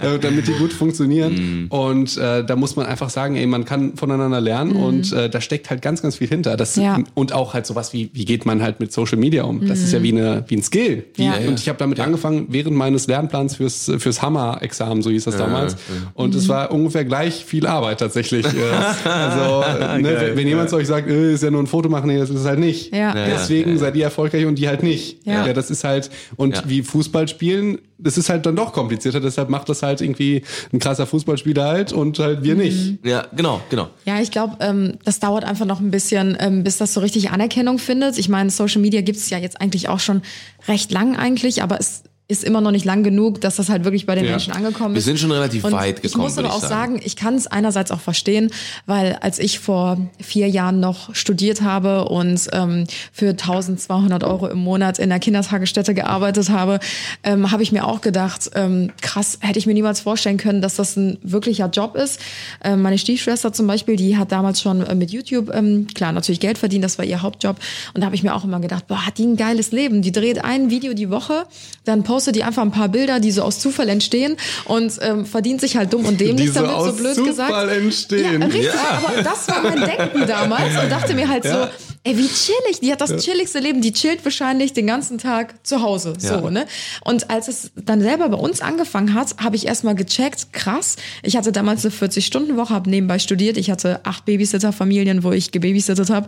da- *laughs* *laughs* damit die gut funktionieren. Und äh, da muss man einfach sagen, ey, man kann voneinander lernen und äh, da steckt halt ganz, ganz viel hinter. Das, Ja. Und auch halt sowas wie, wie geht man halt mit Social Media um? Das ist ja wie, eine, wie ein Skill. Wie, Ja. Und ich habe damit angefangen während meines Lernplans fürs, fürs Hammer-Examen, so hieß das damals. Und es war ungefähr gleich viel Arbeit tatsächlich. *laughs* Also, ne, wenn, wenn jemand zu euch sagt, äh, ist ja nur ein Foto machen, nee, das ist es halt nicht. Ja. Ja, Deswegen seid ihr erfolgreich und die halt nicht. Ja. Ja, das ist halt, und Ja. wie Fußball spielen, das ist halt dann doch komplizierter, deshalb macht das halt irgendwie ein krasser Fußballspieler halt und halt wir nicht. Ja, genau, genau. Ja, ich glaube, ähm, das dauert einfach noch ein bisschen, ähm, bis das so richtig Anerkennung findet. Ich meine, Social Media gibt's ja jetzt eigentlich auch schon recht lang eigentlich, aber es ist immer noch nicht lang genug, dass das halt wirklich bei den Ja. Menschen angekommen Wir ist. sind schon relativ Und weit Ich gekommen, muss aber auch ich sagen, ich kann es einerseits auch verstehen, weil als ich vor vier Jahren noch studiert habe und ähm, für 1200 Euro im Monat in der Kindertagesstätte gearbeitet habe, ähm, habe ich mir auch gedacht, ähm, krass, hätte ich mir niemals vorstellen können, dass das ein wirklicher Job ist. Ähm, meine Stiefschwester zum Beispiel, die hat damals schon äh, mit YouTube, ähm, klar, natürlich Geld verdient, das war ihr Hauptjob. Und da habe ich mir auch immer gedacht, boah, hat die ein geiles Leben. Die dreht ein Video die Woche, dann postet die einfach ein paar Bilder, die so aus Zufall entstehen und ähm, verdient sich halt dumm und dämlich Die so damit, so blöd Zufall gesagt. entstehen. Ja, richtig, Ja. aber das war mein Denken damals und dachte mir halt Ja. so, ey, wie chillig, die hat das chilligste Leben, die chillt wahrscheinlich den ganzen Tag zu Hause, so, Ja. ne? Und als es dann selber bei uns angefangen hat, habe ich erstmal gecheckt, krass, ich hatte damals eine 40-Stunden-Woche, habe nebenbei studiert, ich hatte acht Babysitter-Familien, wo ich gebabysittet habe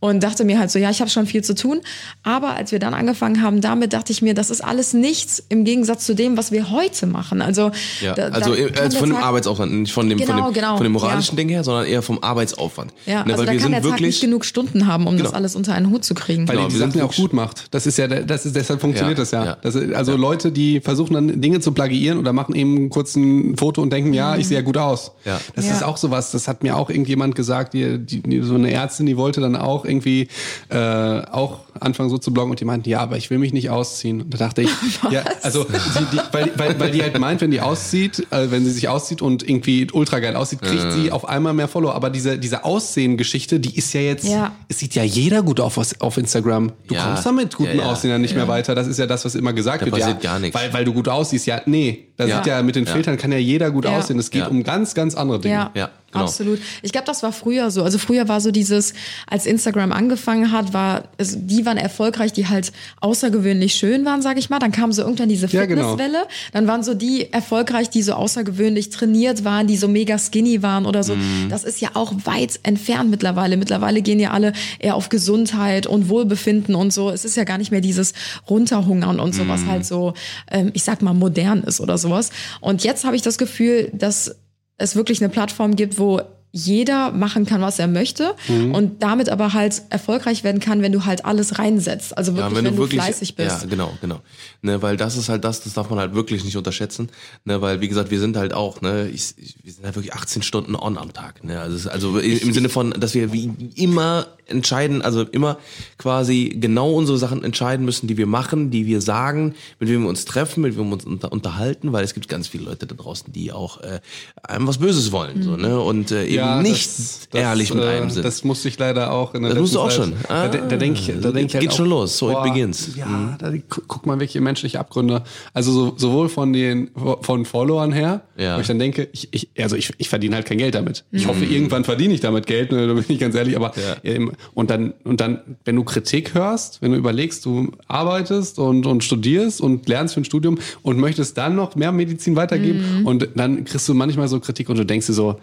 und dachte mir halt so, ja, ich habe schon viel zu tun, aber als wir dann angefangen haben damit, dachte ich mir, das ist alles nichts im Gegensatz zu dem, was wir heute machen, also Ja, da- also da äh, also der von dem Tag- Arbeitsaufwand, nicht von dem, von Genau, dem, genau, von dem moralischen ja. Ding her, sondern eher vom Arbeitsaufwand. Ja, Ne, also weil da wir kann der sind Tag wirklich, nicht genug Stunden haben, um das Genau. alles unter einen Hut zu kriegen. Weil Genau, ihr die sind Sachen ja auch gut macht. Das ist ja, das ist, deshalb funktioniert Ja, das ja. ja. Das ist, also Leute, die versuchen dann Dinge zu plagiieren oder machen eben kurz ein Foto und denken, ja, ich sehe ja gut aus. Ja. Das Ja. ist auch sowas, das hat mir auch irgendjemand gesagt, die, die, die, so eine Ärztin, die wollte dann auch irgendwie äh, auch anfangen so zu bloggen und die meinten, ja, aber ich will mich nicht ausziehen. Und da dachte ich, *laughs* ja, also sie, die, weil, weil, weil die halt meint, wenn die auszieht, äh, wenn sie sich auszieht und irgendwie ultra geil aussieht, kriegt sie auf einmal mehr Follower. Aber diese, diese Aussehen-Geschichte, die ist ja jetzt, Ja. es sieht ja jeder gut auf, auf Instagram. Du Ja. kommst damit guten Ja, ja. Aussehen dann nicht mehr weiter. Das ist ja das, was immer gesagt Da wird. passiert ja, gar nichts. Weil, weil du gut aussiehst. Ja, nee. Da Ja. sieht ja mit den Ja. Filtern kann ja jeder gut Ja. aussehen. Es geht Ja. um ganz, ganz andere Dinge. Ja, Ja, genau. absolut. Ich glaube, das war früher so. Also früher war so dieses, als Instagram angefangen hat, war, also die waren erfolgreich, die halt außergewöhnlich schön waren, sag ich mal. Dann kam so irgendwann diese Ja, genau. Fitnesswelle. Dann waren so die erfolgreich, die so außergewöhnlich trainiert waren, die so mega skinny waren oder so. Mhm. Das ist ja auch weit entfernt mittlerweile. Mittlerweile gehen ja alle eher auf Gesundheit und Wohlbefinden und so. Es ist ja gar nicht mehr dieses Runterhungern und so, was Mhm. halt so, ähm, ich sag mal, modern ist oder sowas. Und jetzt habe ich das Gefühl, dass es wirklich eine Plattform gibt, wo jeder machen kann, was er möchte Mhm. und damit aber halt erfolgreich werden kann, wenn du halt alles reinsetzt. Also wirklich, ja, wenn, du wirklich fleißig bist. Ja, genau, genau. Ne, weil das ist halt das, das darf man halt wirklich nicht unterschätzen. Ne, weil wie gesagt, wir sind halt auch, ne, ich, ich, wir sind halt wirklich 18 Stunden on am Tag. Ne, also also im, im Sinne von, dass wir wie immer entscheiden, also immer quasi genau unsere Sachen entscheiden müssen, die wir machen, die wir sagen, mit wem wir uns treffen, mit wem wir uns unter, unterhalten, weil es gibt ganz viele Leute da draußen, die auch äh, einem was Böses wollen, so ne, und äh, eben Ja, nicht das- das, ehrlich mit äh, einem sind. Das musste ich leider auch in der Das musst du auch Zeit- schon. Da, da, da denke ich, da denk ich halt Geht auch, schon los. So it begins. Ja, Mhm. da gu- guckt man wirklich menschliche Abgründe. Also so, sowohl von den von Followern her, Ja. wo ich dann denke, ich, ich also ich, ich verdiene halt kein Geld damit. Ich Mhm. hoffe, irgendwann verdiene ich damit Geld, ne, da bin ich ganz ehrlich. Aber Ja. ähm, und dann und dann, wenn du Kritik hörst, wenn du überlegst, du arbeitest und und studierst und lernst für ein Studium und möchtest dann noch mehr Medizin weitergeben Mhm. und dann kriegst du manchmal so Kritik und du denkst dir so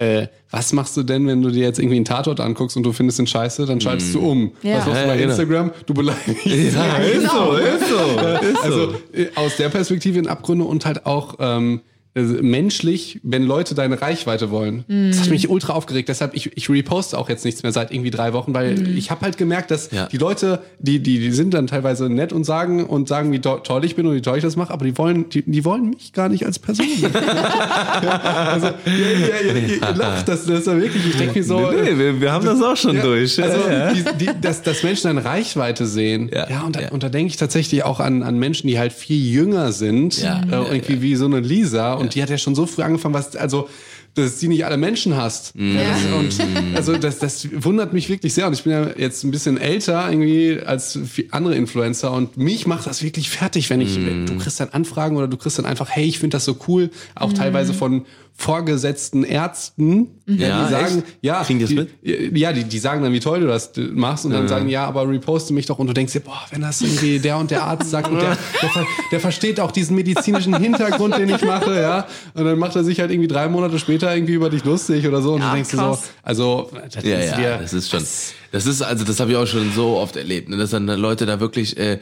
äh, was machst du denn, wenn du dir jetzt irgendwie einen Tatort anguckst und du findest den scheiße, dann schaltest du um. Ja. Was machst du bei genau. Instagram? Du beleidigst. Ja, ist genau. so, ist so. *laughs* Ist Also so. äh, aus der Perspektive in Abgründe und halt auch ähm, menschlich, wenn Leute deine Reichweite wollen. Das hat mich ultra aufgeregt. Deshalb, ich, ich reposte auch jetzt nichts mehr seit irgendwie drei Wochen, weil ich habe halt gemerkt, dass Ja. die Leute, die, die, die sind dann teilweise nett und sagen und sagen, wie to toll ich bin und wie toll ich das mache, aber die wollen, die, die wollen mich gar nicht als Person. *laughs* ja, also, ja, ja, ja, ihr lacht, das, das ist ja wirklich, ich denke mir so. Nee, nee, wir, wir haben das auch schon Ja, durch. Also. Die, die, dass, dass Menschen eine Reichweite sehen. Ja, Ja, und, da, ja. und da denke ich tatsächlich auch an, an Menschen, die halt viel jünger sind. Ja, äh, ja, irgendwie wie so eine Lisa. Und die hat ja schon so früh angefangen, was, also, dass sie nicht alle Menschen hasst. Mhm. Ja. Das, und also das, das wundert mich wirklich sehr. Und ich bin ja jetzt ein bisschen älter irgendwie als andere Influencer und mich macht das wirklich fertig, wenn ich, Mhm. du kriegst dann Anfragen oder du kriegst dann einfach, hey, ich finde das so cool, auch teilweise von vorgesetzten Ärzten, Ja, die sagen, echt? ja, Kriegen die das die, ja, die, die sagen dann, wie toll du das machst und dann sagen, ja, aber reposte mich doch und du denkst dir, boah, wenn das irgendwie der und der Arzt sagt und der, *laughs* der, der versteht auch diesen medizinischen Hintergrund, den ich mache, ja, und dann macht er sich halt irgendwie drei Monate später irgendwie über dich lustig oder so und Ja, du denkst dir so, krass. also, das Ja, ist ja, dir, das ist schon. Das ist, also das habe ich auch schon so oft erlebt, ne, dass dann Leute da wirklich, äh,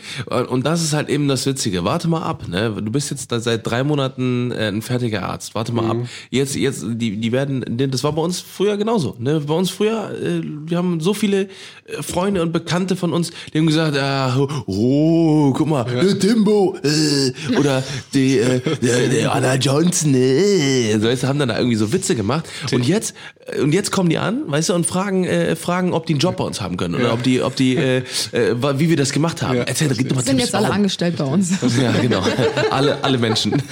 und das ist halt eben das Witzige. Warte mal ab, ne? Du bist jetzt da seit drei Monaten äh, ein fertiger Arzt. Warte mal Mhm. ab. Jetzt, jetzt, die, die werden, das war bei uns früher genauso. Ne? Bei uns früher, äh, wir haben so viele äh, Freunde und Bekannte von uns, die haben gesagt, ah, oh, guck mal, der Timbo, äh, oder die, äh, der, der Anna Johnson, äh, so, du, haben dann da irgendwie so Witze gemacht. Und jetzt, und jetzt kommen die an, weißt du, und fragen, äh, fragen, ob die einen Job bei uns haben können oder ob die, ob die, äh, äh, wie wir das gemacht haben. Ja. Erzähl, gib doch mal Sind Tipps, jetzt alle warum. angestellt bei uns. Ja, genau. *laughs* alle, alle Menschen.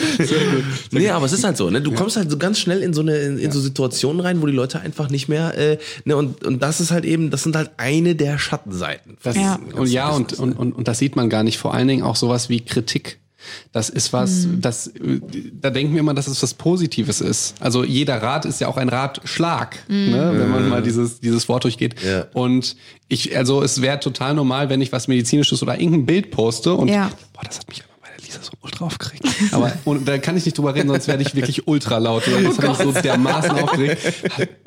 nee, aber es ist halt so, ne? Du kommst halt so ganz schnell in so eine, in, in so Situationen rein, wo die Leute einfach nicht mehr, äh, ne, und, und das ist halt eben, das sind halt eine der Schattenseiten. Das, Ja. Und ja, und, und, und, und das sieht man gar nicht. Vor allen Dingen auch sowas wie Kritik. Das ist was, das, äh, da denken wir immer, dass es was Positives ist. Also jeder Rat ist ja auch ein Ratschlag, ne, wenn man mal dieses, dieses Wort durchgeht. Ja. Und ich, also es wäre total normal, wenn ich was Medizinisches oder irgendein Bild poste und, Ja. boah, das hat mich immer bei der Lisa so ultra aufgeregt. Aber *laughs* und da kann ich nicht drüber reden, sonst werde ich wirklich ultra laut. Das hat mich so dermaßen aufgeregt. *laughs*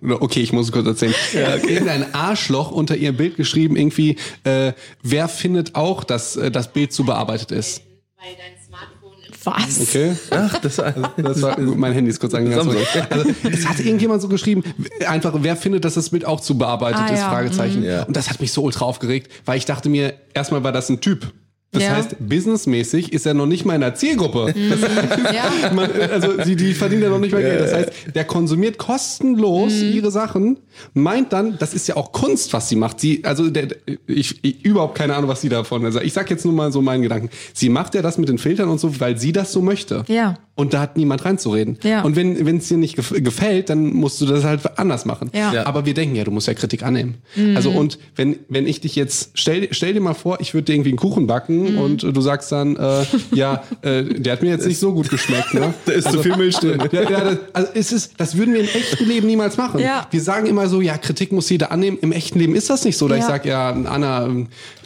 Okay, ich muss es kurz erzählen. Irgendein Arschloch unter ihr Bild geschrieben, irgendwie, äh, wer findet auch, dass äh, das Bild zu bearbeitet ist? weil im Was? Okay. Ach, das, Das war, mein Handy ist kurz angegangen. Das Also, es hat irgendjemand so geschrieben, einfach, wer findet, dass das Bild auch zu bearbeitet Ah, ist? ja. Fragezeichen. Ja. Und das hat mich so ultra aufgeregt, weil ich dachte mir, erstmal war das ein Typ. Das Ja. heißt, businessmäßig ist er noch nicht mal in der Zielgruppe. Das, Ja. *laughs* man, also die, die verdienen ja noch nicht mal Geld. Das heißt, der konsumiert kostenlos ihre Sachen, meint dann, das ist ja auch Kunst, was sie macht. Sie, also der, ich, ich überhaupt keine Ahnung, was sie davon. Also ich sag jetzt nur mal so meinen Gedanken. Sie macht ja das mit den Filtern und so, weil sie das so möchte. Ja. Und da hat niemand reinzureden. Ja. Und wenn wenn es dir nicht gef gefällt, dann musst du das halt anders machen. Ja. Ja. Aber wir denken ja, du musst ja Kritik annehmen. Also und wenn wenn ich dich jetzt stell stell dir mal vor, ich würde dir irgendwie einen Kuchen backen und du sagst dann äh, ja, äh, der hat mir jetzt nicht so gut geschmeckt, ne? *laughs* Da ist zu viel Milch drin. *laughs* Ja, ja, das, also ist es, das würden wir im echten Leben niemals machen. Ja. Wir sagen immer so, ja, Kritik muss jeder annehmen. Im echten Leben ist das nicht so. Da ich Ja. sag ja, Anna,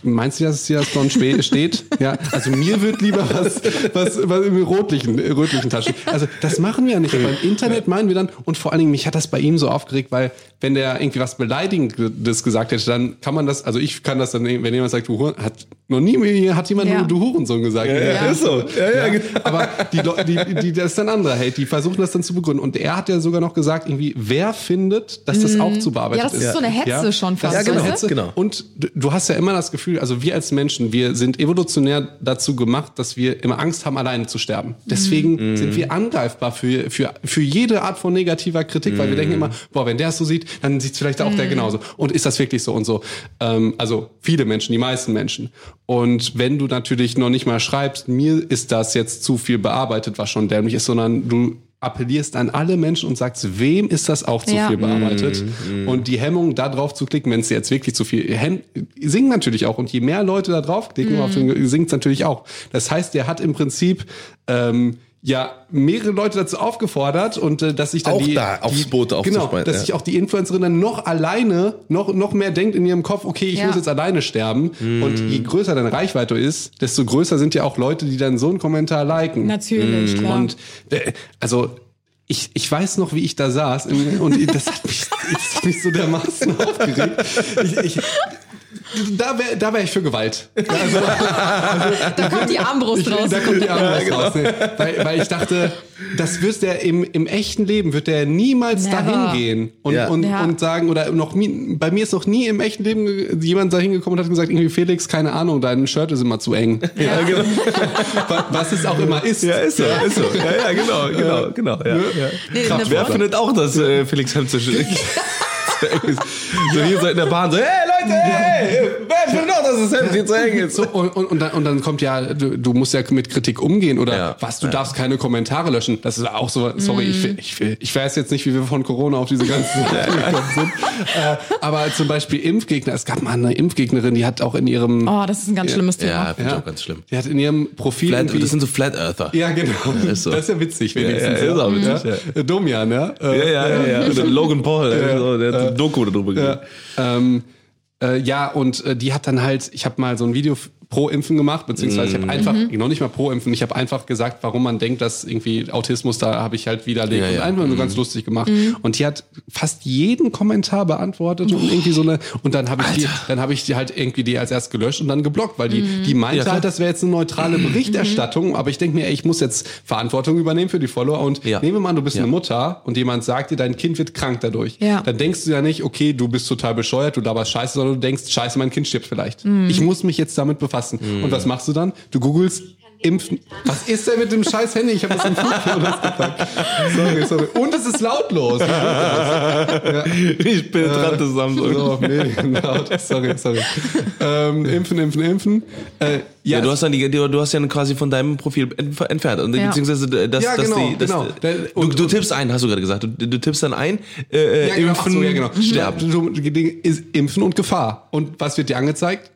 meinst du, dass hier das Don *laughs* steht? Ja, also mir wird lieber was, was, was im rotlichen, rötlichen Taschen. Also das machen wir ja nicht. Aber im Internet meinen wir dann, und vor allen Dingen, mich hat das bei ihm so aufgeregt, weil wenn der irgendwie was Beleidigendes gesagt hätte, dann kann man das, also ich kann das dann, wenn jemand sagt, du Huren, hat noch nie hat jemand Ja. nur du Hurensohn gesagt. ja, ist so. Ja, ja, genau. Aber die, die, die, das ist ein anderer Hate, die versuchen das dann zu begründen. Und er hat ja sogar noch gesagt, irgendwie, wer findet, dass das auch zu bearbeitet Mhm. Ja, das ist ist. so eine Hetze schon fast, ist eine weißt Hetze. Genau. Und du- du hast ja immer das Gefühl, also wir als Menschen, wir sind evolutionär dazu gemacht, dass wir immer Angst haben, alleine zu sterben. Deswegen sind wir angreifbar für, für, für jede Art von negativer Kritik, weil wir denken immer, boah, wenn der es so sieht, dann sieht es vielleicht auch der genauso. Und ist das wirklich so und so? Ähm, also viele Menschen, die meisten Menschen. Und wenn du natürlich noch nicht mal schreibst, mir ist das jetzt zu viel bearbeitet, was schon dämlich ist, sondern du appellierst an alle Menschen und sagst, wem ist das auch zu Ja. viel bearbeitet? Und die Hemmung, da drauf zu klicken, wenn es jetzt wirklich zu viel, Hem singt natürlich auch. Und je mehr Leute da draufklicken, auf den, singt natürlich auch. Das heißt, der hat im Prinzip, ähm, ja, mehrere Leute dazu aufgefordert und äh, dass sich dann Auch die, da aufs die, Boot genau, aufzuspringen, dass ja. sich auch die Influencerin dann noch alleine, noch noch mehr denkt in ihrem Kopf, okay, ich Ja. muss jetzt alleine sterben. Und je größer deine Reichweite ist, desto größer sind ja auch Leute, die dann so einen Kommentar liken. Natürlich, klar. Und äh, also ich, ich weiß noch, wie ich da saß und das hat mich, das hat mich so dermaßen *laughs* aufgeregt. Ich, ich, da wäre da wär ich für Gewalt. Also, *laughs* Da kommt die Armbrust raus. da kommt die Armbrust raus. Ne? Weil, weil ich dachte, das wird der im, im echten Leben, wird der niemals Never. dahin gehen und, Ja. und, Ja. und sagen, oder noch nie, bei mir ist noch nie im echten Leben jemand dahin gekommen und hat gesagt, irgendwie Felix, keine Ahnung, dein Shirt ist immer zu eng. *laughs* Ja, genau. Wa- Was es auch immer ist. Ja, ist so, ist so. Ja, ja, genau, genau, genau. Ja, ja. Nee, Kraft. Wer findet auch, dass äh, Felix Hemd *laughs* zu eng ist? So hier so in der Bahn so, hey Leute, hey, wer findet auch, dass das Hemd zu eng ist? So, und, und, dann, und dann kommt ja, du, du musst ja mit Kritik umgehen oder Ja. was, du darfst keine Kommentare löschen. Das ist auch so, sorry, ich, will, ich, will, ich weiß jetzt nicht, wie wir von Corona auf diese ganzen Sachen *laughs* gekommen sind. Äh, aber zum Beispiel Impfgegner, es gab mal eine Impfgegnerin, die hat auch in ihrem, Oh, das ist ein ganz schlimmes Thema. Ja, finde ich auch ganz schlimm. die hat in ihrem Profil Flat, das sind so Flat Earther. ja, genau. *laughs* Ist so. Das ist ja witzig, Ja, wenigstens. ja, ist auch witzig, ja. Domian, ja. Äh, Ja, ja, ja, ja. *laughs* Logan Paul, der, hat ein Doku darüber Ja, gegeben. ähm, äh, ja, und äh, die hat dann halt, ich habe mal so ein Video f- pro Impfen gemacht, beziehungsweise ich habe einfach, noch nicht mal pro Impfen, ich habe einfach gesagt, warum man denkt, dass irgendwie Autismus, da habe ich halt widerlegt Ja, und ja. einfach nur ganz lustig gemacht. Und die hat fast jeden Kommentar beantwortet und irgendwie so eine, und dann habe ich die, dann habe ich die halt irgendwie die als erst gelöscht und dann geblockt, weil die, die meinte Ja, halt, das wäre jetzt eine neutrale Berichterstattung, aber ich denke mir, ey, ich muss jetzt Verantwortung übernehmen für die Follower und Ja. nehmen wir mal an, du bist Ja. eine Mutter und jemand sagt dir, dein Kind wird krank dadurch. Ja. Dann denkst du ja nicht, okay, du bist total bescheuert, du laberst scheiße, sondern du denkst, scheiße, mein Kind stirbt vielleicht. Mhm. Ich muss mich jetzt damit befassen. Und was machst du dann? Du googelst Impfen. Was ist denn mit dem scheiß Handy? Ich habe das im Flugmodus gepackt. Sorry, sorry. Und es ist lautlos. *laughs* Ich bin dran zusammen. So, nee, laut. Sorry, sorry. Ähm, impfen, impfen, impfen. Äh, ja, Ja, du hast dann die, du hast ja quasi von deinem Profil entf- entfernt. Und Ja. beziehungsweise das, Ja, das genau, die, das, genau. Da- du, und- du tippst ein, hast du gerade gesagt. Du, du tippst dann ein, äh, ja, genau, impfen, so, ja, genau. sterben. Du, ist Impfen und Gefahr. Und was wird dir angezeigt?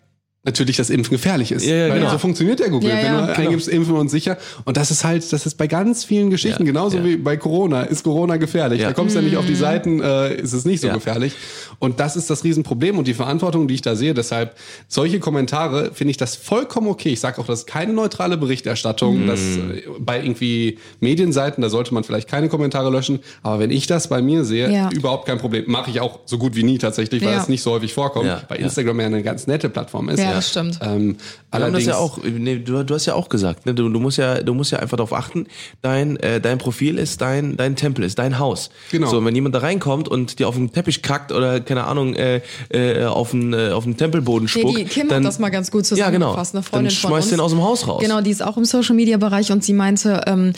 Natürlich, dass Impfen gefährlich ist. Ja, ja, Weil genau. so funktioniert der Google. Ja, Wenn du genau. eingibst Impfen und sicher. Und das ist halt, das ist bei ganz vielen Geschichten, Ja, genauso ja. wie bei Corona, ist Corona gefährlich. Ja. Da kommst du ja nicht Mhm. auf die Seiten, äh, ist es nicht so Ja. gefährlich. Und das ist das Riesenproblem und die Verantwortung, die ich da sehe. Deshalb, solche Kommentare finde ich das vollkommen okay. Ich sage auch, das ist keine neutrale Berichterstattung. Mhm. Das, äh, bei irgendwie Medienseiten, da sollte man vielleicht keine Kommentare löschen. Aber wenn ich das bei mir sehe, Ja. überhaupt kein Problem. Mache ich auch so gut wie nie tatsächlich, weil Ja. es nicht so häufig vorkommt, ja. Instagram ja eine ganz nette Plattform ist. Ja, das stimmt. Ähm, allerdings, ja auch, nee, du, du hast ja auch gesagt, ne, du, du musst ja, du musst ja einfach darauf achten, dein, äh, dein Profil ist dein, dein Tempel, ist dein Haus. Genau. So, und wenn jemand da reinkommt und dir auf den Teppich kackt oder, keine Ahnung, äh, äh, auf den, äh, auf den Tempelboden Nee, spuckt, die Kim dann, hat das mal ganz gut Ja, genau. zusammengefasst, eine Freundin dann von schmeißt uns. den aus dem Haus raus. Genau, die ist auch im Social Media Bereich und sie meinte, ähm,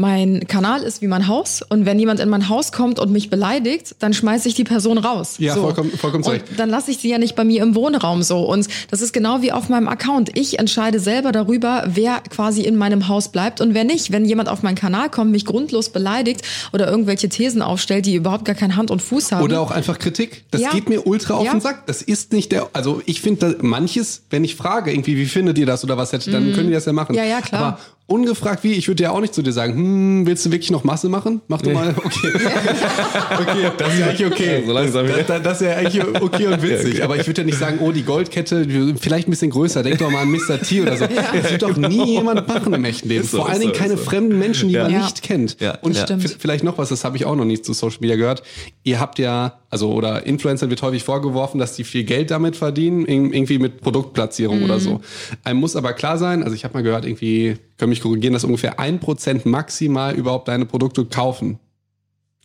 mein Kanal ist wie mein Haus und wenn jemand in mein Haus kommt und mich beleidigt, dann schmeiße ich die Person raus. Ja, vollkommen- vollkommen zu Und Recht. dann lasse ich sie ja nicht bei mir im Wohnraum so und das ist genau wie auf meinem Account. Ich entscheide selber darüber, wer quasi in meinem Haus bleibt und wer nicht. Wenn jemand auf meinen Kanal kommt, mich grundlos beleidigt oder irgendwelche Thesen aufstellt, die überhaupt gar kein Hand und Fuß haben. Oder auch einfach Kritik. Das Ja. geht mir ultra auf Ja. den Sack. Das ist nicht der, also ich finde manches, wenn ich frage, irgendwie, wie findet ihr das oder was hätte, dann können die das ja machen. Mhm. Ja, ja, klar. Aber ungefragt wie, ich würde ja auch nicht zu dir sagen, hm, willst du wirklich noch Masse machen? Mach du mal, okay. *laughs* okay, das ist ja eigentlich okay. So langsam, das, das, ist ja eigentlich okay und *laughs* witzig. Aber ich würde ja nicht sagen, oh, die Goldkette, vielleicht ein bisschen größer, denk doch mal an Mr. T oder so. *laughs* Das wird doch nie jemand machen im echten Leben. So, Vor allen Dingen so, keine so. fremden Menschen, die man Ja. nicht kennt. Ja, Und ja. Vielleicht noch was, das habe ich auch noch nicht zu Social Media gehört. Ihr habt ja, also oder Influencern wird häufig vorgeworfen, dass die viel Geld damit verdienen, ir- irgendwie mit Produktplatzierung oder so. Einem muss aber klar sein, also ich habe mal gehört, irgendwie, können mich korrigieren, dass ungefähr ein Prozent maximal überhaupt deine Produkte kaufen.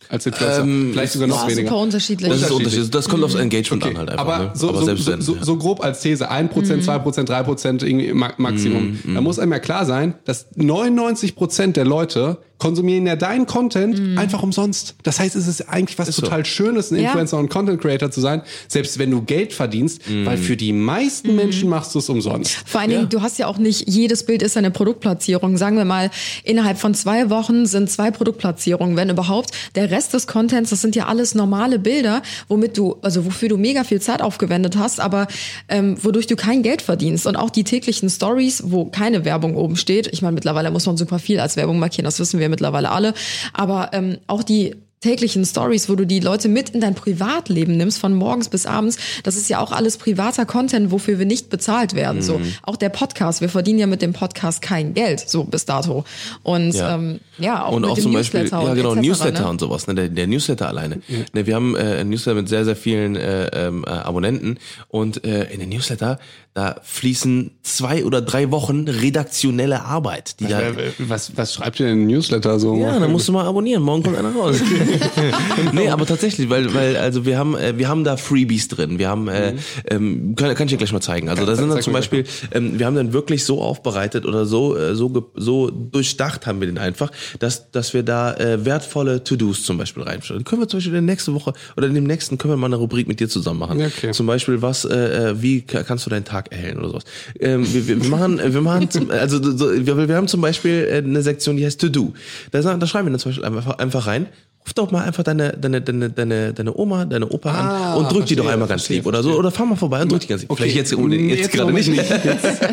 Als Influencer. Ähm, vielleicht sogar noch weniger. super unterschiedlich. das ist unterschiedlich. Das kommt aufs Engagement Okay, an halt einfach. aber ne? so, aber so, selbst so, wenn, so, ja. so grob als These, 1%, 2%, 3% irgendwie ma Maximum. Mhm, Da muss einem ja klar sein, dass 99% der Leute konsumieren ja deinen Content einfach umsonst. Das heißt, es ist eigentlich was so. total Schönes, ein Ja. Influencer und Content Creator zu sein, selbst wenn du Geld verdienst, Mhm. weil für die meisten Menschen machst du es umsonst. Vor allen Dingen, du hast ja auch nicht, jedes Bild ist eine Produktplatzierung. Sagen wir mal, innerhalb von zwei Wochen sind zwei Produktplatzierungen, wenn überhaupt. Der Rest des Contents, das sind ja alles normale Bilder, womit du, also wofür du mega viel Zeit aufgewendet hast, aber ähm, wodurch du kein Geld verdienst. Und auch die täglichen Stories, wo keine Werbung oben steht. Ich meine, mittlerweile muss man super viel als Werbung markieren, das wissen wir mittlerweile alle. Aber ähm, auch die täglichen Stories, wo du die Leute mit in dein Privatleben nimmst, von morgens bis abends, das ist ja auch alles privater Content, wofür wir nicht bezahlt werden. So, Mhm. auch der Podcast, wir verdienen ja mit dem Podcast kein Geld, so bis dato. Und ja, ähm, ja auch und mit auch dem zum Beispiel, Newsletter ja und genau, etc., Newsletter ne? und sowas, ne? der, der Newsletter alleine. Ne, wir haben äh, einen Newsletter mit sehr, sehr vielen äh, ähm, äh, Abonnenten und äh, in den Newsletter, da fließen zwei oder drei Wochen redaktionelle Arbeit, die da... Was, was schreibt ihr in den Newsletter so? Ja, dann musst du mal abonnieren. Morgen kommt einer raus. *laughs* *laughs* nee, aber tatsächlich, weil, weil, also wir haben, äh, wir haben da Freebies drin. Wir haben, äh, ähm, kann, kann ich dir gleich mal zeigen. Also da sind dann zum Beispiel, ähm, wir haben dann wirklich so aufbereitet oder so, äh, so, so durchdacht haben wir den einfach, dass, dass wir da äh, wertvolle To-Dos zum Beispiel reinstellen. Können wir zum Beispiel in der nächsten Woche oder in dem nächsten können wir mal eine Rubrik mit dir zusammen machen. Ja, okay. Zum Beispiel, was, äh, äh, wie ka- kannst du deinen Tag erhellen oder sowas. Ähm, wir, wir machen, wir machen, zum, *laughs* also so, wir, wir haben zum Beispiel äh, eine Sektion, die heißt To Do. Da, da schreiben wir dann zum Beispiel einfach, einfach rein. Ruf doch mal einfach deine, deine, deine, deine, deine Oma, deine Opa Ah, an und drück die verstehe, doch einmal ganz verstehe, lieb oder so. Oder fahr mal vorbei und drück die ganz lieb. Okay. Vielleicht jetzt, oh, nee, jetzt, Jetzt gerade nicht. nicht.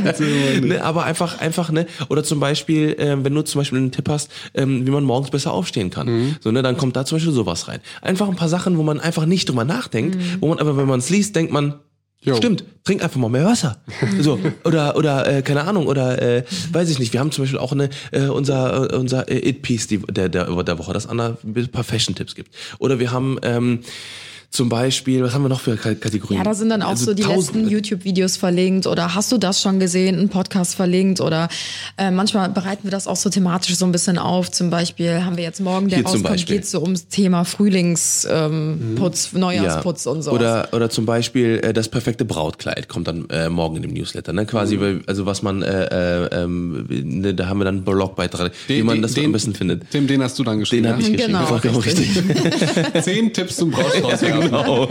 Jetzt- *laughs* ne, aber einfach, einfach, ne? Oder zum Beispiel, ähm, wenn du zum Beispiel einen Tipp hast, ähm, wie man morgens besser aufstehen kann. Mhm. So, ne, dann kommt da zum Beispiel sowas rein. Einfach ein paar Sachen, wo man einfach nicht drüber nachdenkt, wo man aber, wenn man es liest, denkt man, Jo. Stimmt, trink einfach mal mehr Wasser. *laughs* So oder oder äh, keine Ahnung oder äh, weiß ich nicht. Wir haben zum Beispiel auch eine äh, unser äh, unser äh, It Piece die, der der der Woche, das Anna ein paar Fashion Tipps gibt. Oder wir haben ähm, zum Beispiel, was haben wir noch für Kategorien? Ja, da sind dann auch Also so die tausend- letzten YouTube-Videos verlinkt oder hast du das schon gesehen, ein Podcast verlinkt oder äh, manchmal bereiten wir das auch so thematisch so ein bisschen auf. Zum Beispiel haben wir jetzt morgen, der Hier rauskommt, geht so ums Thema Frühlingsputz, ähm, Putz, Neujahrsputz und so. Oder oder zum Beispiel äh, das perfekte Brautkleid kommt dann äh, morgen in dem Newsletter, ne? Mhm. Quasi, weil, also was man, äh, äh, ähm, ne, da haben wir dann einen Blogbeitrag, wie man das am besten findet. Dem, den hast du dann geschrieben. Den habe ich ja? geschrieben, Genau, vollkommen *laughs* richtig. Zehn Tipps zum Brautstrauß. *laughs* Ja, genau.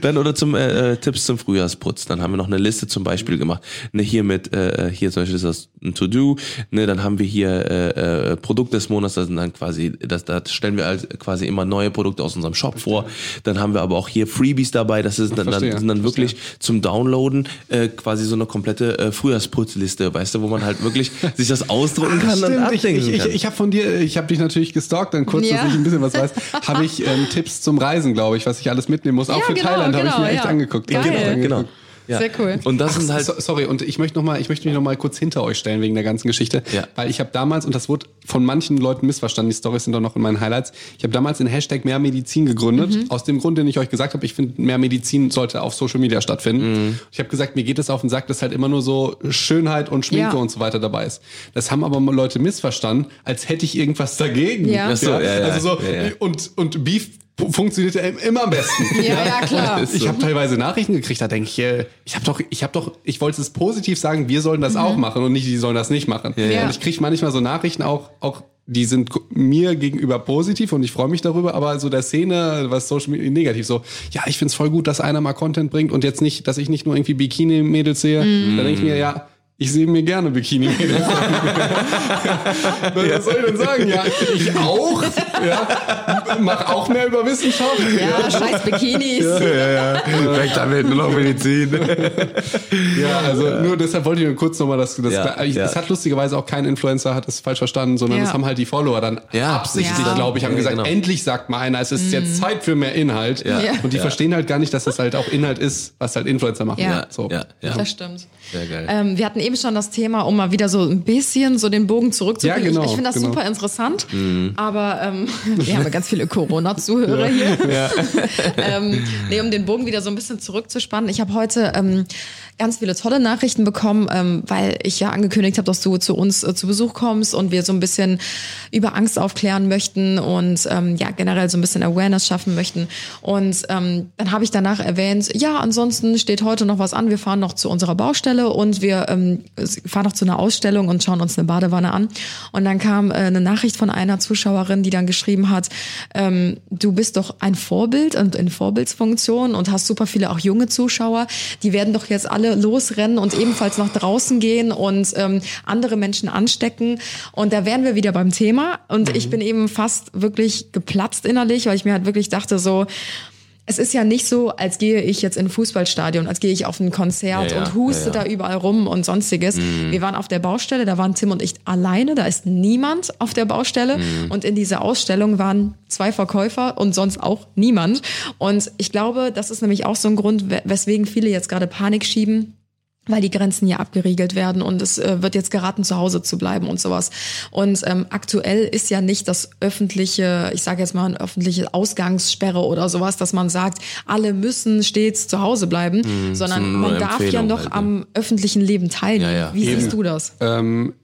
Dann oder zum äh, äh, Tipps zum Frühjahrsputz. Dann haben wir noch eine Liste zum Beispiel gemacht. Ne, hier mit, äh, hier zum Beispiel ist das ein To-Do. Ne, dann haben wir hier äh, äh, Produkt des Monats. Das sind dann quasi, das, da stellen wir als quasi immer neue Produkte aus unserem Shop vor. Dann haben wir aber auch hier Freebies dabei. Das ist dann, dann, sind dann verstehe. wirklich zum Downloaden äh, quasi so eine komplette äh, Frühjahrsputzliste, weißt du, wo man halt wirklich *laughs* sich das ausdrucken kann und Stimmt, ich, abdenken ich, ich, kann. ich habe von dir, ich habe dich natürlich gestalkt, dann kurz, Ja. dass ich ein bisschen was weiß, habe ich ähm, Tipps zum Reisen, glaube ich, was ich alles mitnehmen muss. Auch Ja, für genau, Thailand habe ich genau, mir echt ja. angeguckt. Geil. Echt angeguckt. genau. Ja. Sehr cool. Und das Ach, sind halt so, sorry, und ich möchte noch mal, ich möchte mich noch mal kurz hinter euch stellen wegen der ganzen Geschichte, Ja. weil ich habe damals und das wurde von manchen Leuten missverstanden. Die Stories sind doch noch in meinen Highlights. Ich habe damals den Hashtag mehr Medizin gegründet, Mhm. aus dem Grund, den ich euch gesagt habe. Ich finde, mehr Medizin sollte auf Social Media stattfinden. Mhm. Ich habe gesagt, mir geht es auf den Sack, dass halt immer nur so Schönheit und Schminke Ja. und so weiter dabei ist. Das haben aber Leute missverstanden, als hätte ich irgendwas dagegen. Ja. Ach so, ja, ja, also so ja, ja. und und Beef funktioniert ja immer am besten. *laughs* Ja, ja, klar. Ich habe teilweise Nachrichten gekriegt, da denke ich, äh, ich habe doch, ich habe doch, ich wollte es positiv sagen, wir sollen das auch machen und nicht, die sollen das nicht machen. ja. Und ich kriege manchmal so Nachrichten auch, auch die sind mir gegenüber positiv und ich freue mich darüber, aber so der Szene, was Social Media negativ so, ja, ich find's voll gut, dass einer mal Content bringt und jetzt nicht, dass ich nicht nur irgendwie Bikini-Mädels sehe. Da denke ich mir, ja, ich sehe mir gerne Bikini-Mädels. *laughs* *laughs* Was soll ich denn sagen? Ja, ich auch. Ja, mach auch mehr über Wissenschaft. ja, scheiß Bikinis. Weg damit, nur noch Medizin. Ja, also nur deshalb wollte ich nur kurz nochmal das, das Ja, ich, ja. es hat lustigerweise auch kein Influencer hat das falsch verstanden, sondern Ja. das haben halt die Follower dann Ja. absichtlich, Ja. glaube ich, haben Ja, gesagt, genau. endlich sagt mal einer, es ist jetzt Zeit für mehr Inhalt. Ja. Ja. Und die Ja. verstehen halt gar nicht, dass das halt auch Inhalt ist, was halt Influencer machen. Ja. So. ja, ja. Das stimmt. Sehr geil. Ähm, wir hatten eben schon das Thema, um mal wieder so ein bisschen so den Bogen zurückzubringen. Ja, genau, ich ich finde das genau. super interessant, aber ähm, *laughs* wir haben ja ganz viele Corona-Zuhörer hier. *laughs* ähm, nee, um den Bogen wieder so ein bisschen zurückzuspannen. Ich habe heute ähm, ganz viele tolle Nachrichten bekommen, ähm, weil ich ja angekündigt habe, dass du zu uns äh, zu Besuch kommst und wir so ein bisschen über Angst aufklären möchten und ähm, ja generell so ein bisschen Awareness schaffen möchten. Und ähm, dann habe ich danach erwähnt, ja, ansonsten steht heute noch was an. Wir fahren noch zu unserer Baustelle und wir ähm, fahren noch zu einer Ausstellung und schauen uns eine Badewanne an. Und dann kam äh, eine Nachricht von einer Zuschauerin, die dann geschrieben hat, ähm, du bist doch ein Vorbild und in Vorbildsfunktion und hast super viele auch junge Zuschauer. Die werden doch jetzt alle losrennen und ebenfalls nach draußen gehen und ähm, andere Menschen anstecken. Und da wären wir wieder beim Thema. Und ich bin eben fast wirklich geplatzt innerlich, weil ich mir halt wirklich dachte so, es ist ja nicht so, als gehe ich jetzt in ein Fußballstadion, als gehe ich auf ein Konzert Ja, und huste ja, ja. da überall rum und sonstiges. Wir waren auf der Baustelle, da waren Tim und ich alleine, da ist niemand auf der Baustelle und in dieser Ausstellung waren zwei Verkäufer und sonst auch niemand. Und ich glaube, das ist nämlich auch so ein Grund, we- weswegen viele jetzt gerade Panik schieben weil die Grenzen ja abgeriegelt werden und es äh, wird jetzt geraten, zu Hause zu bleiben und sowas. Und ähm, aktuell ist ja nicht das öffentliche, ich sage jetzt mal, eine öffentliche Ausgangssperre oder sowas, dass man sagt, alle müssen stets zu Hause bleiben, sondern nur man darf ja noch halt, ne? am öffentlichen Leben teilnehmen. Ja, ja. Wie Eben. siehst du das? ähm,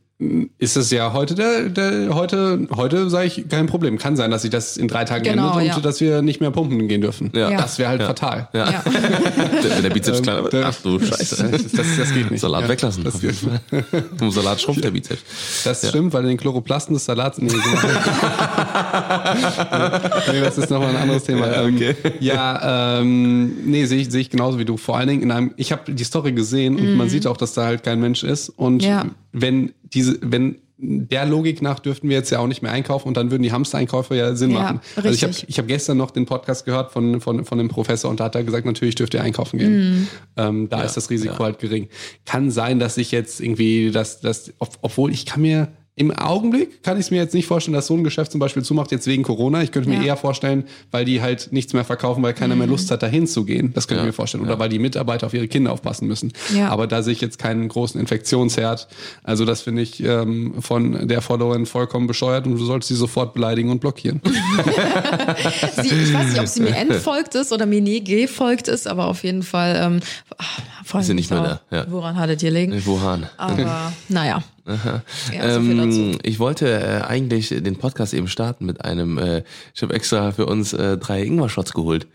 ist es ja heute der, der heute heute sage ich kein Problem. Kann sein, dass sich das in drei Tagen Genau, ändert und ja. dass wir nicht mehr pumpen gehen dürfen. Ja. Das wäre halt fatal. Ja. Ja. *laughs* Wenn der Bizeps kleiner wird. Ach du Scheiße. *laughs* Das, das, das geht nicht. Salat Ja. weglassen. Das, Fall. *laughs* Vom Salat schrumpft der Bizeps. das stimmt, weil in den Chloroplasten des Salats. Nee, nee das ist nochmal ein anderes Thema. Ja, Ähm, okay. Ja, ähm, nee, sehe ich, sehe ich genauso wie du. Vor allen Dingen in einem, ich habe die Story gesehen und man sieht auch, dass da halt kein Mensch ist. Und Ja. Wenn diese, wenn der Logik nach dürften wir jetzt ja auch nicht mehr einkaufen und dann würden die Hamstereinkäufe ja Sinn Ja, machen. Also ich habe richtig. ich hab gestern noch den Podcast gehört von, von, von dem Professor und da hat er gesagt, natürlich dürft ihr einkaufen gehen. Ähm, da ist das Risiko halt gering. Kann sein, dass ich jetzt irgendwie, dass, dass, ob- obwohl ich kann mir im Augenblick kann ich es mir jetzt nicht vorstellen, dass so ein Geschäft zum Beispiel zumacht, jetzt wegen Corona. Ich könnte mir Ja. eher vorstellen, weil die halt nichts mehr verkaufen, weil keiner mehr Lust hat, dahin zu gehen. Das könnte ich mir vorstellen. Oder weil die Mitarbeiter auf ihre Kinder aufpassen müssen. Ja. Aber da sehe ich jetzt keinen großen Infektionsherd. Also das finde ich ähm, von der Followerin vollkommen bescheuert und du solltest sie sofort beleidigen und blockieren. *laughs* Sie, ich weiß nicht, ob sie mir entfolgt ist oder mir nie gefolgt ist, aber auf jeden Fall ähm, freue Ist sie nicht mehr da, ja. Woran hattet ihr liegen? Wuhan. Aber naja. Ja, so. Ähm, ich wollte äh, eigentlich den Podcast eben starten mit einem, äh, ich habe extra für uns äh, drei Ingwer-Shots geholt.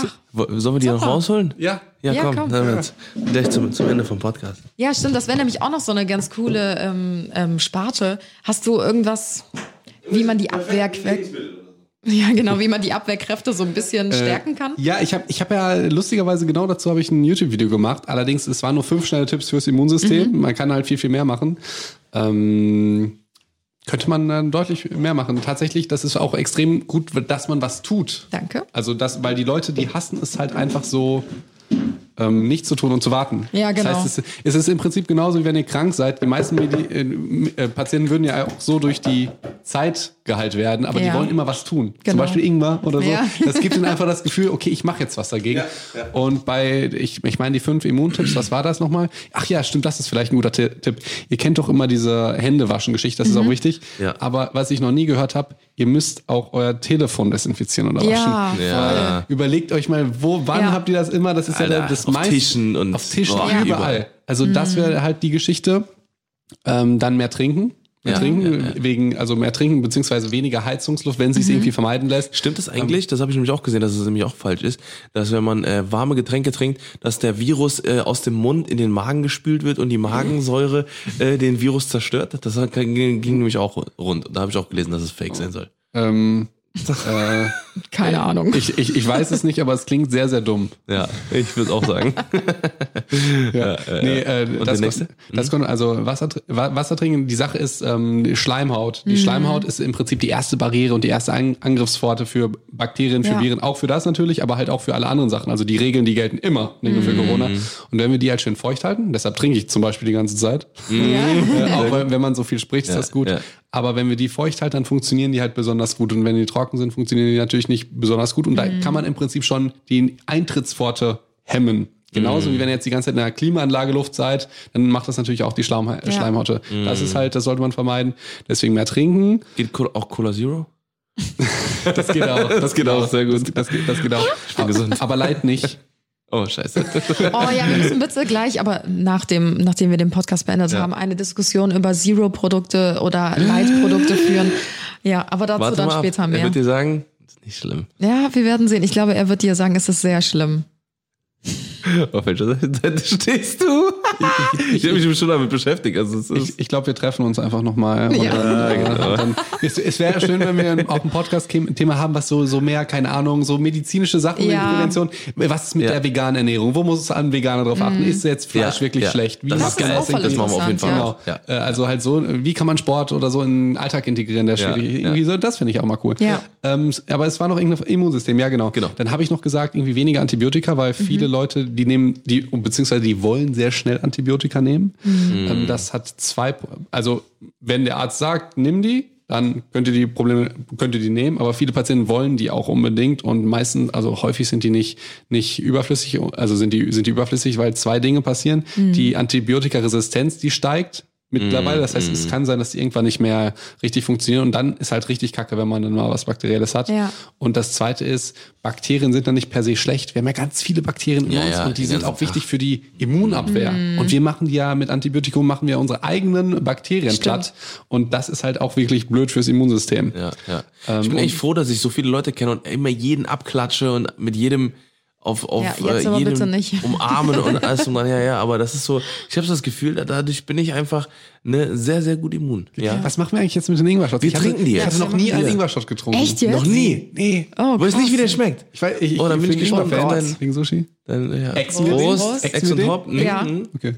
So, wo- sollen wir die noch super. rausholen? Ja. Ja, Ja, komm, komm. dann wird's gleich zum, zum Ende vom Podcast. Ja, stimmt. Das wäre nämlich auch noch so eine ganz coole ähm, ähm, Sparte. Hast du irgendwas, wie man die Abwehrkräfte, ja genau, wie man die Abwehrkräfte so ein bisschen stärken kann? Ja, ich habe ich hab ja lustigerweise genau dazu habe ich ein YouTube-Video gemacht. Allerdings, es waren nur fünf schnelle Tipps fürs Immunsystem. Man kann halt viel, viel mehr machen. Ähm, könnte man dann deutlich mehr machen. Tatsächlich, das ist auch extrem gut, dass man was tut. Danke. Also das, weil die Leute, die hassen es halt einfach so, ähm, nichts zu tun und zu warten. Ja, genau. Das heißt, es, es ist im Prinzip genauso, wie wenn ihr krank seid. Die meisten Medi äh, äh, Patienten würden ja auch so durch die Zeit geheilt werden, aber die Ja. wollen immer was tun. Zum Genau. Beispiel Ingwer oder so. Ja. Das gibt ihnen einfach das Gefühl, okay, ich mache jetzt was dagegen. Und bei, ich, ich meine, die fünf Immuntipps, was war das nochmal? Ach ja, stimmt, das ist vielleicht ein guter Ti- Tipp. Ihr kennt doch immer diese Händewaschen-Geschichte, das ist auch wichtig. Ja. Aber was ich noch nie gehört habe, ihr müsst auch euer Telefon desinfizieren oder waschen. Ja, Ja. Überlegt euch mal, wo, wann Ja. habt ihr das immer? Das ist ja Alter, das auf Tischen und- auf Tischen boah, überall. überall. Also das wäre halt die Geschichte. Ähm, dann mehr trinken. Mehr Ja, trinken, ja, ja. wegen, also mehr trinken, beziehungsweise weniger Heizungsluft, wenn sie es irgendwie vermeiden lässt. Stimmt das eigentlich? Das habe ich nämlich auch gesehen, dass es nämlich auch falsch ist, dass wenn man äh, warme Getränke trinkt, dass der Virus äh, aus dem Mund in den Magen gespült wird und die Magensäure äh, den Virus zerstört. Das hat- ging, ging nämlich auch rund. Da habe ich auch gelesen, dass es fake sein soll. Ähm, äh, Keine Ahnung. ich, ich, ich weiß es nicht, aber es klingt sehr, sehr dumm. Ja, ich würde auch sagen. *laughs* Ja, nee, äh, Und das, das kon- also Wasser, Wasser trinken, die Sache ist ähm, die Schleimhaut. Die Schleimhaut ist im Prinzip die erste Barriere und die erste An Angriffspforte für Bakterien, für Ja. Viren, auch für das natürlich, aber halt auch für alle anderen Sachen. Also die Regeln, die gelten immer, nicht nur für Corona. Und wenn wir die halt schön feucht halten, deshalb trinke ich zum Beispiel die ganze Zeit, *laughs* äh, auch wenn, man so viel spricht, ist Ja, das gut. Ja. Aber wenn wir die feucht halten, dann funktionieren die halt besonders gut. Und wenn die trocken sind, funktionieren die natürlich nicht besonders gut. Und da kann man im Prinzip schon die Eintrittspforte hemmen. Genauso wie wenn ihr jetzt die ganze Zeit in einer Klimaanlage Luft seid, dann macht das natürlich auch die Schleim Schleimhaut. Das ist halt, das sollte man vermeiden. Deswegen mehr trinken. Geht auch Cola Zero? *laughs* Das geht auch. *laughs* Das geht auch. sehr gut. Das, geht- das geht auch. bin gesund. Aber leid nicht. Oh, scheiße. *laughs* Oh ja, wir müssen bitte gleich, aber nach dem, nachdem wir den Podcast beendet haben, eine Diskussion über Zero-Produkte oder Light-Produkte führen. Ja, aber dazu Warte dann mal ab. später Er mehr. wird dir sagen, ist nicht schlimm. Ja, wir werden sehen. Ich glaube, er wird dir sagen, es ist sehr schlimm. *laughs* Auf welcher Seite *laughs* stehst du? Ich habe mich schon damit beschäftigt. Also es ist Ich, ich glaube, wir treffen uns einfach nochmal. Ja. dann, äh, genau. dann, es es wäre schön, wenn wir auch ein Podcast-Thema haben, was so, so mehr, keine Ahnung, so medizinische Sachen, Ja. Prävention. Was ist mit Ja. der veganen Ernährung? Wo muss es an Veganer drauf achten? Ist jetzt Fleisch Ja, wirklich ja. schlecht? Wie Das ist geil. Das machen wir auf jeden Fall. Genau. Also halt so, wie kann man Sport oder so in den Alltag integrieren, der Ja, schwierig. ja. Irgendwie so, das finde ich auch mal cool. Ja. Ähm, aber es war noch irgendein Immunsystem, ja genau. Genau. Dann habe ich noch gesagt, irgendwie weniger Antibiotika, weil viele Mhm. Leute, die nehmen, die, beziehungsweise die wollen sehr schnell Antibiotika nehmen. Mhm. Ähm, das hat zwei, also wenn der Arzt sagt, nimm die, dann könnt ihr die Probleme, könnt ihr die nehmen, aber viele Patienten wollen die auch unbedingt und meistens, also häufig sind die nicht, nicht überflüssig, also sind die, sind die überflüssig, weil zwei Dinge passieren. Mhm. Die Antibiotikaresistenz, die steigt mittlerweile. Das heißt, es kann sein, dass die irgendwann nicht mehr richtig funktionieren und dann ist halt richtig kacke, wenn man dann mal was Bakterielles hat. Ja. Und das zweite ist, Bakterien sind dann nicht per se schlecht. Wir haben ja ganz viele Bakterien in Ja, uns ja, und die den sind auch wichtig Tag. für die Immunabwehr. Mhm. Und wir machen die ja mit Antibiotikum machen wir unsere eigenen Bakterien Stimmt. platt. Und das ist halt auch wirklich blöd fürs Immunsystem. Ja, ja. Ähm, ich bin echt froh, dass ich so viele Leute kenne und immer jeden abklatsche und mit jedem auf, auf Ja, jetzt äh, nicht. umarmen und *laughs* alles und dann, ja, ja, aber das ist so, ich habe das Gefühl, da- dadurch bin ich einfach ne, sehr, sehr gut immun. Ja. Was machen wir eigentlich jetzt mit den Ingwer-Shots? Wir Ich hatte- trinken die Ich hatte jetzt. noch nie einen Ja. Ingwer-Shot getrunken. Echt jetzt? Noch nie. Nee. Oh, Weiß nicht, wie der schmeckt. Ich weiß, ich, Oh, dann bin ich bin gespannt. Ingwer-Fan. Dann- Wegen Sushi? Dann, ja. Ex Prost, Prost. Ex und? Hop. Ja. Mhm. Okay.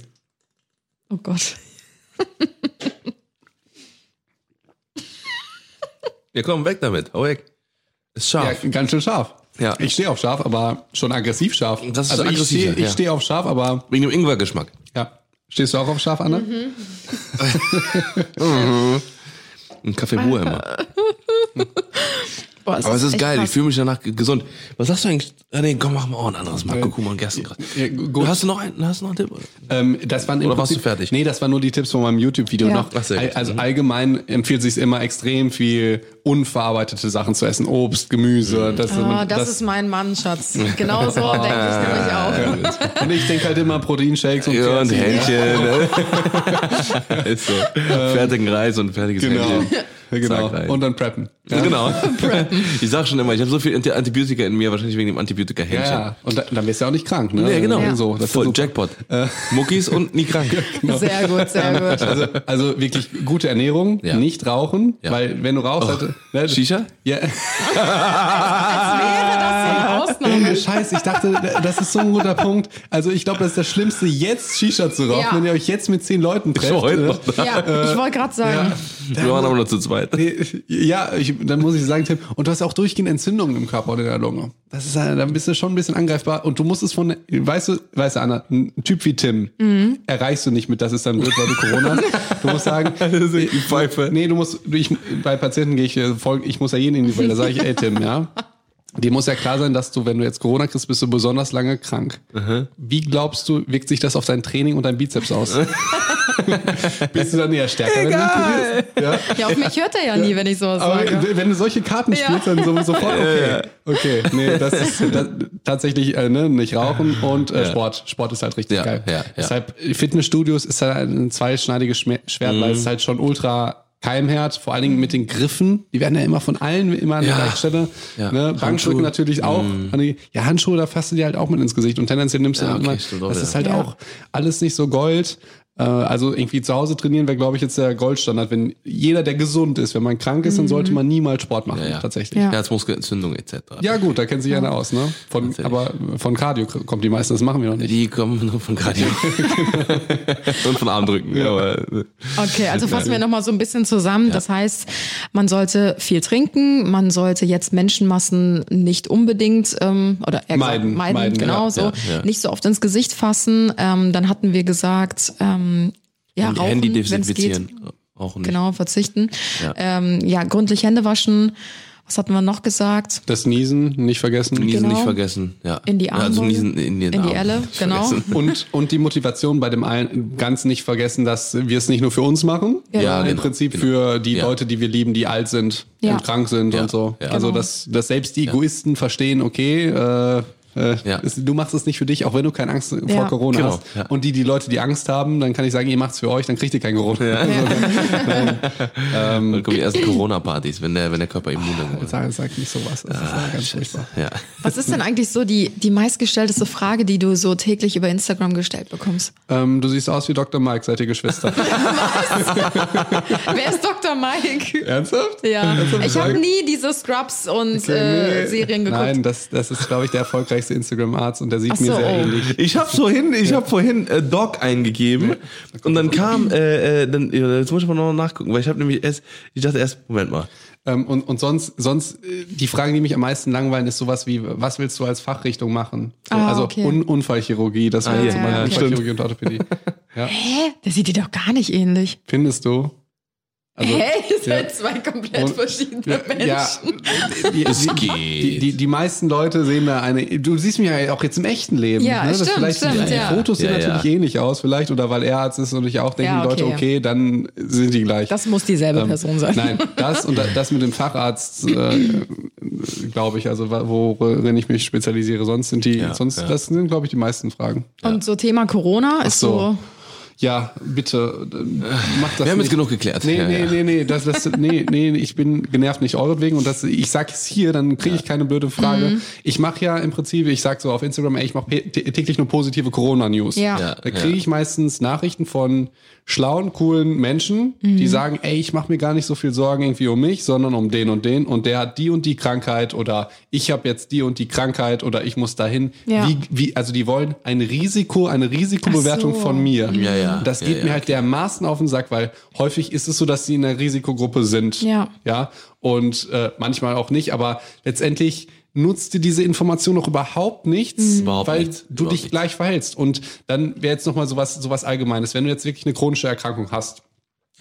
Oh Gott. *laughs* Ja, komm, weg damit. Hau weg. Ist Ja, scharf. ganz schön scharf. Ja. Ich stehe auf scharf, aber schon aggressiv scharf. Das ist also ich stehe ja. ich stehe auf scharf, aber Wegen dem Ingwer-Geschmack. ja. Stehst du auch auf scharf, Anna? *laughs* Ein Kaffee immer. *laughs* Boah, Aber es ist geil, ich krass. fühle mich danach ge- gesund. Was sagst du eigentlich? Ah, nee, komm, mach mal auch ein anderes Marco Kuhmann und Gerstengras. Ja, gut. Hast du noch einen, hast du noch einen Tipp? Ähm, das waren Oder warst Prinzip, du fertig? Nee, das waren nur die Tipps von meinem YouTube-Video Ja. noch. Ach, sehr gut. Also Mhm. allgemein empfiehlt sich immer extrem viel unverarbeitete Sachen zu essen. Obst, Gemüse. Das, Ah, das, ist mein Mann, Schatz. *laughs* Genau so denke ich nämlich auch. Und ich denke halt immer Proteinshakes und Ja, und. Hähnchen. Ne? *laughs* *laughs* ist so. Fertigen Reis und fertiges Genau. Hähnchen. Genau. Und dann preppen. Ja, genau. *laughs* *laughs* ich sag schon immer, ich habe so viel Anti- Antibiotika in mir, wahrscheinlich wegen dem Ja, Antibiotika-Hähnchen. ja. Und dann, dann wirst du ja auch nicht krank, ne? Ja, genau. Ja. So, das ist Voll. Jackpot. Muckis und nie krank. *laughs* Sehr gut, sehr gut. Also, also wirklich gute Ernährung, Ja. nicht rauchen, Ja. weil wenn du rauchst, Oh. halt, ne, Shisha? Ja, Wäre das Ausnahme? ohne Scheiß, ich dachte, das ist so ein guter Punkt. Also ich glaube, das ist das Schlimmste, jetzt Shisha zu rauchen, Ja. wenn ihr euch jetzt mit zehn Leuten trefft. ne? Ja, ich wollte gerade sagen. Wir waren aber nur zu zweit. Nee, Ja, ich, dann muss ich sagen, Tim, und du hast auch durchgehend Entzündungen im Körper oder in der Lunge. Das ist, äh, dann bist du schon ein bisschen angreifbar und du musst es von, weißt du, weißt du, Anna, ein Typ wie Tim erreichst du nicht mit, das ist dann blöd, weil du Corona hast. Du musst sagen, *laughs* Pfeife. nee, du musst, ich, bei Patienten gehe ich, äh, ich muss ja jeden in die Welt, da sage ich, ey Tim, ja. Dir muss ja klar sein, dass du, wenn du jetzt Corona kriegst, bist du besonders lange krank. Wie glaubst du, wirkt sich das auf dein Training und dein Bizeps aus? *laughs* bist du dann eher stärker, wenn du trainierst? Ja? Ja, auf mich hört er ja nie, wenn ich sowas Aber sage. wenn du solche Karten Ja. spielst, dann so, sofort okay. Okay, nee, das ist da, tatsächlich äh, ne, nicht rauchen und äh, Sport. Sport ist halt richtig Ja, geil. ja, ja. Deshalb Fitnessstudios ist halt ein zweischneidiges Schme- Schwert, weil Mhm. es ist halt schon ultra keimhart, vor allen Dingen mit den Griffen. Die werden ja immer von allen immer an der Ja. gleichen Stelle. Ja. Ne? Bankdrücken natürlich auch. Die- Ja, Handschuhe, da fasst du dir halt auch mit ins Gesicht und tendenziell nimmst du Ja, dann okay, immer. Das ist halt Ja. auch alles nicht so Gold. Äh, Also irgendwie zu Hause trainieren wäre, glaube ich, jetzt der Goldstandard. Wenn jeder, der gesund ist, wenn man krank ist, dann sollte man niemals Sport machen, Ja, ja. tatsächlich. Ja. Herzmuskelentzündung etc. Ja gut, da kennt sich einer aus, ne? Von, aber von Cardio kommt die meisten, das machen wir noch nicht. Die kommen nur von Cardio. *laughs* *laughs* und von Armdrücken. Ja. Aber, äh, Okay, also fassen wir nochmal so ein bisschen zusammen. Das heißt, man sollte viel trinken, man sollte jetzt Menschenmassen nicht unbedingt ähm, oder eher gesagt, Meiden, meiden, meiden, genau ja, so, ja, ja. nicht so oft ins Gesicht fassen. Ähm, dann hatten wir gesagt, ähm, ja, rauchen, Handy wenn's geht. desinfizieren. Auch nicht. Genau, verzichten. Ja. Ähm, ja, gründlich Hände waschen. Was hatten wir noch gesagt? Das Niesen nicht vergessen. Niesen Genau. nicht vergessen. Ja. In die Ja, Also. Niesen in, den In die. Elle, genau. *laughs* Und, und die Motivation bei dem einen ganz nicht vergessen, dass wir es nicht nur für uns machen, Ja, im genau, Prinzip genau. für die Ja. Leute, die wir lieben, die alt sind Ja. und krank sind Ja, und so. ja. Also Genau. dass, dass selbst die Egoisten verstehen, okay, äh, Äh, Ja. es, du machst es nicht für dich, auch wenn du keine Angst vor Ja. Corona Genau, hast. ja. Und die, die Leute, die Angst haben, dann kann ich sagen, ihr macht's für euch, dann kriegt ihr kein Corona. Also, *laughs* Dann kommen die ersten Corona-Partys, wenn der, wenn der Körper immun ist. sag, sag nicht sowas. Das ist ja ganz furchtbar. Ja. Was ist denn eigentlich so die, die meistgestellteste Frage, die du so täglich über Instagram gestellt bekommst? Ähm, du siehst aus wie Dr. Mike, seid ihr Geschwister? *laughs* Wer ist Dr. Mike? Ernsthaft? Ja, Ernsthaft ich habe nie diese Scrubs und Okay, äh, nee. Serien geguckt. Nein, das, das ist, glaube ich, der erfolgreichste Instagram-Arzt und der sieht Ach mir so, sehr oh. ähnlich. Ich habe vorhin, ich habe vorhin äh, Dog eingegeben und dann kam, äh, äh, dann, ja, jetzt muss ich mal noch nachgucken, weil ich habe nämlich erst, ich dachte erst, Moment mal, Ähm, und, und sonst, sonst, äh, die Fragen, die mich am meisten langweilen, ist sowas wie, was willst du als Fachrichtung machen? So, Ah, also okay. Un Unfallchirurgie, das wäre Ah, jetzt ja, Beispiel ja, Unfallchirurgie und Orthopädie. *laughs* Ja. Hä? Der sieht dir doch gar nicht ähnlich. Findest du? Also, Hä? Ihr ja. seid zwei komplett Und- verschiedene Menschen. Ja, die, Es die, geht. die, die, die meisten Leute sehen da eine. Du siehst mich ja auch jetzt im echten Leben. Ja, ne? Das stimmt, vielleicht stimmt, die ja. Fotos sehen Ja, ja. natürlich ähnlich aus, vielleicht, oder weil er Arzt ist und ich auch denken Ja, die Leute, okay. okay, dann sind die gleich. Das muss dieselbe Ähm, Person sein. Nein, das und da- das mit dem Facharzt, äh, glaube ich, also worin ich mich spezialisiere. Sonst sind die, Ja, sonst, ja. das sind, glaube ich, die meisten Fragen. Und so Thema Corona ist so. Ja, bitte, äh, mach das Wir haben nicht. jetzt genug geklärt. Nee, Ja, nee, ja. nee, nee, das, das, nee, nee, ich bin genervt nicht euretwegen und das, ich sag es hier, dann kriege ich keine blöde Frage. Mhm. Ich mache ja im Prinzip, ich sag so auf Instagram, ey, ich mache täglich nur positive Corona-News. Ja. Ja. Da kriege ich meistens Nachrichten von schlauen, coolen Menschen, Mhm. die sagen, ey, ich mache mir gar nicht so viel Sorgen irgendwie um mich, sondern um den und den und der hat die und die Krankheit oder ich habe jetzt die und die Krankheit oder ich muss dahin. Ja. Wie, wie, also die wollen ein Risiko, eine Risikobewertung so. von mir. Ja, ja. Das Ja, geht ja. mir halt dermaßen auf den Sack, weil häufig ist es so, dass sie in der Risikogruppe sind. Ja. Ja. Und äh, manchmal auch nicht, aber letztendlich nutzt dir diese Information noch überhaupt nichts, Überhaupt weil nichts. du Überhaupt dich nichts. gleich verhältst. Und dann wäre jetzt nochmal sowas, sowas Allgemeines. Wenn du jetzt wirklich eine chronische Erkrankung hast,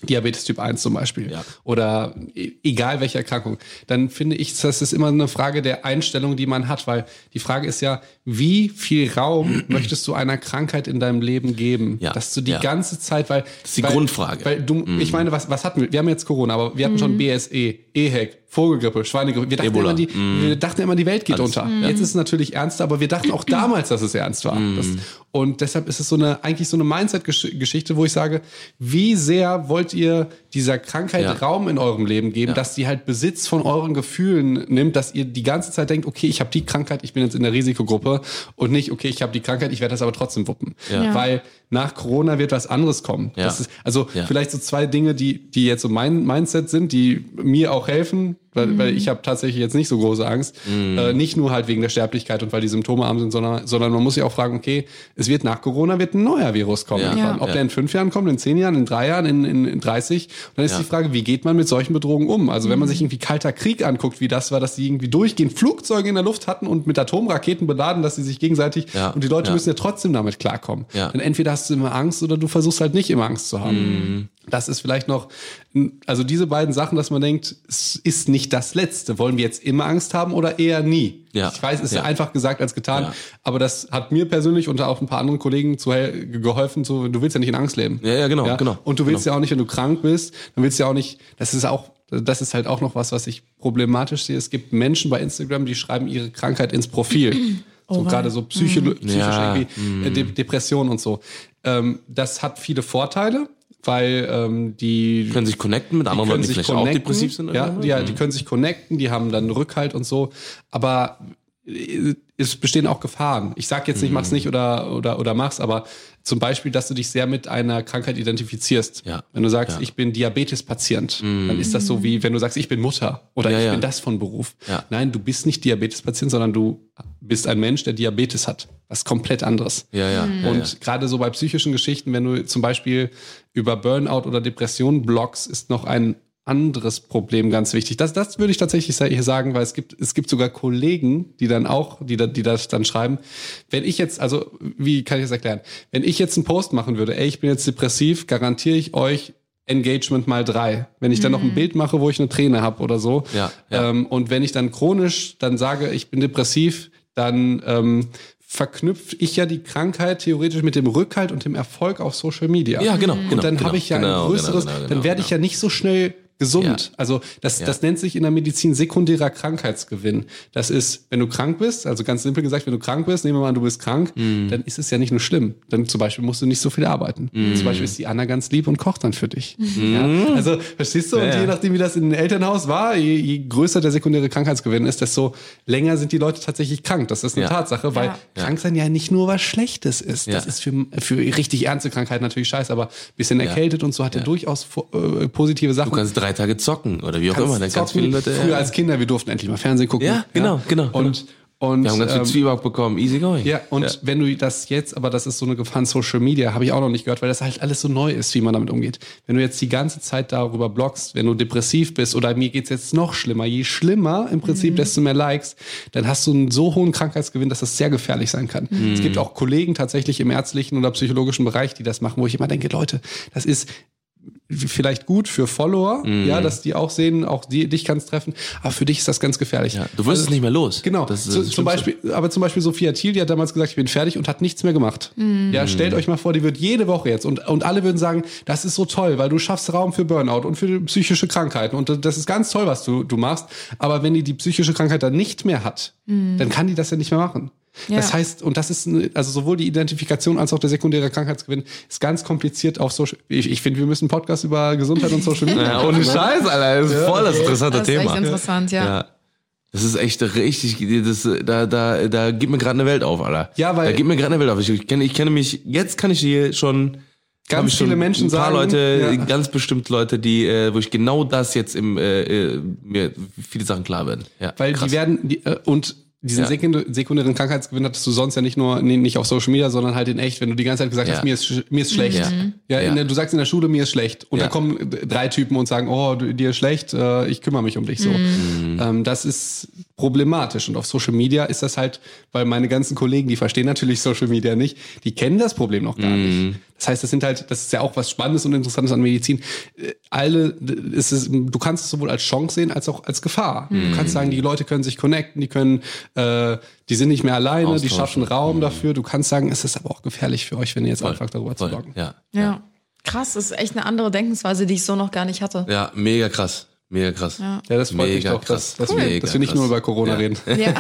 Diabetes Typ 1 zum Beispiel, Ja. oder e- egal welche Erkrankung, dann finde ich, das ist immer eine Frage der Einstellung, die man hat, weil die Frage ist ja, wie viel Raum *clears throat* möchtest du einer Krankheit in deinem Leben geben? Ja, Dass du die ja. ganze Zeit, weil. Das ist die weil, Grundfrage. Weil du, ich meine, was, was hatten wir? Wir haben jetzt Corona, aber wir hatten schon BSE, EHEC, Vogelgrippe, Schweinegrippe. Wir dachten, Ebola. immer, die, wir dachten immer, die Welt geht Alles. unter. Jetzt ist es natürlich ernster, aber wir dachten auch damals, dass es ernst war. Das, und deshalb ist es so eine, eigentlich so eine Mindset-Geschichte, wo ich sage, wie sehr wollt ihr dieser Krankheit Ja. Raum in eurem Leben geben, Ja. dass die halt Besitz von euren Gefühlen nimmt, dass ihr die ganze Zeit denkt, okay, ich habe die Krankheit, ich bin jetzt in der Risikogruppe und nicht, okay, ich habe die Krankheit, ich werde das aber trotzdem wuppen. Ja. Ja. Weil nach Corona wird was anderes kommen. Ja. Das ist, also Ja. vielleicht so zwei Dinge, die, die jetzt so mein Mindset sind, die mir auch helfen, weil, weil ich habe tatsächlich jetzt nicht so große Angst. Äh, nicht nur halt wegen der Sterblichkeit und weil die Symptome arm sind, sondern, sondern man muss sich auch fragen, okay, es wird nach Corona wird ein neuer Virus kommen. Ja. Ja. Ob Ja. der in fünf Jahren kommt, in zehn Jahren, in drei Jahren, in, in, in 30. Und dann ist die Frage, wie geht man mit solchen Bedrohungen um? Also wenn man sich irgendwie kalter Krieg anguckt, wie das war, dass die irgendwie durchgehend Flugzeuge in der Luft hatten und mit Atomraketen beladen, dass sie sich gegenseitig Ja. und die Leute müssen ja trotzdem damit klarkommen. Ja. Dann entweder hast du immer Angst oder du versuchst halt nicht immer Angst zu haben. Mhm. Das ist vielleicht noch, also diese beiden Sachen, dass man denkt, es ist nicht das Letzte. Wollen wir jetzt immer Angst haben oder eher nie? Ja. Ich weiß, ist ja. Ja. einfach gesagt als getan, Ja. aber das hat mir persönlich und auch ein paar anderen Kollegen zu geholfen. Zu, du willst ja nicht in Angst leben. Ja, ja, genau, genau, Und du willst genau. ja auch nicht, wenn du krank bist, dann willst du ja auch nicht, das ist auch, das ist halt auch noch was, was ich problematisch sehe. Es gibt Menschen bei Instagram, die schreiben ihre Krankheit ins Profil. *clears throat* So Oh, gerade so psycho psychisch Ja, irgendwie, äh, De Depression und so. Ähm, das hat viele Vorteile, weil ähm, die können sich connecten mit anderen Leuten, die vielleicht auch depressiv sind. Ja, ja, die können sich connecten, die haben dann Rückhalt und so. Aber äh, es bestehen auch Gefahren. Ich sag jetzt nicht, mach's Mhm. nicht oder, oder, oder mach's, aber zum Beispiel, dass du dich sehr mit einer Krankheit identifizierst. Ja. Wenn du sagst, Ja. Mhm. ich bin Diabetespatient, dann ist das so wie, wenn du sagst, ich bin Mutter oder Ja, ich ja. bin das von Beruf. Ja. Nein, du bist nicht Diabetespatient, sondern du bist ein Mensch, der Diabetes hat. Was komplett anderes. Ja, ja. ja, Und ja. gerade so bei psychischen Geschichten, wenn du zum Beispiel über Burnout oder Depression bloggst, ist noch ein anderes Problem ganz wichtig. Das, das würde ich tatsächlich hier sagen, weil es gibt, es gibt sogar Kollegen, die dann auch, die, da, die das dann schreiben. Wenn ich jetzt, also wie kann ich das erklären? Wenn ich jetzt einen Post machen würde, ey, ich bin jetzt depressiv, garantiere ich euch Engagement mal drei. Wenn ich dann noch ein Bild mache, wo ich eine Träne habe oder so. Ja, ja. Ähm, und wenn ich dann chronisch dann sage, ich bin depressiv, dann ähm, verknüpfe ich ja die Krankheit theoretisch mit dem Rückhalt und dem Erfolg auf Social Media. Ja, genau, genau, Und dann genau, habe ich ja genau, ein größeres, genau, genau, dann werde ich ja nicht so schnell gesund. Ja. Also das, Ja. das nennt sich in der Medizin sekundärer Krankheitsgewinn. Das ist, wenn du krank bist, also ganz simpel gesagt, wenn du krank bist, nehmen wir mal an, du bist krank, Mhm. dann ist es ja nicht nur schlimm. Dann zum Beispiel musst du nicht so viel arbeiten. Zum Beispiel ist die Anna ganz lieb und kocht dann für dich. Ja? Also verstehst du? Und Mhm. Je nachdem, wie das in einem Elternhaus war, je, je größer der sekundäre Krankheitsgewinn ist, desto länger sind die Leute tatsächlich krank. Das ist eine Ja. Tatsache, weil Ja. krank sein ja nicht nur was Schlechtes ist. Das ist für, für richtig ernste Krankheiten natürlich scheiße, aber ein bisschen erkältet und so hat er durchaus äh, positive Sachen. Du kannst drei Tage zocken oder wie auch immer. Dann ganz zocken. viele Leute. Früher ja. als Kinder, wir durften endlich mal Fernsehen gucken. Ja, genau, genau, Und, und Wir haben ganz viel ähm, Zwieback bekommen, easy going. ja, und wenn du das jetzt, aber das ist so eine Gefahr in Social Media, habe ich auch noch nicht gehört, weil das halt alles so neu ist, wie man damit umgeht. Wenn du jetzt die ganze Zeit darüber bloggst, wenn du depressiv bist oder mir geht's jetzt noch schlimmer, je schlimmer im Prinzip, desto mehr Likes, dann hast du einen so hohen Krankheitsgewinn, dass das sehr gefährlich sein kann. Es gibt auch Kollegen tatsächlich im ärztlichen oder psychologischen Bereich, die das machen, wo ich immer denke, Leute, das ist vielleicht gut für Follower, ja, dass die auch sehen, auch die, dich kann's treffen, aber für dich ist das ganz gefährlich. Ja, du wirst es nicht mehr los. Genau. Das ist Zu, das zum. Beispiel, aber zum Beispiel Sophia Thiel, die hat damals gesagt, ich bin fertig und hat nichts mehr gemacht. Ja, stellt euch mal vor, die wird jede Woche jetzt und, und alle würden sagen, das ist so toll, weil du schaffst Raum für Burnout und für psychische Krankheiten und das ist ganz toll, was du, du machst. Aber wenn die die psychische Krankheit dann nicht mehr hat, dann kann die das ja nicht mehr machen. Ja. Das heißt, und das ist, also sowohl die Identifikation als auch der sekundäre Krankheitsgewinn ist ganz kompliziert auf Social. Ich, ich finde, wir müssen einen Podcast über Gesundheit und Social Media. Ja, ohne Scheiß, Alter. Das ist voll das interessante Das ist Thema. echt interessant, ja. Ja. Das ist echt richtig, das, da, da, da gibt mir gerade eine Welt auf, Alter. Ja, weil- Da gibt mir gerade eine Welt auf. Ich, ich, kenne, ich kenne mich, jetzt kann ich hier schon, Ganz viele Menschen ein paar sagen, Leute, ja. ganz bestimmt Leute, die, äh, wo ich genau das jetzt im, äh, äh, mir viele Sachen klar werden. Ja, Weil krass. die werden, die, äh, und diesen Ja. sekund- sekundären Krankheitsgewinn hattest du sonst ja nicht nur, nee, nicht auf Social Media, sondern halt in echt, wenn du die ganze Zeit gesagt Ja. hast, mir ist, mir ist schlecht. Ja. Ja, Ja. Der, du sagst in der Schule, mir ist schlecht. Und Ja. dann kommen drei Typen und sagen, oh, du, dir ist schlecht, äh, ich kümmere mich um dich so. Mhm. Ähm, das ist problematisch. Und auf Social Media ist das halt, weil meine ganzen Kollegen, die verstehen natürlich Social Media nicht, die kennen das Problem noch gar Mhm. nicht. Das heißt, das sind halt, das ist ja auch was Spannendes und Interessantes an Medizin. Äh, Alle, es ist, du kannst es sowohl als Chance sehen als auch als Gefahr. Mhm. Du kannst sagen, die Leute können sich connecten, die können, äh, die sind nicht mehr alleine, die Austauschen. schaffen Raum dafür. Du kannst sagen, es ist aber auch gefährlich für euch, wenn ihr jetzt Voll, anfangt, darüber voll, zu bloggen. Ja. Ja. Krass, das ist echt eine andere Denkensweise, die ich so noch gar nicht hatte. ja, mega krass. Mega krass. Ja. Ja, das freut mich Mega doch, dass, krass. dass, Cool. wir, dass wir nicht krass. nur über Corona Ja. reden. *laughs* Ja.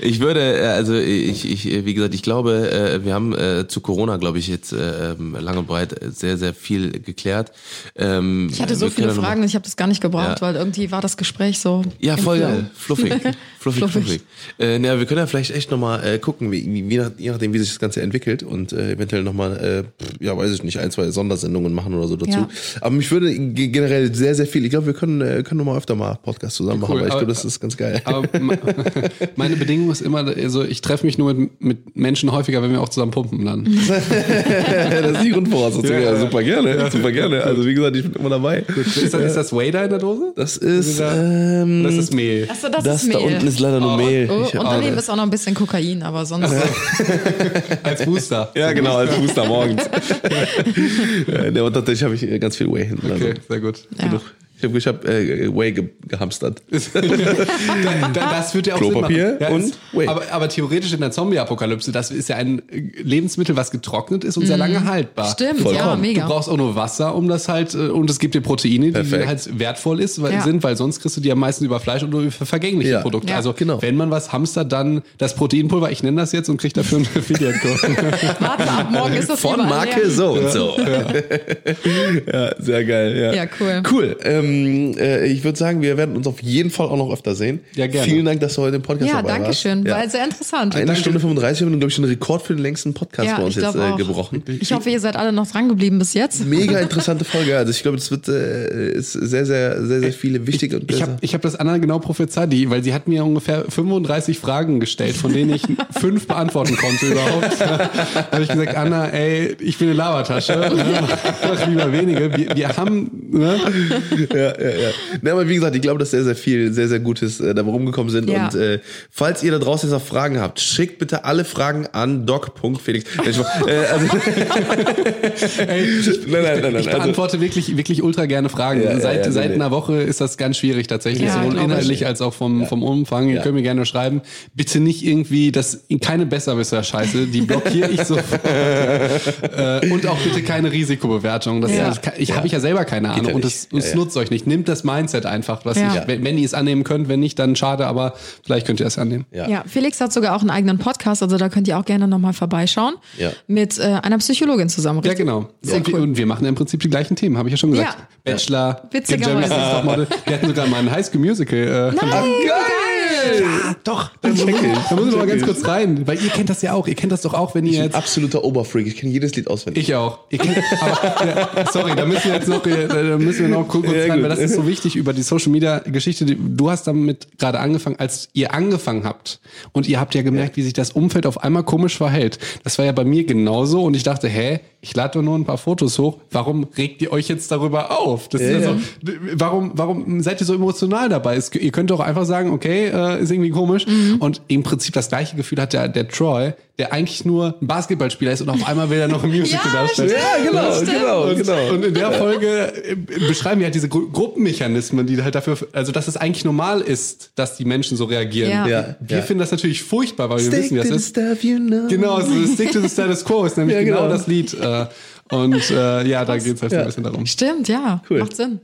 Ich würde, äh, also ich, ich, wie gesagt, ich glaube, äh, wir haben äh, zu Corona, glaube ich, jetzt äh, ähm, lang und breit sehr, sehr viel geklärt. Ähm, Ich hatte so viele Fragen und ich habe das gar nicht gebraucht, Ja. weil irgendwie war das Gespräch so. Ja, voll geil. Fluffig. *laughs* Fluffig, Fluffig. fluffig. Äh, na, wir können ja vielleicht echt nochmal äh, gucken, wie, wie, wie nach, je nachdem, wie sich das Ganze entwickelt und äh, eventuell nochmal, äh, ja, weiß ich nicht, ein, zwei Sondersendungen machen oder so dazu. Ja. Aber mich würde ge- generell sehr, sehr viel, ich glaube, wir können, äh, können nochmal öfter mal Podcast zusammen machen, Cool, weil ich aber- glaube, das ist ganz geil. Aber me- *laughs* meine Bedingung ist immer, also ich treffe mich nur mit, mit Menschen häufiger, wenn wir auch zusammen pumpen dann. *laughs* das ist die Grundvoraussetzung. Ja, Ja, ja. super gerne, super gerne. Also wie gesagt, ich bin immer dabei. Ist das, ist das da in der Dose? Das ist, Das ähm, ist Mehl. Achso, das, das ist da Mehl. unten ist leider nur Mehl. Oh, Ich hab- und daneben ist auch noch ein bisschen Kokain, aber sonst. *laughs* Als Booster. ja, genau, als Booster morgens. *laughs* ja, und tatsächlich habe ich ganz viel Whey hinten. Also. Okay, sehr gut. Ja. Genug. Ich habe ich hab, äh, Whey ge gehamstert. *laughs* Da, da, das wird ja auch Klopapier Sinn machen. Ja, und Whey. aber, aber theoretisch in der Zombie-Apokalypse, das ist ja ein Lebensmittel, was getrocknet ist und sehr lange haltbar. Stimmt, Vollkommen. ja, mega. Du brauchst auch nur Wasser, um das halt, äh, und es gibt dir Proteine, die Perfekt. halt wertvoll ist, weil, Ja. sind, weil sonst kriegst du die am meisten über Fleisch und nur über vergängliche Ja. Produkte. Ja. Also, Genau. wenn man was hamstert, dann das Proteinpulver, ich nenne das jetzt und krieg dafür einen Affiliate-Code. *laughs* Warte, ab morgen ist das Von Marke leer. so und so. *laughs* Ja. sehr geil. Ja, Ja, cool. Cool. Ähm, äh, ich würde sagen, wir werden uns auf jeden Fall auch noch öfter sehen. Ja, gerne. Vielen Dank, dass du heute im Podcast Ja, dabei danke warst. schön. Ja. War sehr interessant. Eine Stunde 35 haben wir, glaube ich, einen Rekord für den längsten Podcast Ja, bei uns ich jetzt äh, auch. gebrochen. Ich hoffe, ihr seid alle noch dran geblieben bis jetzt. Mega *laughs* interessante Folge. Also ich glaube, es wird äh, ist sehr, sehr, sehr, sehr viele wichtige und Ich habe ich hab das Anna genau prophezeit, die, weil sie hat mir ungefähr 35 Fragen gestellt, von denen ich *laughs* fünf beantworten konnte überhaupt. *laughs* Da habe ich gesagt, Anna, ey, ich bin eine Labertasche, mach lieber wenige. Wir, wir haben, ne? Ja, ja, ja. Ne, aber wie gesagt, ich glaube, dass sehr, sehr viel, sehr, sehr Gutes äh, dabei rumgekommen sind. Ja. Und äh, falls ihr da draußen jetzt noch Fragen habt, schickt bitte alle Fragen an doc.felix. äh, also, *laughs* Ey, ich, nein, nein, nein, nein. ich Also, beantworte wirklich, wirklich ultra gerne Fragen. Ja, seit ja, seit nee, einer Woche ist das ganz schwierig tatsächlich, Ja, sowohl glaub ich. inhaltlich als auch vom, vom Umfang. Ihr Ja. könnt mir gerne schreiben. Bitte nicht irgendwie, das keine Besserwisser-Scheiße, die blockiere ich sofort. *laughs* äh, und auch bitte keine Risikobewertung. Das, Ja. kann- ich habe ich ja selber keine Ahnung und es, es Ja, ja. nutzt euch nicht. Nimmt das Mindset einfach. Was Ja. ich, wenn, wenn ihr es annehmen könnt, wenn nicht, dann schade, aber vielleicht könnt ihr es annehmen. Ja. Ja. Felix hat sogar auch einen eigenen Podcast, also da könnt ihr auch gerne nochmal vorbeischauen. Ja. Mit äh, einer Psychologin zusammen. Ja, richtig? genau. Sehr und, wir, cool. und wir machen im Prinzip die gleichen Themen, habe ich ja schon gesagt. Ja. Bachelor, Witzigerweise. Wir hatten sogar mal ein High School Musical. Äh, Nein, Ja, doch. Da muss, ich. da muss ich mal ganz ich. kurz rein, weil ihr kennt das ja auch. Ihr kennt das doch auch, wenn ihr ich bin jetzt. absoluter Oberfreak. Ich kenne jedes Lied auswendig. Ich auch. Ihr kennt, aber, ja, sorry, da müssen wir jetzt noch, äh, da müssen wir noch kurz Ja, rein, gut. weil das ist so wichtig über die Social Media Geschichte. Die- Du hast damit gerade angefangen, als ihr angefangen habt und ihr habt ja gemerkt, wie sich das Umfeld auf einmal komisch verhält. Das war ja bei mir genauso und ich dachte, hä, ich lade doch nur ein paar Fotos hoch. Warum regt ihr euch jetzt darüber auf? Das ist ja, Ja, so, warum, warum seid ihr so emotional dabei? Es, ihr könnt doch einfach sagen, okay, äh, ist irgendwie komisch. Und im Prinzip das gleiche Gefühl hat der, der Troy, der eigentlich nur ein Basketballspieler ist und auf einmal will er noch ein *laughs* Musical Ja, darstellen. ja, genau, genau, Und, genau. und in der Folge äh, beschreiben wir halt diese Gru Gruppenmechanismen, die halt dafür, also dass es eigentlich normal ist, dass die Menschen so reagieren. Ja. Ja, Wir ja. finden das natürlich furchtbar, weil wir wissen, wie das ist. stuff you know. Genau, so Stick to the Status Quo ist nämlich Ja, genau. genau. das Lied. Äh, und äh, ja, da geht es halt so Ja. ein bisschen darum. Stimmt, ja. Cool. Macht Sinn.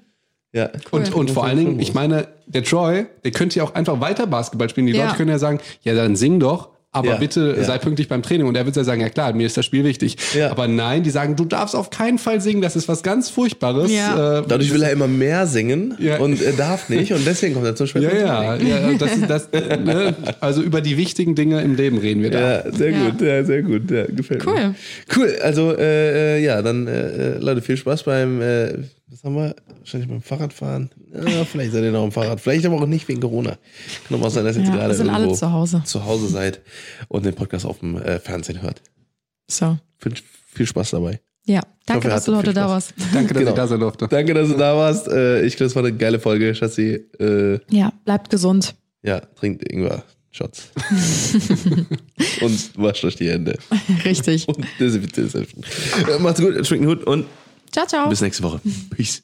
Ja. Und, und vor allen Dingen, ich meine, der Troy, der könnte ja auch einfach weiter Basketball spielen. Die Ja. Leute können ja sagen, ja, dann sing doch, aber Ja, bitte ja. sei pünktlich beim Training. Und er wird ja sagen, ja klar, mir ist das Spiel wichtig. Ja. Aber nein, die sagen, du darfst auf keinen Fall singen, das ist was ganz Furchtbares. Ja. Äh, Dadurch will er immer mehr singen Ja. und er darf nicht und deswegen kommt er zum Beispiel. ja, ja, ja, das, ist- das, *laughs* äh, ne? also über die wichtigen Dinge im Leben reden wir da. Ja, sehr Ja. gut, ja, sehr gut, ja, gefällt Cool. mir. Cool, also äh, äh, ja, dann äh, äh, Leute, viel Spaß beim, was haben wir? Wahrscheinlich beim Fahrradfahren. Ja, vielleicht seid ihr noch am Fahrrad, vielleicht aber auch nicht wegen Corona. Kann auch mal sein, dass ihr jetzt Ja, gerade wir sind alle irgendwo zu Hause. zu Hause seid und den Podcast auf dem äh, Fernsehen hört. So. Viel, viel Spaß dabei. Ja, danke, hoffe, dass du heute da warst. Danke, dass Genau. ich da sein durfte. Danke, dass du da warst. Äh, ich glaube, es war eine geile Folge, Schatzi. Äh, Ja, bleibt gesund. ja, trinkt Ingwer. Shots. *laughs* und wascht euch die Hände. *laughs* Richtig. Und desinfiziert. Äh, Macht's gut, schwingt den Hut und Ciao, ciao. bis nächste Woche. Peace.